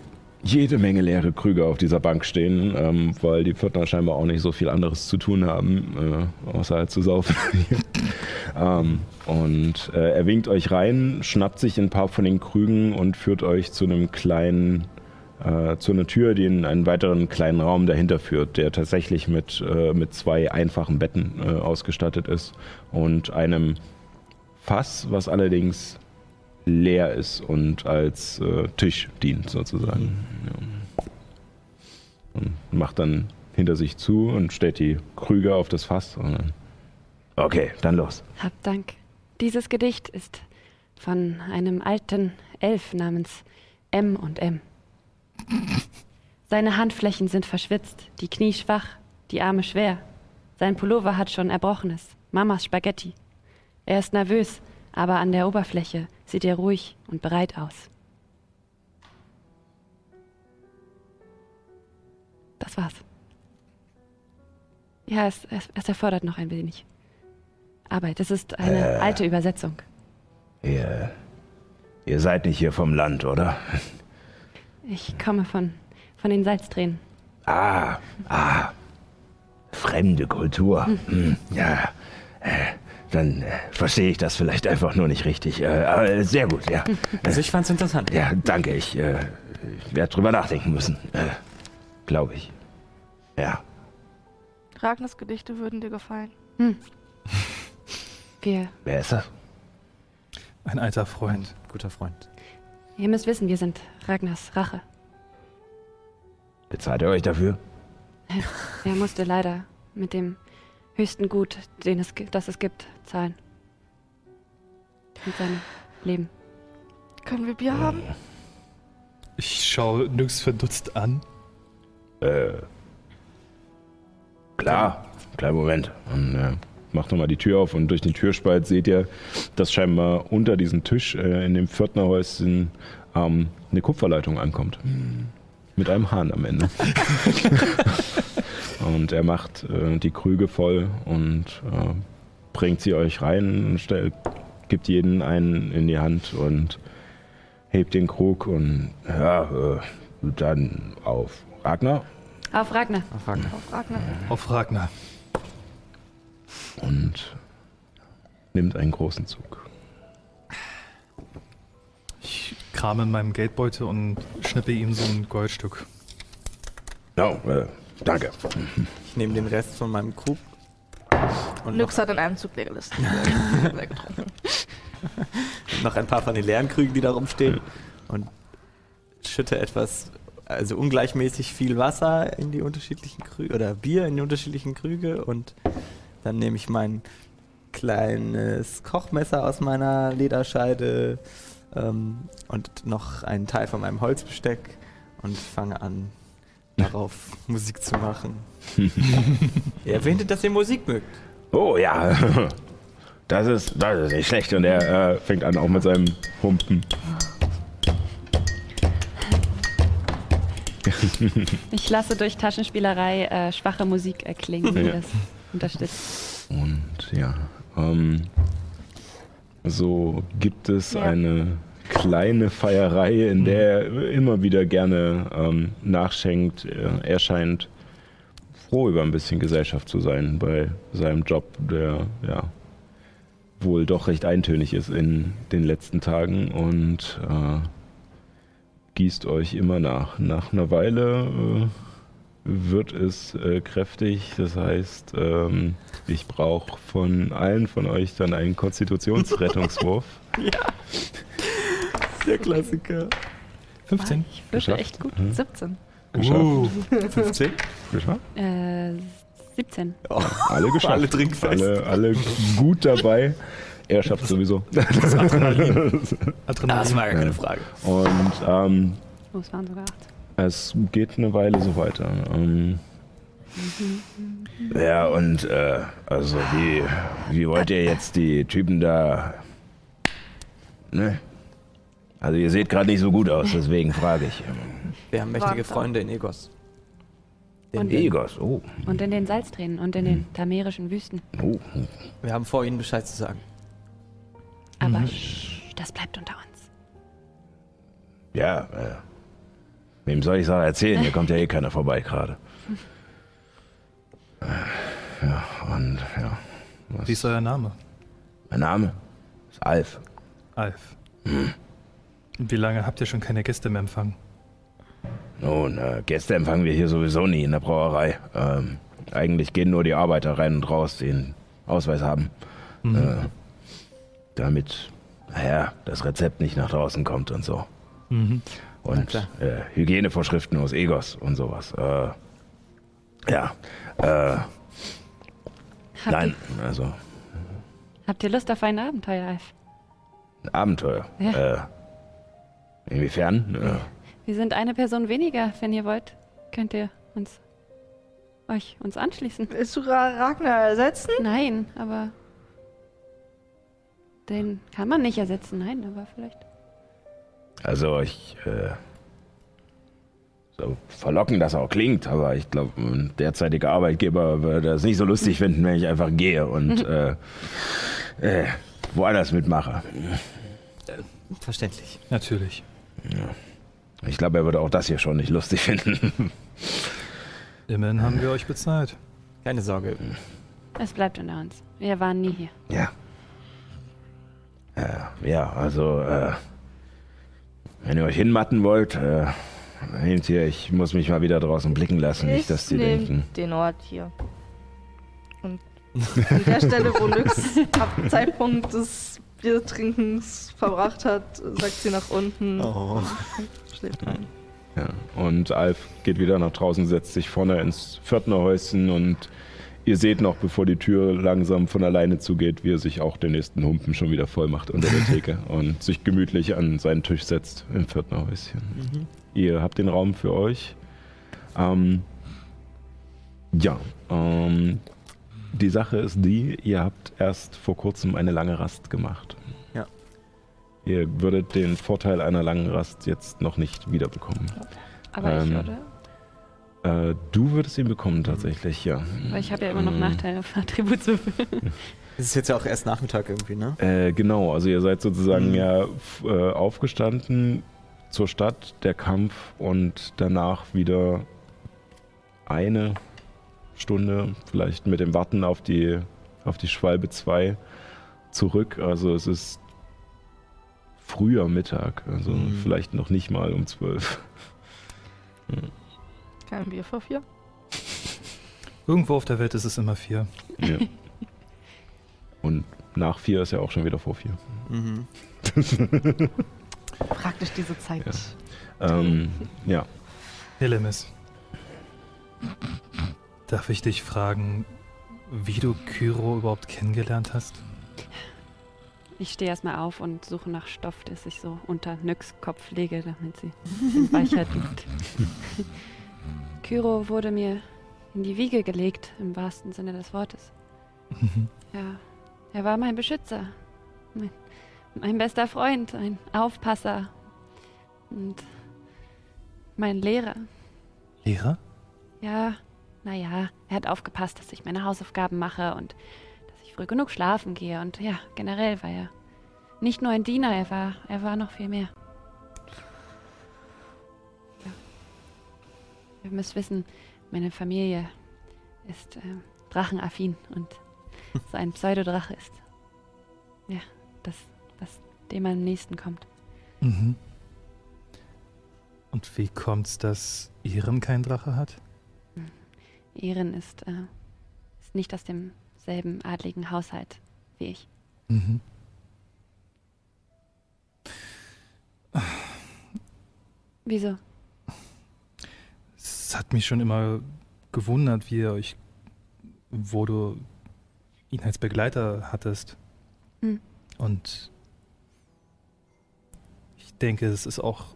Jede Menge leere Krüge auf dieser Bank stehen, ähm, weil die Pförtner scheinbar auch nicht so viel anderes zu tun haben, äh, außer halt zu saufen. [LAUGHS] ähm, und äh, er winkt euch rein, schnappt sich ein paar von den Krügen und führt euch zu einem kleinen, äh, zu einer Tür, die in einen weiteren kleinen Raum dahinter führt, der tatsächlich mit, äh, mit zwei einfachen Betten äh, ausgestattet ist und einem Fass, was allerdings leer ist und als äh, Tisch dient sozusagen. Ja. Und macht dann hinter sich zu und stellt die Krüge auf das Fass. Dann, okay, dann los. Habt Dank. Dieses Gedicht ist von einem alten Elf namens M und M. Seine Handflächen sind verschwitzt, die Knie schwach, die Arme schwer. Sein Pullover hat schon Erbrochenes, Mamas Spaghetti. Er ist nervös, aber an der Oberfläche sieht er ruhig und bereit aus. Das war's. Ja, es, es, es erfordert noch ein wenig Arbeit. Es ist eine alte Übersetzung. Ihr, ihr seid nicht hier vom Land, oder? Ich komme von, Von den Salztränen. Ah, ah. Fremde Kultur. Hm, ja. Äh, dann äh, verstehe ich das vielleicht einfach nur nicht richtig. Äh, aber sehr gut, ja. [LAUGHS] Also ich fand's interessant. Ja, danke. Ich, äh, ich werde drüber nachdenken müssen. Äh, Glaube ich. Ja. Ragnars Gedichte würden dir gefallen. [LAUGHS] Wir, Wer ist das? Ein alter Freund. Guter Freund. ihr müsst wissen, wir sind Ragnars Rache. Bezahlt ihr euch dafür? [LAUGHS] Er musste leider mit dem höchsten Gut, den es, das es gibt, zahlen. Mit seinem Leben. Können wir Bier haben? Ich schaue Nyx verdutzt an. Äh. Klar. Kleinen Moment. Und, äh, macht nochmal die Tür auf und durch den Türspalt seht ihr, dass scheinbar unter diesem Tisch äh, in dem Pförtnerhäuschen ähm, eine Kupferleitung ankommt. Mit einem Hahn am Ende. [LAUGHS] und er macht äh, die Krüge voll und äh, bringt sie euch rein, und stell, gibt jeden einen in die Hand und hebt den Krug und ja, äh, dann auf Ragnar Auf Ragnar. Auf Ragnar. Auf Ragnar. Auf Ragnar. und nimmt einen großen Zug. Krame in meinem Geldbeutel und schnippe ihm so ein Goldstück. No, äh, danke. Ich nehme den Rest von meinem Krug und Nyx hat in einem Zug leer gelistet. leer [LAUGHS] getrunken. noch ein paar von den leeren Krügen, die da rumstehen. Und schütte etwas, also ungleichmäßig viel Wasser in die unterschiedlichen Krüge oder Bier in die unterschiedlichen Krüge. Und dann nehme ich mein kleines Kochmesser aus meiner Lederscheide ähm, und noch einen Teil von meinem Holzbesteck und fange an, darauf [LAUGHS] Musik zu machen. [LAUGHS] Ihr erwähntet, dass ihr Musik mögt. Oh ja, [LAUGHS] das ist, das ist nicht schlecht. Und er äh, fängt an auch mit seinem Humpen. Ich lasse durch Taschenspielerei äh, schwache Musik erklingen, die Ja. das unterstützt. Und ja, ähm, so gibt es Ja. eine kleine Feierei, in der er immer wieder gerne ähm, nachschenkt. Er, er scheint froh über ein bisschen Gesellschaft zu sein bei seinem Job, der ja wohl doch recht eintönig ist in den letzten Tagen und äh, gießt euch immer nach. Nach einer Weile äh, wird es äh, kräftig. Das heißt, ähm, ich brauche von allen von euch dann einen Konstitutionsrettungswurf. [LAUGHS] Der Klassiker. 15. Ich würfel Geschafft. echt gut. Mhm. 17. Geschafft. Uh, 15? Geschafft? Äh, 17. Oh. Alle geschafft. Alle trinkfest. Alle, alle gut dabei. Er schafft sowieso. [LAUGHS] Adrenalin. [LAUGHS] Das war gar keine Frage. Und ähm, Oh, es waren sogar 8. es geht eine Weile so weiter. Ähm, ja, und äh, also wie, wie wollt ihr jetzt die Typen da... Ne? Also ihr seht gerade nicht so gut aus, deswegen frage ich. Wir haben mächtige. Freunde in Egos. Und- Egos, oh. Und in den Salztränen und in den tamerischen Wüsten. oh. Wir haben vor, ihnen Bescheid zu sagen. Aber Mhm. das bleibt unter uns. Ja, äh, wem soll ich es erzählen? Hier kommt ja eh keiner vorbei gerade. Äh, Ja, und ja. Was? Wie ist euer Name? Mein Name ist Alf. Alf. Und wie lange habt ihr schon keine Gäste mehr empfangen? Nun, äh, Gäste empfangen wir hier sowieso nie in der Brauerei. Ähm, eigentlich gehen nur die Arbeiter rein und raus, die einen Ausweis haben. Äh, damit, naja, das Rezept nicht nach draußen kommt und so. Mhm. Und äh, Hygienevorschriften aus Egos und sowas. Äh, ja, äh, Habt, nein, also Ihr, habt ihr Lust auf ein Abenteuer, Alf? ein Abenteuer. Ja. Äh, inwiefern? Äh, Wir sind eine Person weniger. Wenn ihr wollt, könnt ihr uns euch uns anschließen. Willst du Ra Ragnar ersetzen? Nein, aber den kann man nicht ersetzen. Nein, aber vielleicht. Also ich, äh, so verlockend das auch klingt, aber ich glaube, ein derzeitiger Arbeitgeber würde das nicht so lustig finden, wenn ich einfach gehe und äh, äh, woanders mitmache. Verständlich. Natürlich. Ich glaube, er würde auch das hier schon nicht lustig finden. [LAUGHS] Immerhin haben wir euch bezahlt. Keine Sorge. Es bleibt unter uns. Wir waren nie hier. Ja. Äh, ja, also, äh, wenn ihr euch hinmatten wollt, äh, nehmt hier, ich muss mich mal wieder draußen blicken lassen, nicht, dass die nehm denken. den Ort hier. Und an der Stelle, wo Nyx [LAUGHS] ab Zeitpunkt des Biertrinkens verbracht hat, sagt sie nach unten Oh. [LAUGHS] schläft ein. Ja. Und Alf geht wieder nach draußen, setzt sich vorne ins Pförtnerhäuschen und ihr seht noch, bevor die Tür langsam von alleine zugeht, wie er sich auch den nächsten Humpen schon wieder voll macht unter der [LAUGHS] Theke und sich gemütlich an seinen Tisch setzt im Pförtnerhäuschen. Ihr habt den Raum für euch. Ähm, ja, ähm, die Sache ist die, ihr habt erst vor kurzem eine lange Rast gemacht. Ja. Ihr würdet den Vorteil einer langen Rast jetzt noch nicht wiederbekommen. Aber ich, Ähm, oder? Äh, du würdest ihn bekommen tatsächlich, ja. Weil ich habe ja immer noch Ähm, Nachteile auf Attributswürfel. [LAUGHS] Es ist jetzt ja auch erst Nachmittag irgendwie, ne? Äh, genau, also ihr seid sozusagen Mhm. ja äh, aufgestanden zur Stadt, der Kampf und danach wieder eine Stunde, vielleicht mit dem Warten auf die, auf die Schwalbe 2 zurück. Also es ist früher Mittag, also Mhm. vielleicht noch nicht mal um 12. [LAUGHS] Kein Bier vor vier. Irgendwo auf der Welt ist es immer vier. Ja. Und nach vier ist ja auch schon wieder vor vier. Mhm. [LAUGHS] Praktisch diese Zeit. Ähm, ja. Helemis. Darf ich dich fragen, wie du Kyro überhaupt kennengelernt hast? Ich stehe erstmal auf und suche nach Stoff, das ich so unter Nyx Kopf lege, damit sie in Weichheit liegt. [LAUGHS] Kyro wurde mir in die Wiege gelegt, im wahrsten Sinne des Wortes. [LAUGHS] Ja, er war mein Beschützer, mein, mein bester Freund, ein Aufpasser und mein Lehrer. Lehrer? Ja, naja, er hat aufgepasst, dass ich meine Hausaufgaben mache und dass ich früh genug schlafen gehe. Und ja, generell war er nicht nur ein Diener, er war, er war noch viel mehr. Ihr müsst wissen, meine Familie ist äh, drachenaffin und [LAUGHS] so ein Pseudodrache ist ja das, was dem am nächsten kommt. Mhm. Und wie kommt's, dass Iren kein Drache hat? Ehren ist, äh, ist nicht aus demselben adligen Haushalt wie ich. Mhm. Wieso? Es hat mich schon immer gewundert, wie ihr euch, wo du ihn als Begleiter hattest. Hm. Und ich denke, es ist auch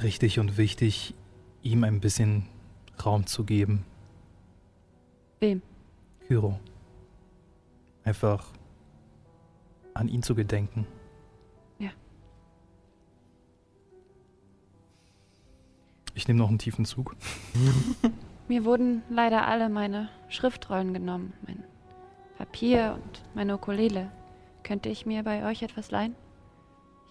richtig und wichtig, ihm ein bisschen Raum zu geben. Wem? Kyro. Einfach an ihn zu gedenken. Ich nehme noch einen tiefen Zug. [LAUGHS] Mir wurden leider alle meine Schriftrollen genommen, mein Papier und meine Ukulele. Könnte ich mir bei euch etwas leihen?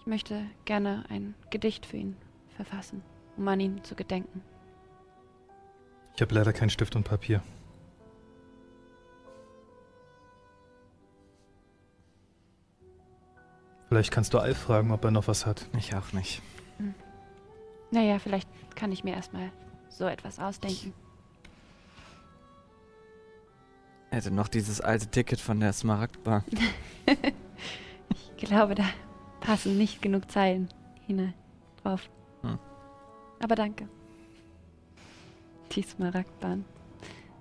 Ich möchte gerne ein Gedicht für ihn verfassen, um an ihn zu gedenken. Ich habe leider keinen Stift und Papier. Vielleicht kannst du Alf fragen, ob er noch was hat. Ich auch nicht. Naja, vielleicht kann ich mir erstmal so etwas ausdenken. Er hätte noch dieses alte Ticket von der Smaragdbar. [LAUGHS] Ich glaube, da passen nicht genug Zeilen hinein drauf. Hm. Aber danke. Die Smaragdbahn.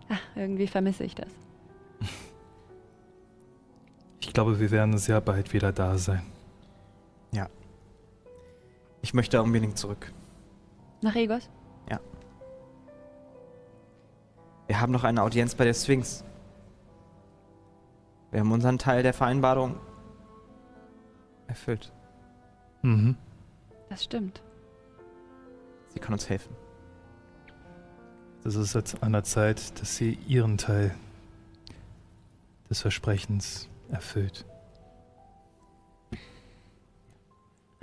Ach, irgendwie vermisse ich das. [LAUGHS] Ich glaube, wir werden sehr bald wieder da sein. Ich möchte unbedingt zurück. Nach Egos? Wir haben noch eine Audienz bei der Sphinx. Wir haben unseren Teil der Vereinbarung erfüllt. Mhm. Das stimmt. Sie kann uns helfen. Es ist jetzt an der Zeit, dass sie ihren Teil des Versprechens erfüllt.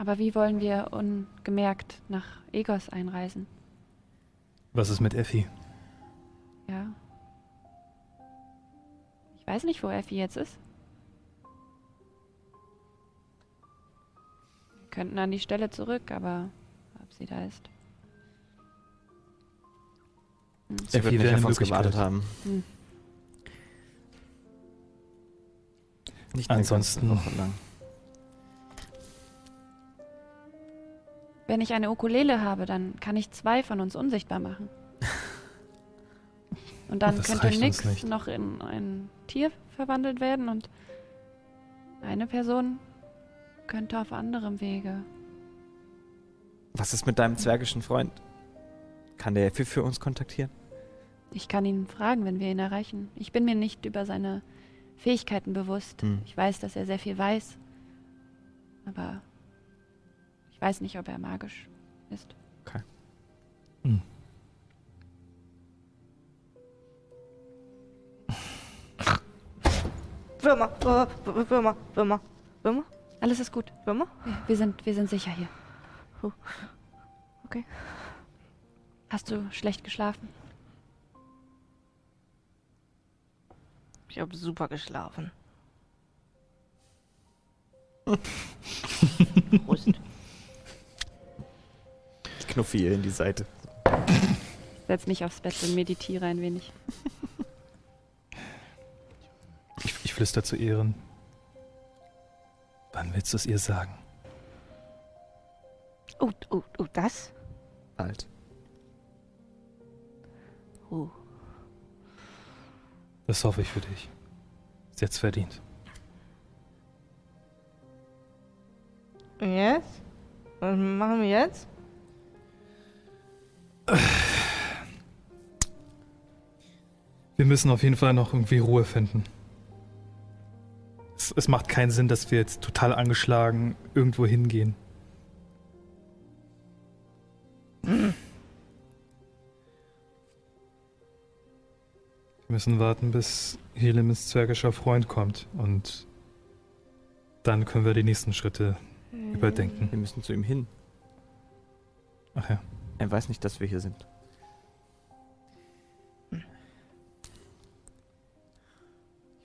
Aber wie wollen wir ungemerkt nach Egos einreisen? Was ist mit Effi? Ja. Ich weiß nicht, wo Effi jetzt ist. Wir könnten an die Stelle zurück, aber ob sie da ist. Hm. Sie Effi wird nicht auf eine uns gewartet haben. Hm. Nicht eine Ansonsten- ganze Woche lang. Wenn ich eine Ukulele habe, dann kann ich zwei von uns unsichtbar machen. [LAUGHS] Und dann Das könnte Nix noch in ein Tier verwandelt werden und eine Person könnte auf anderem Wege. Was ist mit deinem zwergischen Freund? Kann der für, für uns kontaktieren? Ich kann ihn fragen, wenn wir ihn erreichen. Ich bin mir nicht über seine Fähigkeiten bewusst. Hm. Ich weiß, dass er sehr viel weiß. Aber weiß nicht, ob er magisch ist. Würmer, äh, W- Würmer, Würmer, Würmer, Alles ist gut. Würmer. Wir- sind, wir sind sicher hier. Okay. Hast du schlecht geschlafen? Ich habe super geschlafen. [LAUGHS] Prost. Ich knuffe ihr in die Seite. Setz mich aufs Bett und meditiere ein wenig. Ich, ich flüster zu Ehren. Wann willst du es ihr sagen? Oh, oh, oh, das? Alt. Oh. Das hoffe ich für dich. Ist jetzt verdient. Und jetzt? Was machen wir jetzt? Wir müssen auf jeden Fall noch irgendwie Ruhe finden. Es, es macht keinen Sinn, dass wir jetzt total angeschlagen irgendwo hingehen. Wir müssen warten, bis Helemis zwergischer Freund kommt und dann können wir die nächsten Schritte überdenken. Wir müssen zu ihm hin. Ach ja. Er weiß nicht, dass wir hier sind. Ich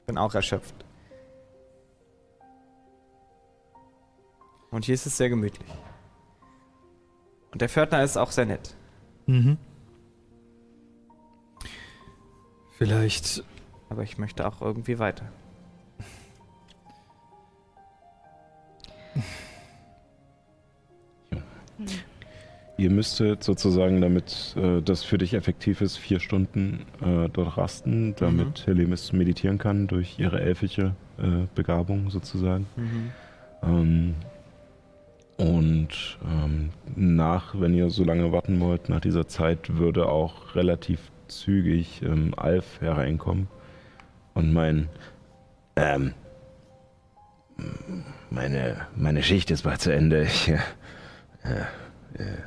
bin auch erschöpft. Und hier ist es sehr gemütlich. Und der Pförtner ist auch sehr nett. Mhm. Vielleicht Aber ich möchte auch irgendwie weiter. Ihr müsstet sozusagen, damit äh, das für dich effektiv ist, vier Stunden äh, dort rasten, damit Helemis meditieren kann durch ihre elfische äh, Begabung sozusagen. Ähm, und ähm, nach, wenn ihr so lange warten wollt, nach dieser Zeit würde auch relativ zügig ähm, Alf hereinkommen und mein, ähm, meine, meine Schicht ist bald zu Ende. Ich, äh, äh,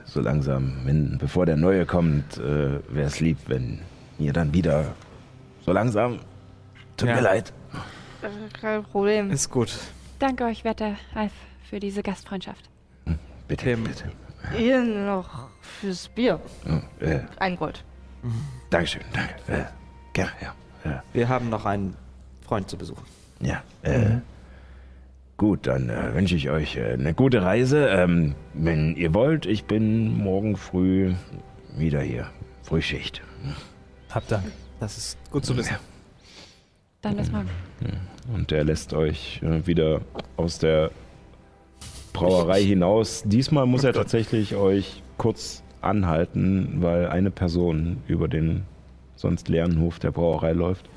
so langsam, wenn, bevor der Neue kommt, äh, wäre es lieb, wenn ihr dann wieder so langsam. Tut Ja. mir leid. Kein Problem. Ist gut. Danke euch, werter Alf, für diese Gastfreundschaft. Bitte, Tim. bitte. Ihr noch fürs Bier. Oh, äh, Ein Gold. Dankeschön, danke. Äh, gerne, ja. Wir haben noch einen Freund zu besuchen. Ja, äh, gut, dann äh, wünsche ich euch äh, eine gute Reise. Ähm, wenn ihr wollt, ich bin morgen früh wieder hier. Frühschicht. Hab Dank. Das ist gut zu wissen. Dann bis morgen. Und der lässt euch äh, wieder aus der Brauerei hinaus. Diesmal muss er tatsächlich euch kurz anhalten, weil eine Person über den sonst leeren Hof der Brauerei läuft.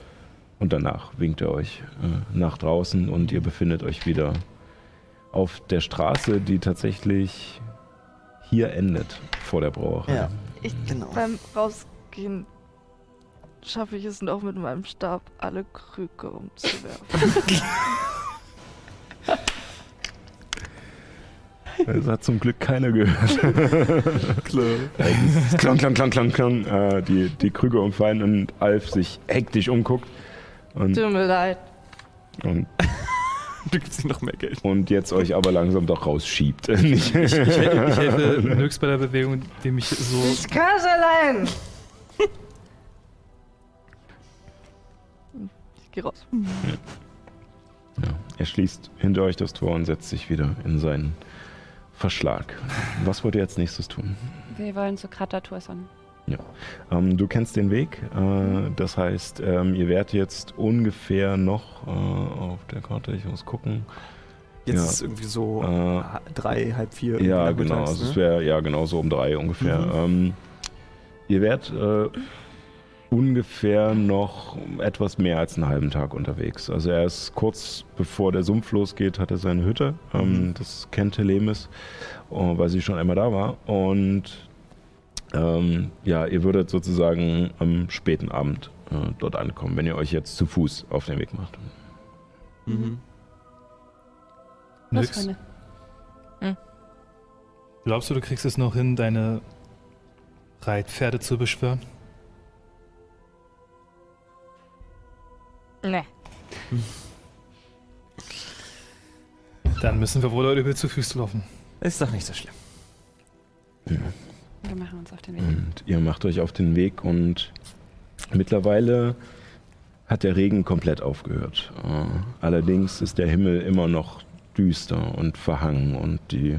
Und danach winkt er euch äh, nach draußen und ihr befindet euch wieder auf der Straße, die tatsächlich hier endet vor der Brauerei. Ja. Ich, Genau. Beim Rausgehen schaffe ich es noch mit meinem Stab, alle Krüge umzuwerfen. [LAUGHS] Das hat zum Glück keiner gehört. [LAUGHS] klang, klang, klang, klang, klang. Äh, die, die Krüge umfallen und Alf sich hektisch umguckt. Und, Tut mir leid. und [LAUGHS] Du gibst ihm noch mehr Geld. und jetzt euch aber langsam doch rausschiebt. Ich, ich, ich helfe [LAUGHS] Nix bei der Bewegung, indem ich so. Ich kann es allein! Ich geh raus. Ja, er schließt hinter euch das Tor und setzt sich wieder in seinen Verschlag. Was wollt ihr als nächstes tun? Wir wollen zu Krataturson. Ähm, du kennst den Weg, äh, das heißt, ähm, ihr werdet jetzt ungefähr noch äh, auf der Karte, ich muss gucken. Jetzt Ja. ist es irgendwie so Äh, drei, halb vier. Ja, genau, also es ne? wäre ja genau so um drei ungefähr. Mhm. Ähm, ihr werdet äh, ungefähr noch etwas mehr als einen halben Tag unterwegs. Also er ist kurz bevor der Sumpf losgeht, hat er seine Hütte. Ähm, Mhm. Das kennt Telemis, äh, weil sie schon einmal da war. Und ähm, ja, ihr würdet sozusagen am späten Abend äh, dort ankommen, wenn ihr euch jetzt zu Fuß auf den Weg macht. Mhm. Was Nix. für eine? Glaubst du, du kriegst es noch hin, deine Reitpferde zu beschwören? Nee. Dann müssen wir wohl übel zu Füßen laufen. Ist doch nicht so schlimm. Wir machen uns auf den Weg. Und ihr macht euch auf den Weg und mittlerweile hat der Regen komplett aufgehört. Äh, allerdings ist der Himmel immer noch düster und verhangen und die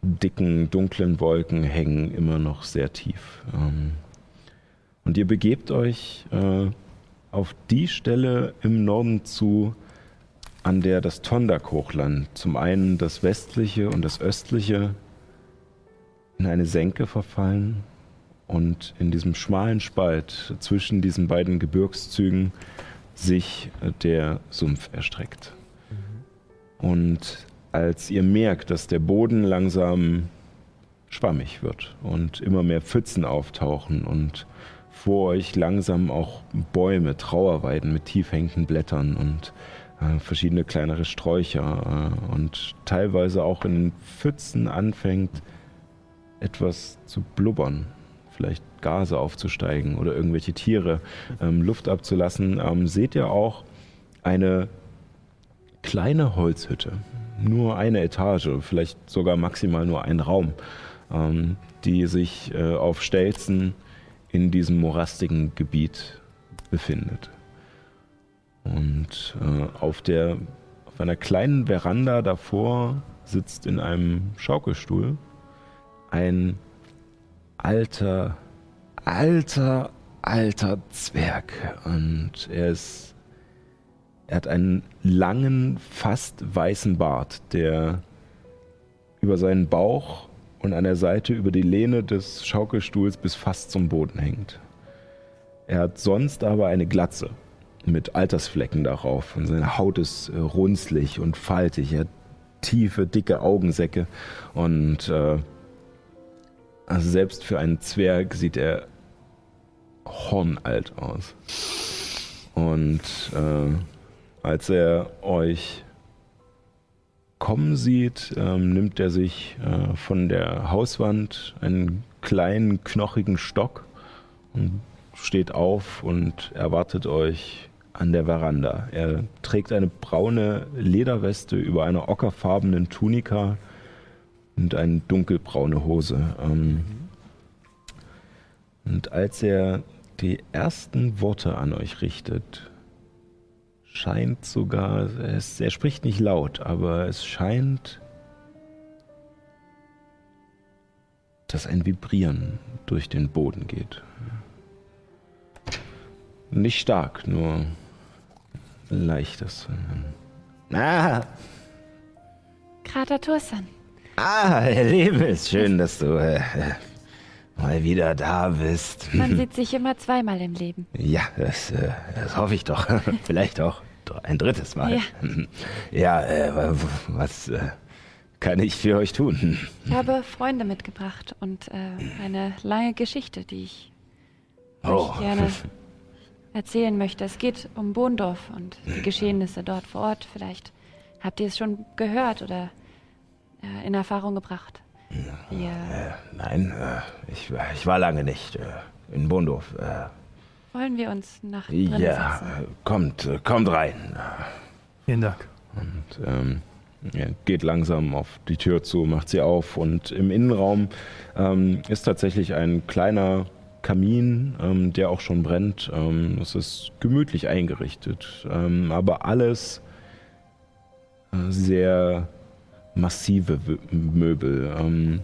dicken, dunklen Wolken hängen immer noch sehr tief. Ähm, und ihr begebt euch äh, auf die Stelle im Norden zu, an der das Tondak-Hochland, zum einen das westliche und das östliche, in eine Senke verfallen und in diesem schmalen Spalt zwischen diesen beiden Gebirgszügen sich äh, der Sumpf erstreckt. Und als ihr merkt, dass der Boden langsam schwammig wird und immer mehr Pfützen auftauchen und vor euch langsam auch Bäume, Trauerweiden mit tief hängenden Blättern und äh, verschiedene kleinere Sträucher äh, und teilweise auch in den Pfützen anfängt, etwas zu blubbern, vielleicht Gase aufzusteigen oder irgendwelche Tiere ähm, Luft abzulassen, ähm, seht ihr auch eine kleine Holzhütte. Nur eine Etage, vielleicht sogar maximal nur ein Raum, ähm, die sich äh, auf Stelzen in diesem morastigen Gebiet befindet. Und äh, auf, der, auf einer kleinen Veranda davor sitzt in einem Schaukelstuhl ein alter, alter, alter Zwerg. Und er ist. Er hat einen langen, fast weißen Bart, der über seinen Bauch und an der Seite über die Lehne des Schaukelstuhls bis fast zum Boden hängt. Er hat sonst aber eine Glatze mit Altersflecken darauf und seine Haut ist äh, runzlig und faltig. Er hat tiefe, dicke Augensäcke und äh, also selbst für einen Zwerg sieht er hornalt aus. Und äh, als er euch kommen sieht, ähm, nimmt er sich äh, von der Hauswand einen kleinen, knochigen Stock und steht auf und erwartet euch an der Veranda. Er trägt eine braune Lederweste über einer ockerfarbenen Tunika und eine dunkelbraune Hose. Ähm, und als er die ersten Worte an euch richtet, scheint sogar, es, er spricht nicht laut, aber es scheint, dass ein Vibrieren durch den Boden geht. Nicht stark, nur leichtes. Ah, Krataturson. Ah, Herr Lebes, schön, dass du äh, mal wieder da bist. Man sieht sich immer zweimal im Leben. Ja, das, äh, das hoffe ich doch. [LAUGHS] Vielleicht auch ein drittes Mal. Ja. Ja, äh, was äh, kann ich für euch tun? Ich habe Freunde mitgebracht und äh, eine lange Geschichte, die ich Oh. gerne erzählen möchte. Es geht um Bohndorf und die Geschehnisse dort vor Ort. Vielleicht habt ihr es schon gehört oder äh, in Erfahrung gebracht. Wir, Nein, äh, ich, ich war lange nicht äh, in Bondorf. Äh, wollen wir uns nach drinnen ja, setzen? äh, kommt, äh, kommt rein. Vielen Dank. Und ähm, er geht langsam auf die Tür zu, macht sie auf und im Innenraum ähm, ist tatsächlich ein kleiner Kamin, ähm, der auch schon brennt. Ähm, es ist gemütlich eingerichtet, ähm, aber alles äh, sehr massive Möbel. Ähm,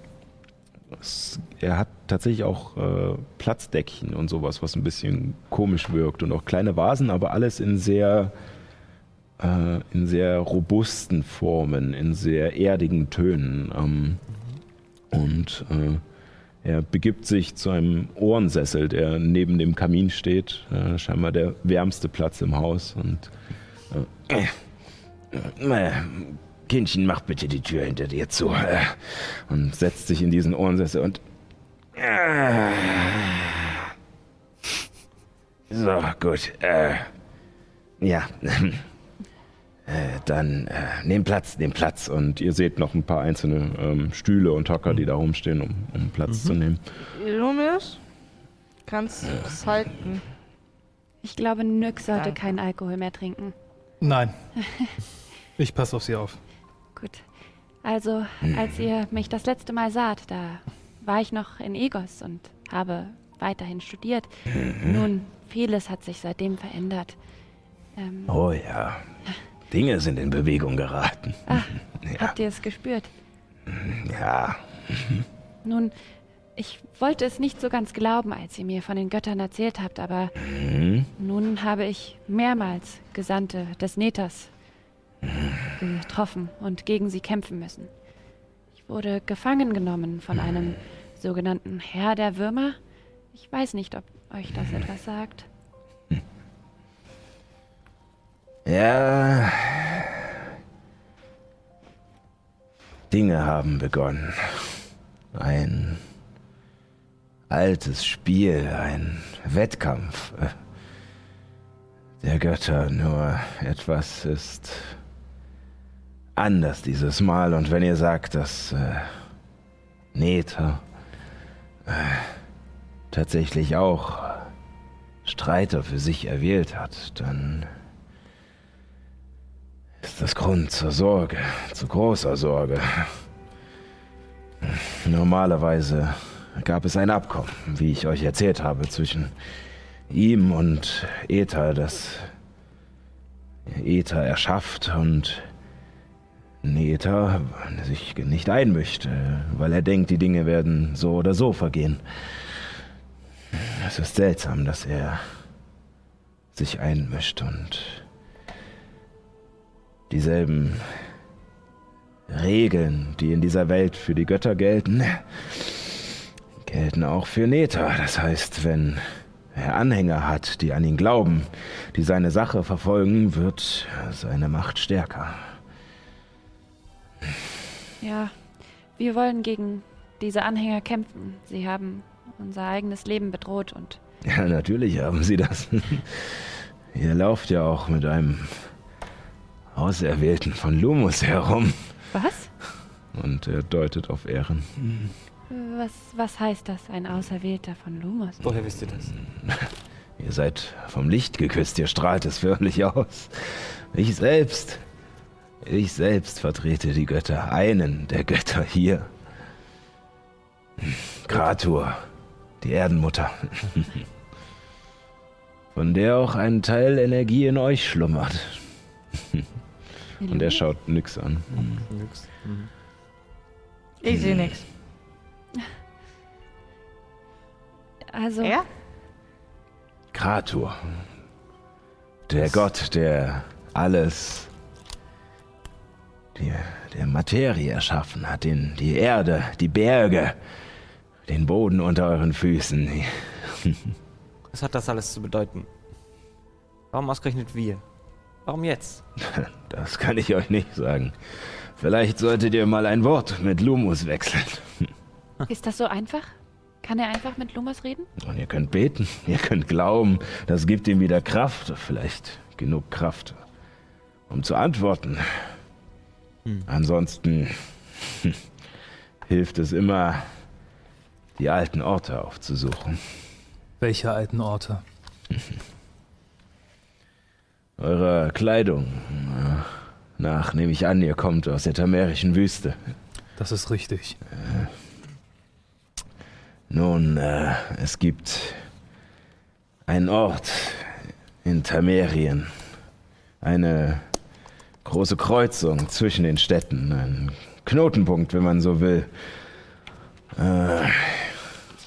es, er hat tatsächlich auch äh, Platzdeckchen und sowas, was ein bisschen komisch wirkt und auch kleine Vasen, aber alles in sehr äh, in sehr robusten Formen, in sehr erdigen Tönen. Ähm, und äh, er begibt sich zu einem Ohrensessel, der neben dem Kamin steht, äh, scheinbar der wärmste Platz im Haus. Und äh, äh, Kindchen, mach bitte die Tür hinter dir zu. Äh, und setzt sich in diesen Ohrensessel und. Äh, so, gut. Äh, ja. [LAUGHS] Äh, dann äh, nehm Platz, nehm Platz. Und ihr seht noch ein paar einzelne ähm, Stühle und Hocker, die da rumstehen, um, um Platz zu nehmen. Lumius, kannst du es halten? Ich glaube, Nyx sollte Danke. keinen Alkohol mehr trinken. Nein. [LAUGHS] Ich passe auf sie auf. Gut. Also, als ihr mich das letzte Mal saht, da war ich noch in Egos und habe weiterhin studiert. Nun, vieles hat sich seitdem verändert. Ähm, Oh ja. Dinge sind in Bewegung geraten. ah, Ja. habt ihr es gespürt? Ja. Nun, ich wollte es nicht so ganz glauben, als ihr mir von den Göttern erzählt habt, aber Mhm. nun habe ich mehrmals Gesandte des Nethers getroffen und gegen sie kämpfen müssen. Ich wurde gefangen genommen von einem sogenannten Herr der Würmer. Ich weiß nicht, ob euch das etwas sagt. [LAUGHS] Ja. Dinge haben begonnen. Ein altes Spiel, ein Wettkampf äh, der Götter. Nur etwas ist anders dieses Mal. Und wenn ihr sagt, dass äh, Nether äh, tatsächlich auch Streiter für sich erwählt hat, dann ist das Grund zur Sorge, zu großer Sorge. Normalerweise gab es ein Abkommen, wie ich euch erzählt habe, zwischen ihm und Ether, das Ether erschafft und Ether sich nicht einmischt, weil er denkt, die Dinge werden so oder so vergehen. Es ist seltsam, dass er sich einmischt und dieselben Regeln, die in dieser Welt für die Götter gelten, gelten auch für Neta. Das heißt, wenn er Anhänger hat, die an ihn glauben, die seine Sache verfolgen, wird seine Macht stärker. Ja, wir wollen gegen diese Anhänger kämpfen. Sie haben unser eigenes Leben bedroht und Ja, natürlich haben sie das. Ihr lauft ja auch mit einem Auserwählten von Lumus herum. was? Und er deutet auf Ehren. Was, was heißt das, ein Auserwählter von Lumos? Woher wisst ihr das? Ihr seid vom Licht geküsst, ihr strahlt es förmlich aus. Ich selbst, ich selbst vertrete die Götter, einen der Götter hier. Kratur, die Erdenmutter. Von der auch ein Teil Energie in euch schlummert. Und er schaut nix an. Nix. Ich sehe nichts. Also, Er? Kratur. Der Gott, der alles, die, der Materie erschaffen hat, den, die Erde, die Berge, den Boden unter euren Füßen. [LAUGHS] Was hat das alles zu bedeuten? Warum ausgerechnet wir? Warum jetzt? [LAUGHS] Das kann ich euch nicht sagen. Vielleicht solltet ihr mal ein Wort mit Lumus wechseln. [LAUGHS] ist das so einfach? Kann er einfach mit Lumos reden? Und ihr könnt beten, ihr könnt glauben, das gibt ihm wieder Kraft, vielleicht genug Kraft, um zu antworten. Ansonsten [LAUGHS] hilft es immer, die alten Orte aufzusuchen. Welche alten Orte? [LAUGHS] Eure Kleidung, nach, nehme ich an, ihr kommt aus der tamerischen Wüste. Das ist richtig. Nun, äh, es gibt einen Ort in Tamerien. Eine große Kreuzung zwischen den Städten. Ein Knotenpunkt, wenn man so will. Äh,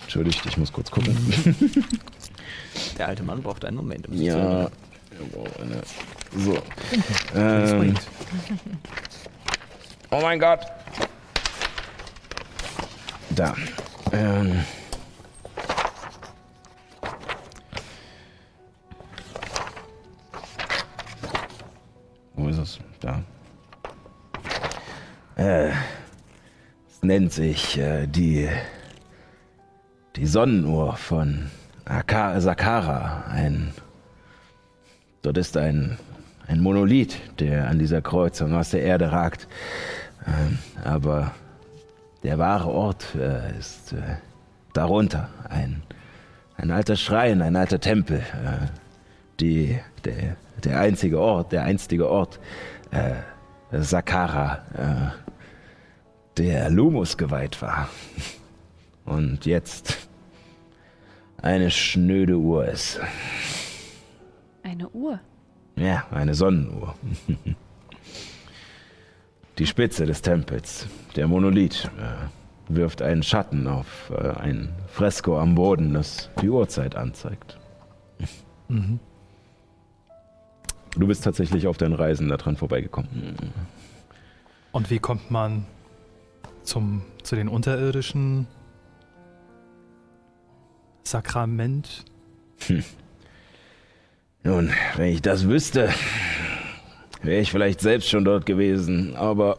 entschuldigt, ich muss kurz gucken. [LAUGHS] Der alte Mann braucht einen Moment. Um ja. So. Ähm, oh mein Gott. Da. Ähm. Da. Äh, es nennt sich äh, die, die Sonnenuhr von Aka Sakara. Ein, dort ist ein, ein Monolith, der an dieser Kreuzung aus der Erde ragt. Ähm, aber der wahre Ort äh, ist äh, darunter. Ein, ein alter Schrein, ein alter Tempel. Äh, die, der, der einzige Ort, der einstige Ort, äh, Sakara, äh, der Lumus geweiht war. Und jetzt eine schnöde Uhr ist. Eine Uhr. Ja, eine Sonnenuhr. Die Spitze des Tempels, der Monolith, äh, wirft einen Schatten auf äh, ein Fresko am Boden, das die Uhrzeit anzeigt. Du bist tatsächlich auf deinen Reisen daran vorbeigekommen. Und wie kommt man zum, zu den unterirdischen Sakrament? Nun, wenn ich das wüsste, wäre ich vielleicht selbst schon dort gewesen, aber.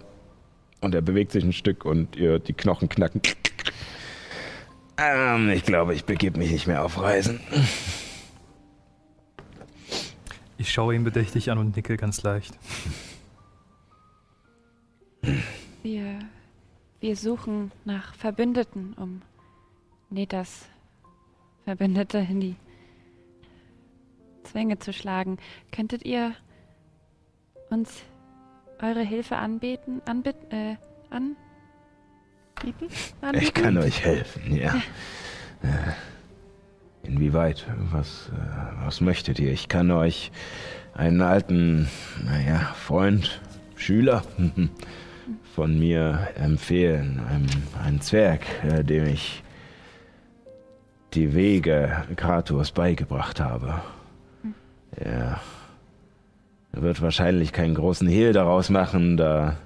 Und er bewegt sich ein Stück und ihr hört die Knochen knacken. Ähm, ich glaube, ich begebe mich nicht mehr auf Reisen. Ich schaue ihn bedächtig an und nicke ganz leicht. Wir, wir suchen nach Verbündeten, um Netas Verbündete in die Zwänge zu schlagen. Könntet ihr uns eure Hilfe anbieten? Anbit, äh, anbieten? anbieten? Ich kann euch helfen, ja. [LAUGHS] Äh, Inwieweit? Was, äh, was möchtet ihr? Ich kann euch einen alten, naja, Freund, Schüler [LAUGHS] von mir empfehlen. Einen, einen Zwerg, äh, dem ich die Wege Kratos beigebracht habe. Er wird wahrscheinlich keinen großen Hehl daraus machen, da,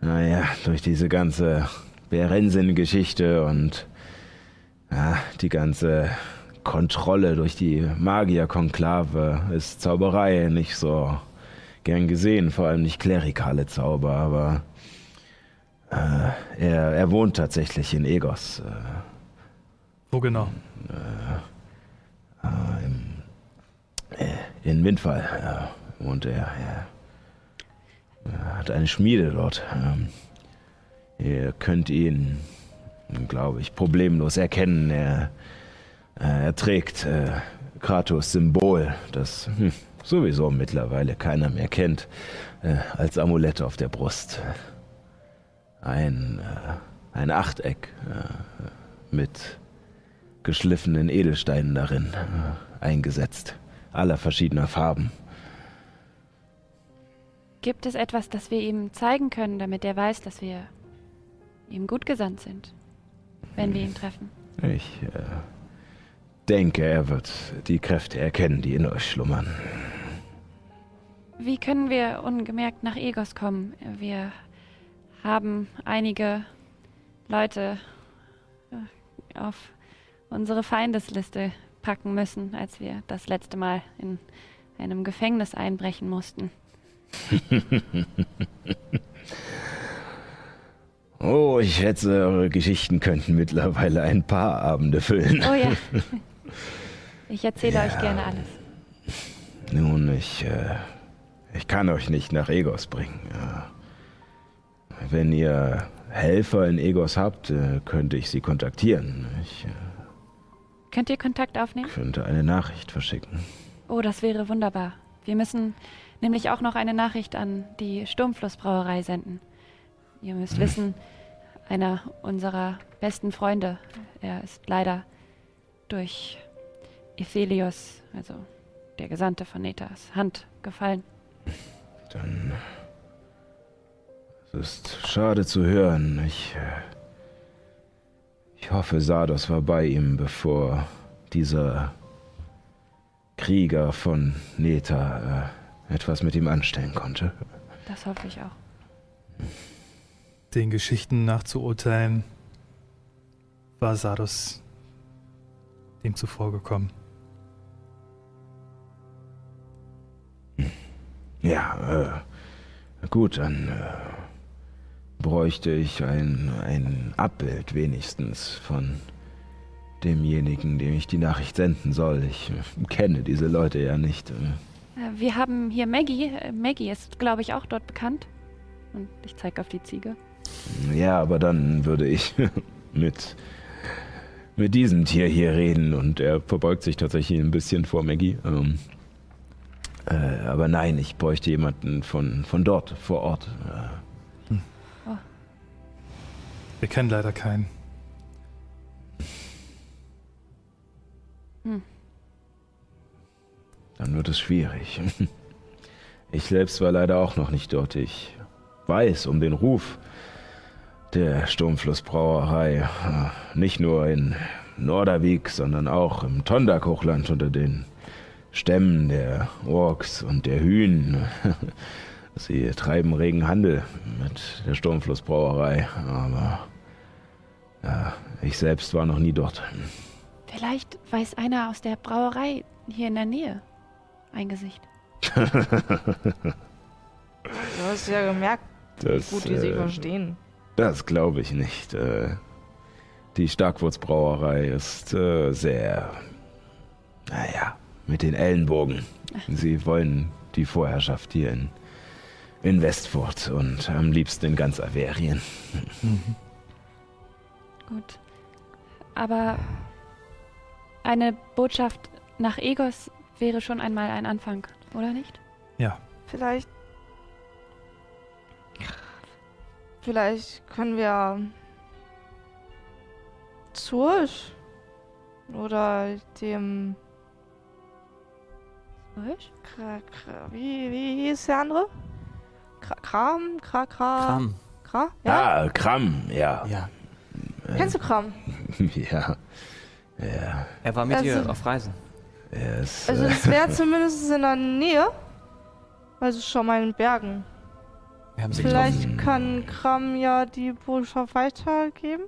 naja, durch diese ganze Berensen-Geschichte und ja, die ganze Kontrolle durch die Magierkonklave ist Zauberei nicht so gern gesehen, vor allem nicht klerikale Zauber, aber äh, er, er wohnt tatsächlich in Egos. Äh, Wo genau? äh, im, äh, in Windfall wohnt er. Er, er hat eine Schmiede dort. Ähm, ihr könnt ihn, glaube ich, problemlos erkennen. Er, äh, er trägt äh, Kratos Symbol, das hm, sowieso mittlerweile keiner mehr kennt, äh, als Amulett auf der Brust. Ein, äh, ein Achteck äh, mit geschliffenen Edelsteinen darin äh, eingesetzt, aller verschiedener Farben. Gibt es etwas, das wir ihm zeigen können, damit er weiß, dass wir ihm gut gesandt sind, wenn wir ihn treffen? Ich äh, denke, er wird die Kräfte erkennen, die in euch schlummern. Wie können wir ungemerkt nach Egos kommen? Wir haben einige Leute äh, auf unsere Feindesliste packen müssen, als wir das letzte Mal in einem Gefängnis einbrechen mussten. [LAUGHS] Oh, ich schätze, eure Geschichten könnten mittlerweile ein paar Abende füllen. Oh ja. [LAUGHS] Ich erzähle euch gerne alles. Nun, ich, äh, ich kann euch nicht nach Egos bringen. Ja. Wenn ihr Helfer in Egos habt, äh, könnte ich sie kontaktieren. Ich äh, Könnt ihr Kontakt aufnehmen? könnte eine Nachricht verschicken. Oh, das wäre wunderbar. Wir müssen nämlich auch noch eine Nachricht an die Sturmflussbrauerei senden. Ihr müsst wissen, einer unserer besten Freunde, er ist leider durch Ephelios, also der Gesandte von Netas, Hand gefallen. Dann. Es ist schade zu hören. Ich. äh, Ich hoffe, Sardos war bei ihm, bevor dieser Krieger von Neta äh, etwas mit ihm anstellen konnte. Das hoffe ich auch. Den Geschichten nachzuurteilen, war Sardos dem zuvor gekommen. Ja, äh, gut, dann äh, bräuchte ich ein, ein Abbild wenigstens von demjenigen, dem ich die Nachricht senden soll. Ich äh, kenne diese Leute ja nicht. Äh. Äh, Wir haben hier Maggie. Maggie ist, glaube ich, auch dort bekannt. Und ich zeige auf die Ziege. Ja, aber dann würde ich [LAUGHS] mit, mit diesem Tier hier reden und er verbeugt sich tatsächlich ein bisschen vor Maggie. Ähm, äh, aber nein, ich bräuchte jemanden von, von dort, vor Ort. Äh, Wir kennen leider keinen. dann wird es schwierig. [LAUGHS] Ich selbst war leider auch noch nicht dort. Ich weiß um den Ruf der Sturmflussbrauerei. äh, Nicht nur in Nordervik, sondern auch im Tondak-Hochland unter den Stämmen der Orks und der Hühn. [LAUGHS] Sie treiben regen Handel mit der Sturmflussbrauerei, aber ja, ich selbst war noch nie dort. Vielleicht weiß einer aus der Brauerei hier in der Nähe ein Gesicht. Du hast ja gemerkt, [LAUGHS] Das, wie gut die sich äh, verstehen. Das glaube ich nicht. Äh, Die Starkwurzbrauerei ist äh, sehr, naja, mit den Ellenbogen. Sie wollen die Vorherrschaft hier in, in Westfurt und am liebsten in ganz Averien. [LAUGHS] Gut. Aber eine Botschaft nach Egos wäre schon einmal ein Anfang, oder nicht? Ja, Vielleicht. Vielleicht können wir. Zursch. Oder dem. Kra, wie, wie hieß der andere? Kra, Kram? Kra, Kra. Kram. Kra? Ja? Ah, Kram, ja. Ja. Kennst du Kram? [LAUGHS] ja. Ja, Er war mit Also- ihr auf Reisen. er ist. Also, äh, das wäre [LAUGHS] zumindest in der Nähe. Also schon mal in den Bergen. Wir haben sie Vielleicht getroffen. kann Kram ja die Botschaft weitergeben.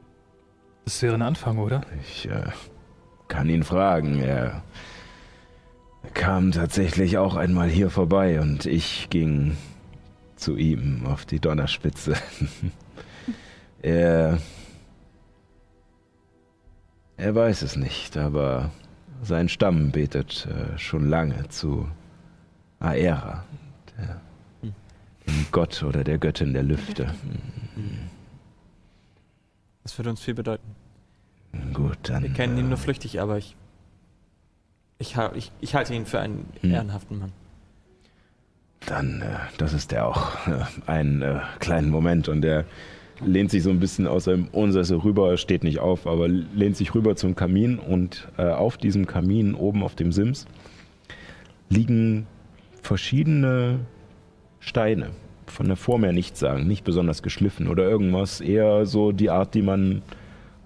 das wäre ein Anfang, oder? Ich äh, kann ihn fragen. Er kam tatsächlich auch einmal hier vorbei und ich ging zu ihm auf die Donnerspitze. [LAUGHS] er. Er weiß es nicht, aber sein Stamm betet äh, schon lange zu Aera, der, dem Gott oder der Göttin der Lüfte. Das würde uns viel bedeuten. Gut, dann. Wir kennen ihn äh, nur flüchtig, aber ich. Ich, ich, ich halte ihn für einen Hm. ehrenhaften Mann. Dann, äh, das ist er auch. Äh, einen äh, kleinen Moment und er lehnt sich so ein bisschen aus seinem Unsessel rüber, er steht nicht auf, aber lehnt sich rüber zum Kamin und auf diesem Kamin oben auf dem Sims liegen verschiedene Steine. Von der Form her nichts sagen, nicht besonders geschliffen oder irgendwas, eher so die Art, die man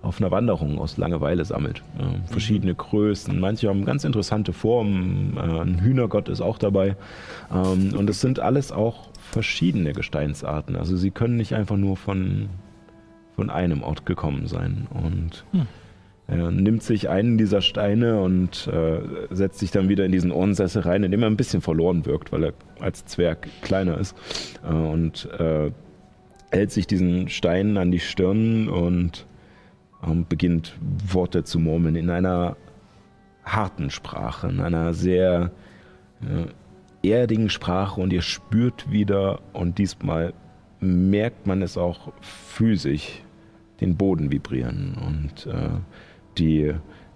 auf einer Wanderung aus Langeweile sammelt. Äh, verschiedene Größen, manche haben ganz interessante Formen, äh, ein Hühnergott ist auch dabei. Ähm, und es sind alles auch verschiedene Gesteinsarten. Also sie können nicht einfach nur von, von einem Ort gekommen sein. Und er nimmt sich einen dieser Steine und äh, setzt sich dann wieder in diesen Ohrensessel rein, in dem er ein bisschen verloren wirkt, weil er als Zwerg kleiner ist. Äh, und äh, hält sich diesen Stein an die Stirn und ähm, beginnt Worte zu murmeln in einer harten Sprache, in einer sehr äh, erdigen Sprache und ihr spürt wieder und diesmal merkt man es auch physisch, den Boden vibrieren und äh, die,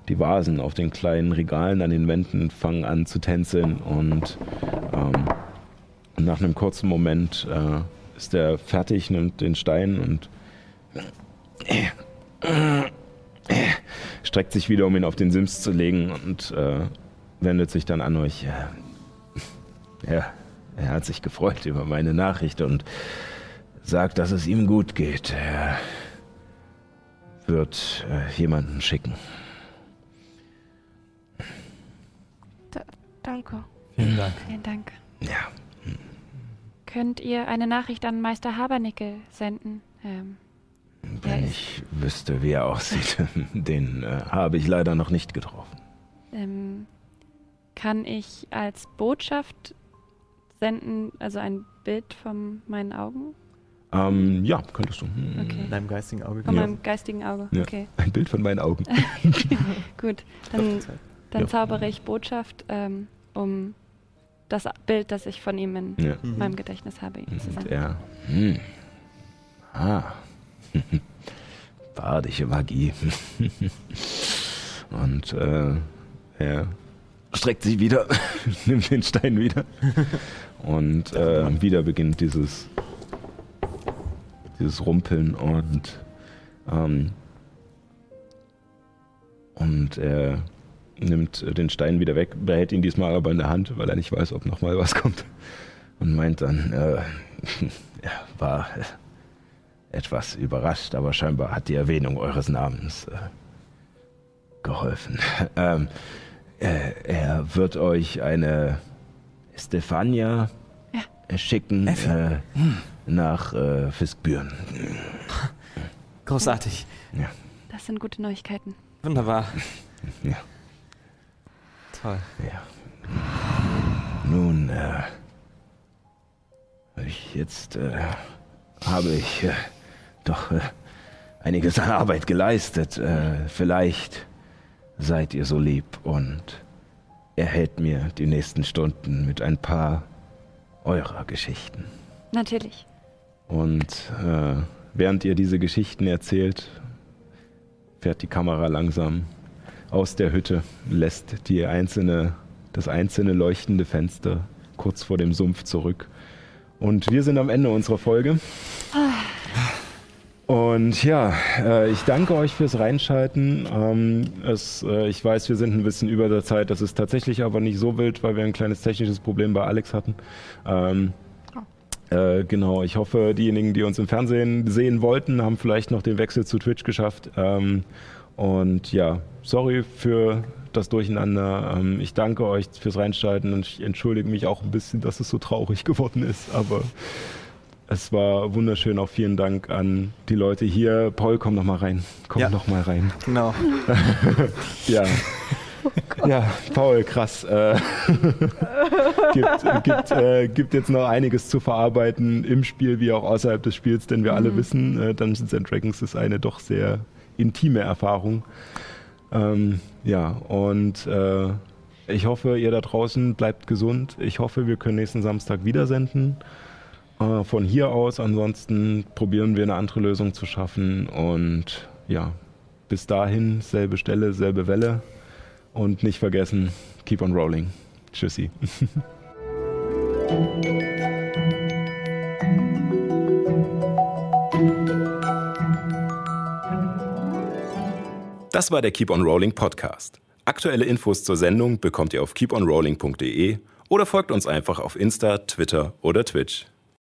die Vasen auf den kleinen Regalen an den Wänden fangen an zu tänzeln und ähm, nach einem kurzen Moment äh, ist er fertig, nimmt den Stein und streckt sich wieder, um ihn auf den Sims zu legen und äh, wendet sich dann an euch. Ja, er hat sich gefreut über meine Nachricht und sagt, dass es ihm gut geht. Er wird äh, jemanden schicken. Da, danke. Vielen Dank. Vielen Dank. Ja, Könnt ihr eine Nachricht an Meister Habernickel senden? Ähm, wenn Ja, ich wüsste, wie er aussieht, [LAUGHS] den äh, habe ich leider noch nicht getroffen. ähm, kann ich als Botschaft senden, also ein Bild von meinen Augen? Ähm, ja, könntest du. Hm. Okay. In deinem geistigen Auge. Von Ja. meinem geistigen Auge. Ja. Okay, Ein Bild von meinen Augen. [LAUGHS] gut. Dann, dann Ja. zaubere ich Botschaft, ähm, um das Bild, das ich von ihm in Ja. Mhm. meinem Gedächtnis habe, ihm zu Und senden. er. Hm. Ah. [LAUGHS] Badische Magie. [LAUGHS] Und äh, er streckt sich wieder, nimmt den Stein wieder. Und äh, wieder beginnt dieses, dieses Rumpeln und ähm, und er nimmt den Stein wieder weg, behält ihn diesmal aber in der Hand, weil er nicht weiß, ob noch mal was kommt. Und meint dann, äh, [LAUGHS] er war etwas überrascht, aber scheinbar hat die Erwähnung eures Namens äh, geholfen. [LAUGHS] Ähm, äh, er wird euch eine Stefania Ja. schicken Effi. Nach äh, Fiskbüren. [LAUGHS] Großartig. Das sind gute Neuigkeiten. Wunderbar. [LAUGHS] Ja. Toll. Ja. Nun, äh, ich jetzt äh, habe ich äh, doch äh, einiges an Arbeit geleistet. Äh, vielleicht seid ihr so lieb und erhält mir die nächsten Stunden mit ein paar eurer Geschichten. Natürlich. Und äh, während ihr diese Geschichten erzählt, fährt die Kamera langsam aus der Hütte, lässt die einzelne, das einzelne leuchtende Fenster kurz vor dem Sumpf zurück. Und wir sind am Ende unserer Folge. Und ja, äh, ich danke euch fürs Reinschalten. Ähm, es, äh, ich weiß, wir sind ein bisschen über der Zeit. Das ist tatsächlich aber nicht so wild, weil wir ein kleines technisches Problem bei Alex hatten. Ähm, äh, genau, ich hoffe, diejenigen, die uns im Fernsehen sehen wollten, haben vielleicht noch den Wechsel zu Twitch geschafft. Ähm, und ja, sorry für das Durcheinander. Ähm, ich danke euch fürs Reinschalten und ich entschuldige mich auch ein bisschen, dass es so traurig [LAUGHS] geworden ist. Aber es war wunderschön. Auch vielen Dank an die Leute hier. Paul, komm noch mal rein. Komm Ja. noch mal rein. Genau. [LAUGHS] Ja. [LAUGHS] Ja, Paul, krass. Äh, [LAUGHS] gibt, gibt, äh, gibt jetzt noch einiges zu verarbeiten im Spiel wie auch außerhalb des Spiels, denn wir alle wissen, äh, Dungeons and Dragons ist eine doch sehr intime Erfahrung. Ähm, ja, und äh, ich hoffe, ihr da draußen bleibt gesund. Ich hoffe, wir können nächsten Samstag wieder senden. Äh, von hier aus, ansonsten probieren wir eine andere Lösung zu schaffen. Und ja, bis dahin, selbe Stelle, selbe Welle. Und nicht vergessen, keep on rolling. Tschüssi. Das war der Keep on Rolling Podcast. Aktuelle Infos zur Sendung bekommt ihr auf keeponrolling.de oder folgt uns einfach auf Insta, Twitter oder Twitch.